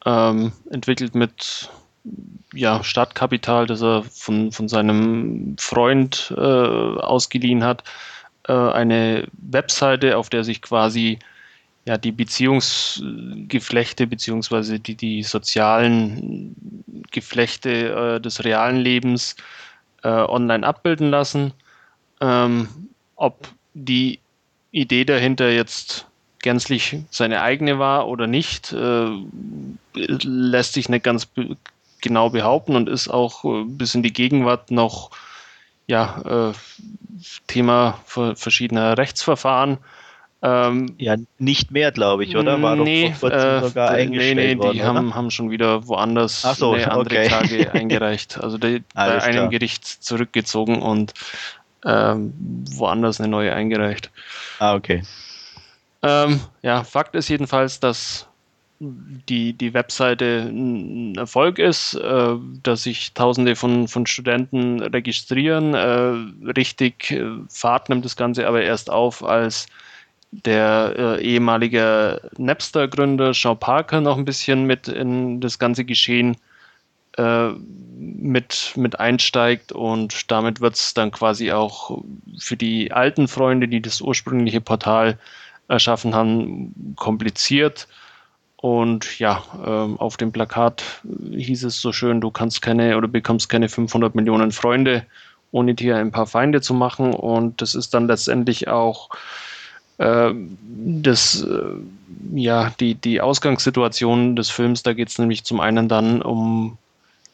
ähm, entwickelt mit ja, Startkapital, das er von, von seinem Freund äh, ausgeliehen hat, äh, eine Webseite, auf der sich quasi ja, die Beziehungsgeflechte beziehungsweise die, die sozialen Geflechte äh, des realen Lebens äh, online abbilden lassen. Ähm, ob die Idee dahinter jetzt gänzlich seine eigene war oder nicht, äh, lässt sich nicht ganz genau behaupten und ist auch äh, bis in die Gegenwart noch ja, äh, Thema verschiedener Rechtsverfahren. Ähm, ja, nicht mehr, glaube ich, oder? War nee, doch vor kurzem äh, sogar eingestellt nee, nee, worden, die haben, haben, schon wieder woanders so, eine andere okay. Klage eingereicht. Also die, bei einem klar. Gericht zurückgezogen und ähm, woanders eine neue eingereicht. Ah, okay. Ähm, ja, Fakt ist jedenfalls, dass die, die Webseite ein Erfolg ist, äh, dass sich Tausende von, von Studenten registrieren. Äh, richtig äh, Fahrt nimmt das Ganze aber erst auf, als der äh, ehemalige Napster-Gründer Sean Parker noch ein bisschen mit in das ganze Geschehen äh, mit, mit einsteigt und damit wird es dann quasi auch für die alten Freunde, die das ursprüngliche Portal erschaffen haben, kompliziert. Und ja, ähm, auf dem Plakat hieß es so schön, du kannst keine oder bekommst keine 500 Millionen Freunde, ohne dir ein paar Feinde zu machen. Und das ist dann letztendlich auch äh, das, äh, ja, die, die Ausgangssituation des Films. Da geht es nämlich zum einen dann um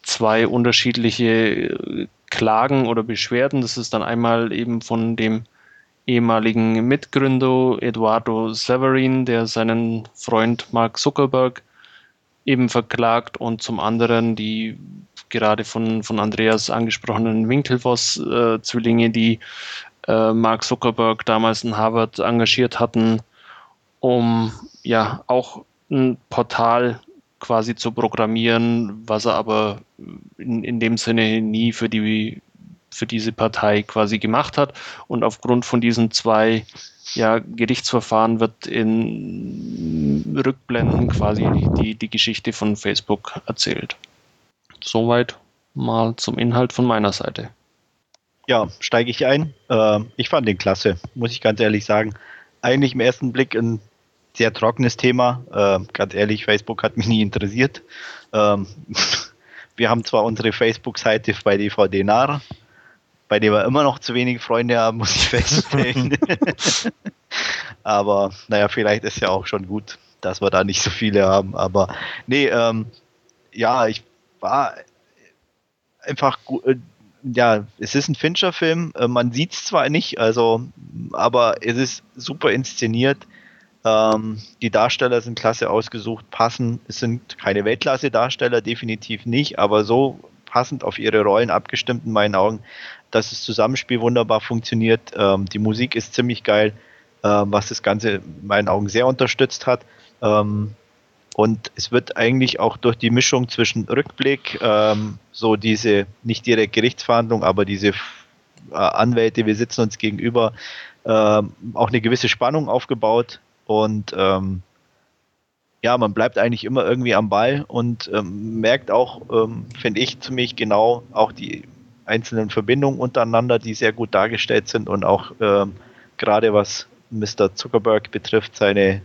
zwei unterschiedliche äh, Klagen oder Beschwerden. Das ist dann einmal eben von dem ehemaligen Mitgründer Eduardo Severin, der seinen Freund Mark Zuckerberg eben verklagt und zum anderen die gerade von, von Andreas angesprochenen Winkelvoss-Zwillinge, die äh, Mark Zuckerberg damals in Harvard engagiert hatten, um ja auch ein Portal quasi zu programmieren, was er aber in, in dem Sinne nie für die für diese Partei quasi gemacht hat. Und aufgrund von diesen zwei ja, Gerichtsverfahren wird in Rückblenden quasi die, die Geschichte von Facebook erzählt. Soweit mal zum Inhalt von meiner Seite. Ja, steige ich ein. Äh, ich fand den klasse, muss ich ganz ehrlich sagen. Eigentlich im ersten Blick ein sehr trockenes Thema. Äh, ganz ehrlich, Facebook hat mich nie interessiert. Ähm, wir haben zwar unsere Facebook-Seite bei DVD Nar, bei dem wir immer noch zu wenig Freunde haben, muss ich feststellen. Aber naja, vielleicht ist ja auch schon gut, dass wir da nicht so viele haben. Aber nee, ähm, ja, ich war einfach gut. Äh, ja, es ist ein Fincher-Film. Äh, man sieht es zwar nicht, also, aber es ist super inszeniert. Ähm, die Darsteller sind klasse ausgesucht, passen. Es sind keine Weltklasse-Darsteller, definitiv nicht, aber so passend auf ihre Rollen abgestimmt in meinen Augen, dass das Zusammenspiel wunderbar funktioniert. Ähm, die Musik ist ziemlich geil, ähm, was das Ganze in meinen Augen sehr unterstützt hat. Ähm, und es wird eigentlich auch durch die Mischung zwischen Rückblick, ähm, so diese, nicht direkt Gerichtsverhandlung, aber diese äh, Anwälte, wir sitzen uns gegenüber, ähm, auch eine gewisse Spannung aufgebaut. Und ja, man bleibt eigentlich immer irgendwie am Ball und ähm, merkt auch, ähm, finde ich ziemlich genau, auch die einzelnen Verbindungen untereinander, die sehr gut dargestellt sind und auch ähm, gerade was Mr. Zuckerberg betrifft, seine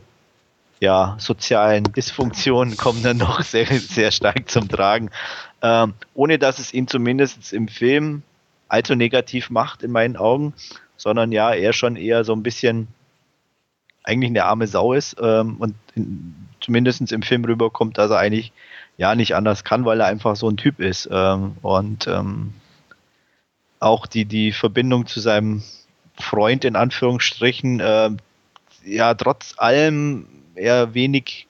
ja, sozialen Dysfunktionen kommen dann noch sehr, sehr stark zum Tragen. Ähm, ohne dass es ihn zumindest im Film allzu negativ macht in meinen Augen, sondern ja, er schon eher so ein bisschen eigentlich eine arme Sau ist ähm, und zumindest im Film rüberkommt, dass er eigentlich ja nicht anders kann, weil er einfach so ein Typ ist. Ähm, und ähm, auch die, die Verbindung zu seinem Freund in Anführungsstrichen, äh, ja, trotz allem er wenig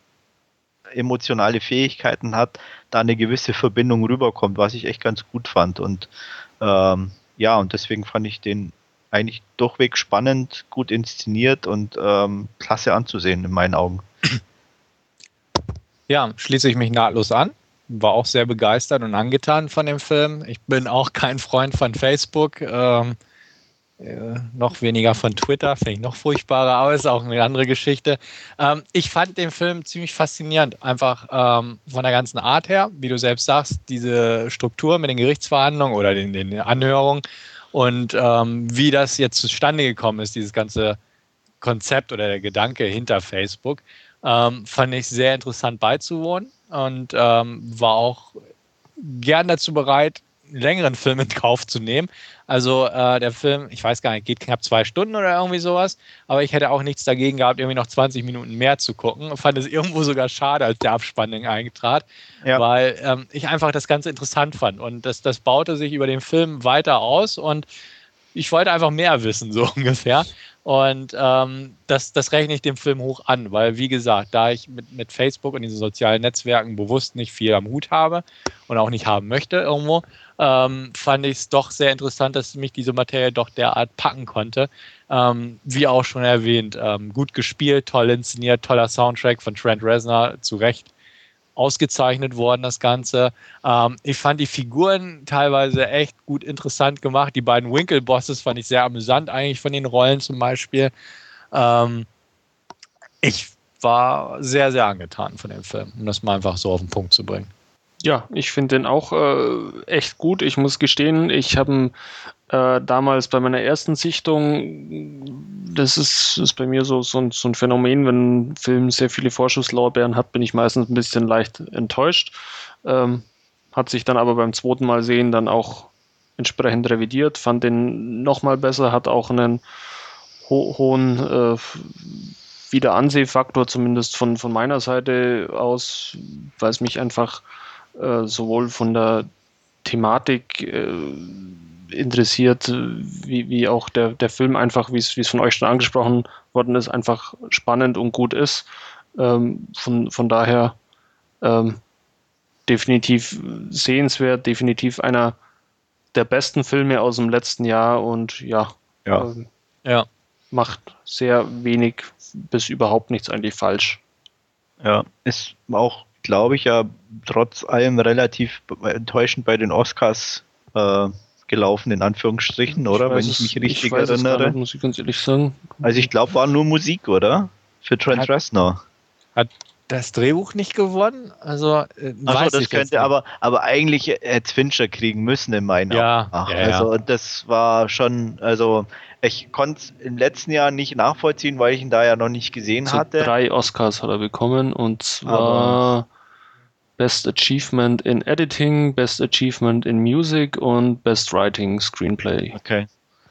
emotionale Fähigkeiten hat, da eine gewisse Verbindung rüberkommt, was ich echt ganz gut fand. Und ähm, ja, und deswegen fand ich den eigentlich durchweg spannend, gut inszeniert und ähm, klasse anzusehen in meinen Augen. Ja, schließe ich mich nahtlos an. War auch sehr begeistert und angetan von dem Film. Ich bin auch kein Freund von Facebook. Ähm, äh, noch weniger von Twitter, finde ich noch furchtbarer, aber ist auch eine andere Geschichte. Ähm, ich fand den Film ziemlich faszinierend, einfach ähm, von der ganzen Art her, wie du selbst sagst, diese Struktur mit den Gerichtsverhandlungen oder den, den Anhörungen und ähm, wie das jetzt zustande gekommen ist, dieses ganze Konzept oder der Gedanke hinter Facebook, ähm, fand ich sehr interessant beizuwohnen und ähm, war auch gern dazu bereit, einen längeren Film in Kauf zu nehmen. Also äh, der Film, ich weiß gar nicht, geht knapp zwei Stunden oder irgendwie sowas, aber ich hätte auch nichts dagegen gehabt, irgendwie noch 20 Minuten mehr zu gucken. Fand es irgendwo sogar schade, als der Abspanning eintrat, ja. weil ähm, ich einfach das Ganze interessant fand und das, das baute sich über den Film weiter aus und ich wollte einfach mehr wissen, so ungefähr. Und ähm, das, das rechne ich dem Film hoch an, weil, wie gesagt, da ich mit, mit Facebook und diesen sozialen Netzwerken bewusst nicht viel am Hut habe und auch nicht haben möchte irgendwo, ähm, fand ich es doch sehr interessant, dass mich diese Materie doch derart packen konnte. Ähm, wie auch schon erwähnt, ähm, gut gespielt, toll inszeniert, toller Soundtrack von Trent Reznor, zu Recht ausgezeichnet worden, das Ganze. Ähm, ich fand die Figuren teilweise echt gut interessant gemacht. Die beiden Winkle-Bosses fand ich sehr amüsant, eigentlich von den Rollen zum Beispiel. Ähm, ich war sehr, sehr angetan von dem Film, um das mal einfach so auf den Punkt zu bringen. Ja, ich finde den auch äh, echt gut. Ich muss gestehen, ich habe äh, damals bei meiner ersten Sichtung, das ist, ist bei mir so, so, ein, so ein Phänomen, wenn ein Film sehr viele Vorschusslorbeeren hat, bin ich meistens ein bisschen leicht enttäuscht. Ähm, hat sich dann aber beim zweiten Mal sehen dann auch entsprechend revidiert, fand den nochmal besser, hat auch einen ho hohen äh, Wiederansehfaktor, zumindest von, von meiner Seite aus, weil es mich einfach äh, sowohl von der Thematik äh, interessiert, wie, wie auch der, der Film einfach, wie es von euch schon angesprochen worden ist, einfach spannend und gut ist. Ähm, von, von daher ähm, definitiv sehenswert, definitiv einer der besten Filme aus dem letzten Jahr und ja, ja. Ähm, ja. macht sehr wenig bis überhaupt nichts eigentlich falsch. Ja, ist auch, glaube ich, ja trotz allem relativ enttäuschend bei den Oscars äh, gelaufen, in Anführungsstrichen, oder? Wenn ich mich richtig ich erinnere. Nicht, muss ich ganz ehrlich sagen. Also ich glaube, war nur Musik, oder? Für Trent hat, Reznor. Hat das Drehbuch nicht gewonnen? Also, äh, Achso, das könnte aber, aber eigentlich hätte Fincher kriegen müssen in meinen ja, Augen. Ja, also ja. das war schon, also ich konnte es im letzten Jahr nicht nachvollziehen, weil ich ihn da ja noch nicht gesehen so hatte. Drei Oscars hat er bekommen und zwar aber Best Achievement in Editing, Best Achievement in Music und Best Writing Screenplay. Okay.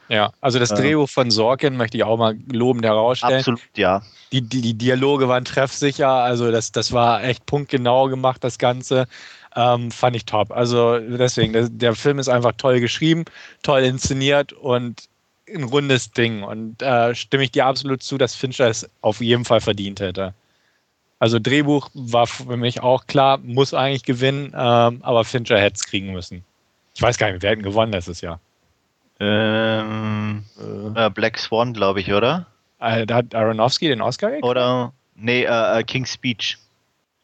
Ja, also das Drehbuch von Sorkin möchte ich auch mal lobend herausstellen. Absolut, ja. Die, die, die Dialoge waren treffsicher, also das, das war echt punktgenau gemacht, das Ganze. Ähm, fand ich top. Also deswegen, der, der, Film ist einfach toll geschrieben, toll inszeniert und ein rundes Ding. Und äh, stimme ich dir absolut zu, dass Fincher es auf jeden Fall verdient hätte. Also Drehbuch war für mich auch klar, muss eigentlich gewinnen, ähm, aber Fincher hätte es kriegen müssen. Ich weiß gar nicht, wer hätten gewonnen letztes Jahr. Ähm, äh, Black Swan, glaube ich, oder? Äh, da hat Aronofsky den Oscar gekriegt? Oder, nee, äh, äh, King's Speech.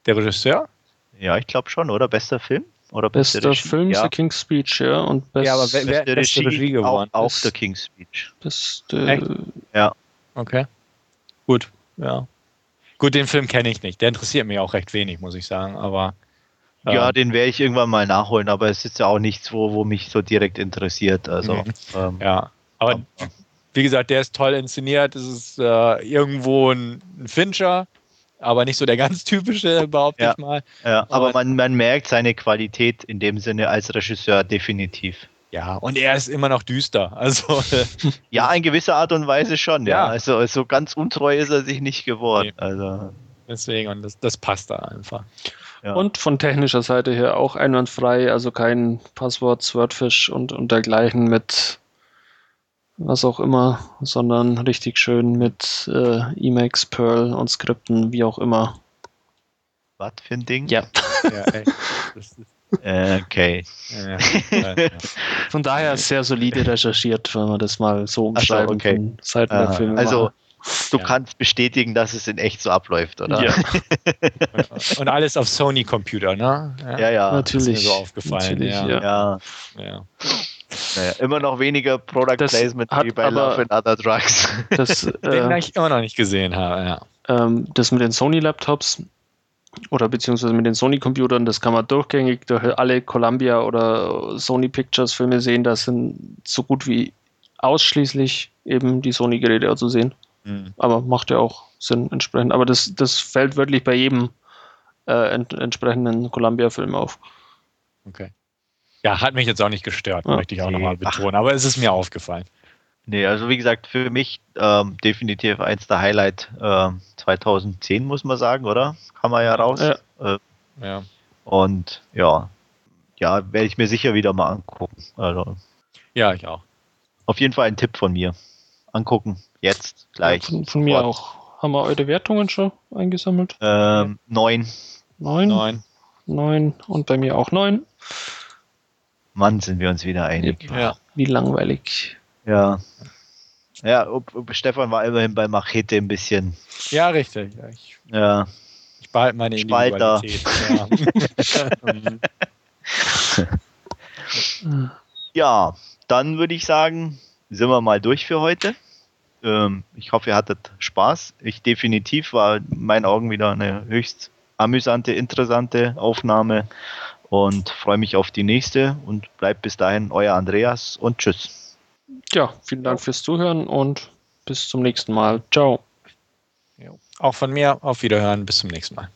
Der Regisseur? Ja, ich glaube schon, oder? Bester Film? Oder bester Regie? Film ist ja. der King's Speech, ja. Und best, ja, aber wer, wer beste Regie, Regie gewonnen? Auch, auch der King's Speech. Beste, ja. Okay. Gut, ja. Gut, den Film kenne ich nicht. Der interessiert mich auch recht wenig, muss ich sagen. Aber ja, ähm, den werde ich irgendwann mal nachholen, aber es ist ja auch nichts, wo, wo mich so direkt interessiert. Also, mhm. ähm, ja, aber ja. wie gesagt, der ist toll inszeniert. Es ist äh, irgendwo ein, ein, Fincher, aber nicht so der ganz typische, behaupte ja. ich mal. Ja, aber, aber man, man merkt seine Qualität in dem Sinne als Regisseur definitiv. Ja, und er ist immer noch düster. Also, Ja, in gewisser Art und Weise schon, ja. Ja. Also so ganz untreu ist er sich nicht geworden. Nee. Also, deswegen, und das, das passt da einfach. ja. Und von technischer Seite her auch einwandfrei, also kein Passwort, Swordfish und, und dergleichen mit was auch immer, sondern richtig schön mit äh, Emacs, Perl und Skripten, wie auch immer. was für ein Ding? Ja. Ja, ey, das ist, Äh, okay. ja, ja, ja. Von daher sehr solide recherchiert, wenn man das mal so umschreiben okay. von Seiten der. Filme. Also, du Ja. kannst bestätigen, dass es in echt so abläuft, oder? ja, Und alles auf Sony-Computer, ne? ja. ja. natürlich. ist mir so aufgefallen, Natürlich, ja. ja. Ja, ja. naja, immer noch weniger Product Das Placement hat wie bei aber- Love and Other Drugs. Das, Den äh, ich immer noch nicht gesehen habe, ja. ähm, das mit den Sony-Laptops oder beziehungsweise mit den Sony-Computern, das kann man durchgängig durch alle Columbia oder Sony Pictures-Filme sehen. Da sind so gut wie ausschließlich eben die Sony-Geräte zu sehen. Hm. Aber macht ja auch Sinn entsprechend. Aber das, das fällt wirklich bei jedem äh, ent entsprechenden Columbia-Film auf. Okay. Ja, hat mich jetzt auch nicht gestört, Ja. möchte ich auch nochmal ach. betonen. Aber es ist mir aufgefallen. Nee, also wie gesagt, für mich ähm, definitiv eins der Highlight ähm, 2010, muss man sagen, oder? Kann man ja raus. Ja. Äh, Ja. und ja, ja, werde ich mir sicher wieder mal angucken. Also ja, ich auch. auf jeden Fall ein Tipp von mir. Angucken, jetzt, gleich. Von, von mir auch. Haben wir eure Wertungen schon eingesammelt? Ähm, neun. Neun. Neun. Neun. Und bei mir auch neun. Mann, sind wir uns wieder einig. Ja. Wie langweilig. Ja. Ja, ob, ob Stefan war immerhin bei Machete ein bisschen. ja, richtig. Ja, ich, Ja, ich behalte meine Spalter. Ja. Ja dann würde ich sagen, sind wir mal durch für heute. Ähm, ich hoffe, ihr hattet Spaß. Ich definitiv war in meinen Augen wieder eine höchst amüsante, interessante Aufnahme und freue mich auf die nächste und bleibt bis dahin euer Andreas und tschüss. Ja, vielen Dank fürs Zuhören und bis zum nächsten Mal. Ciao. Auch von mir auf Wiederhören. Bis zum nächsten Mal.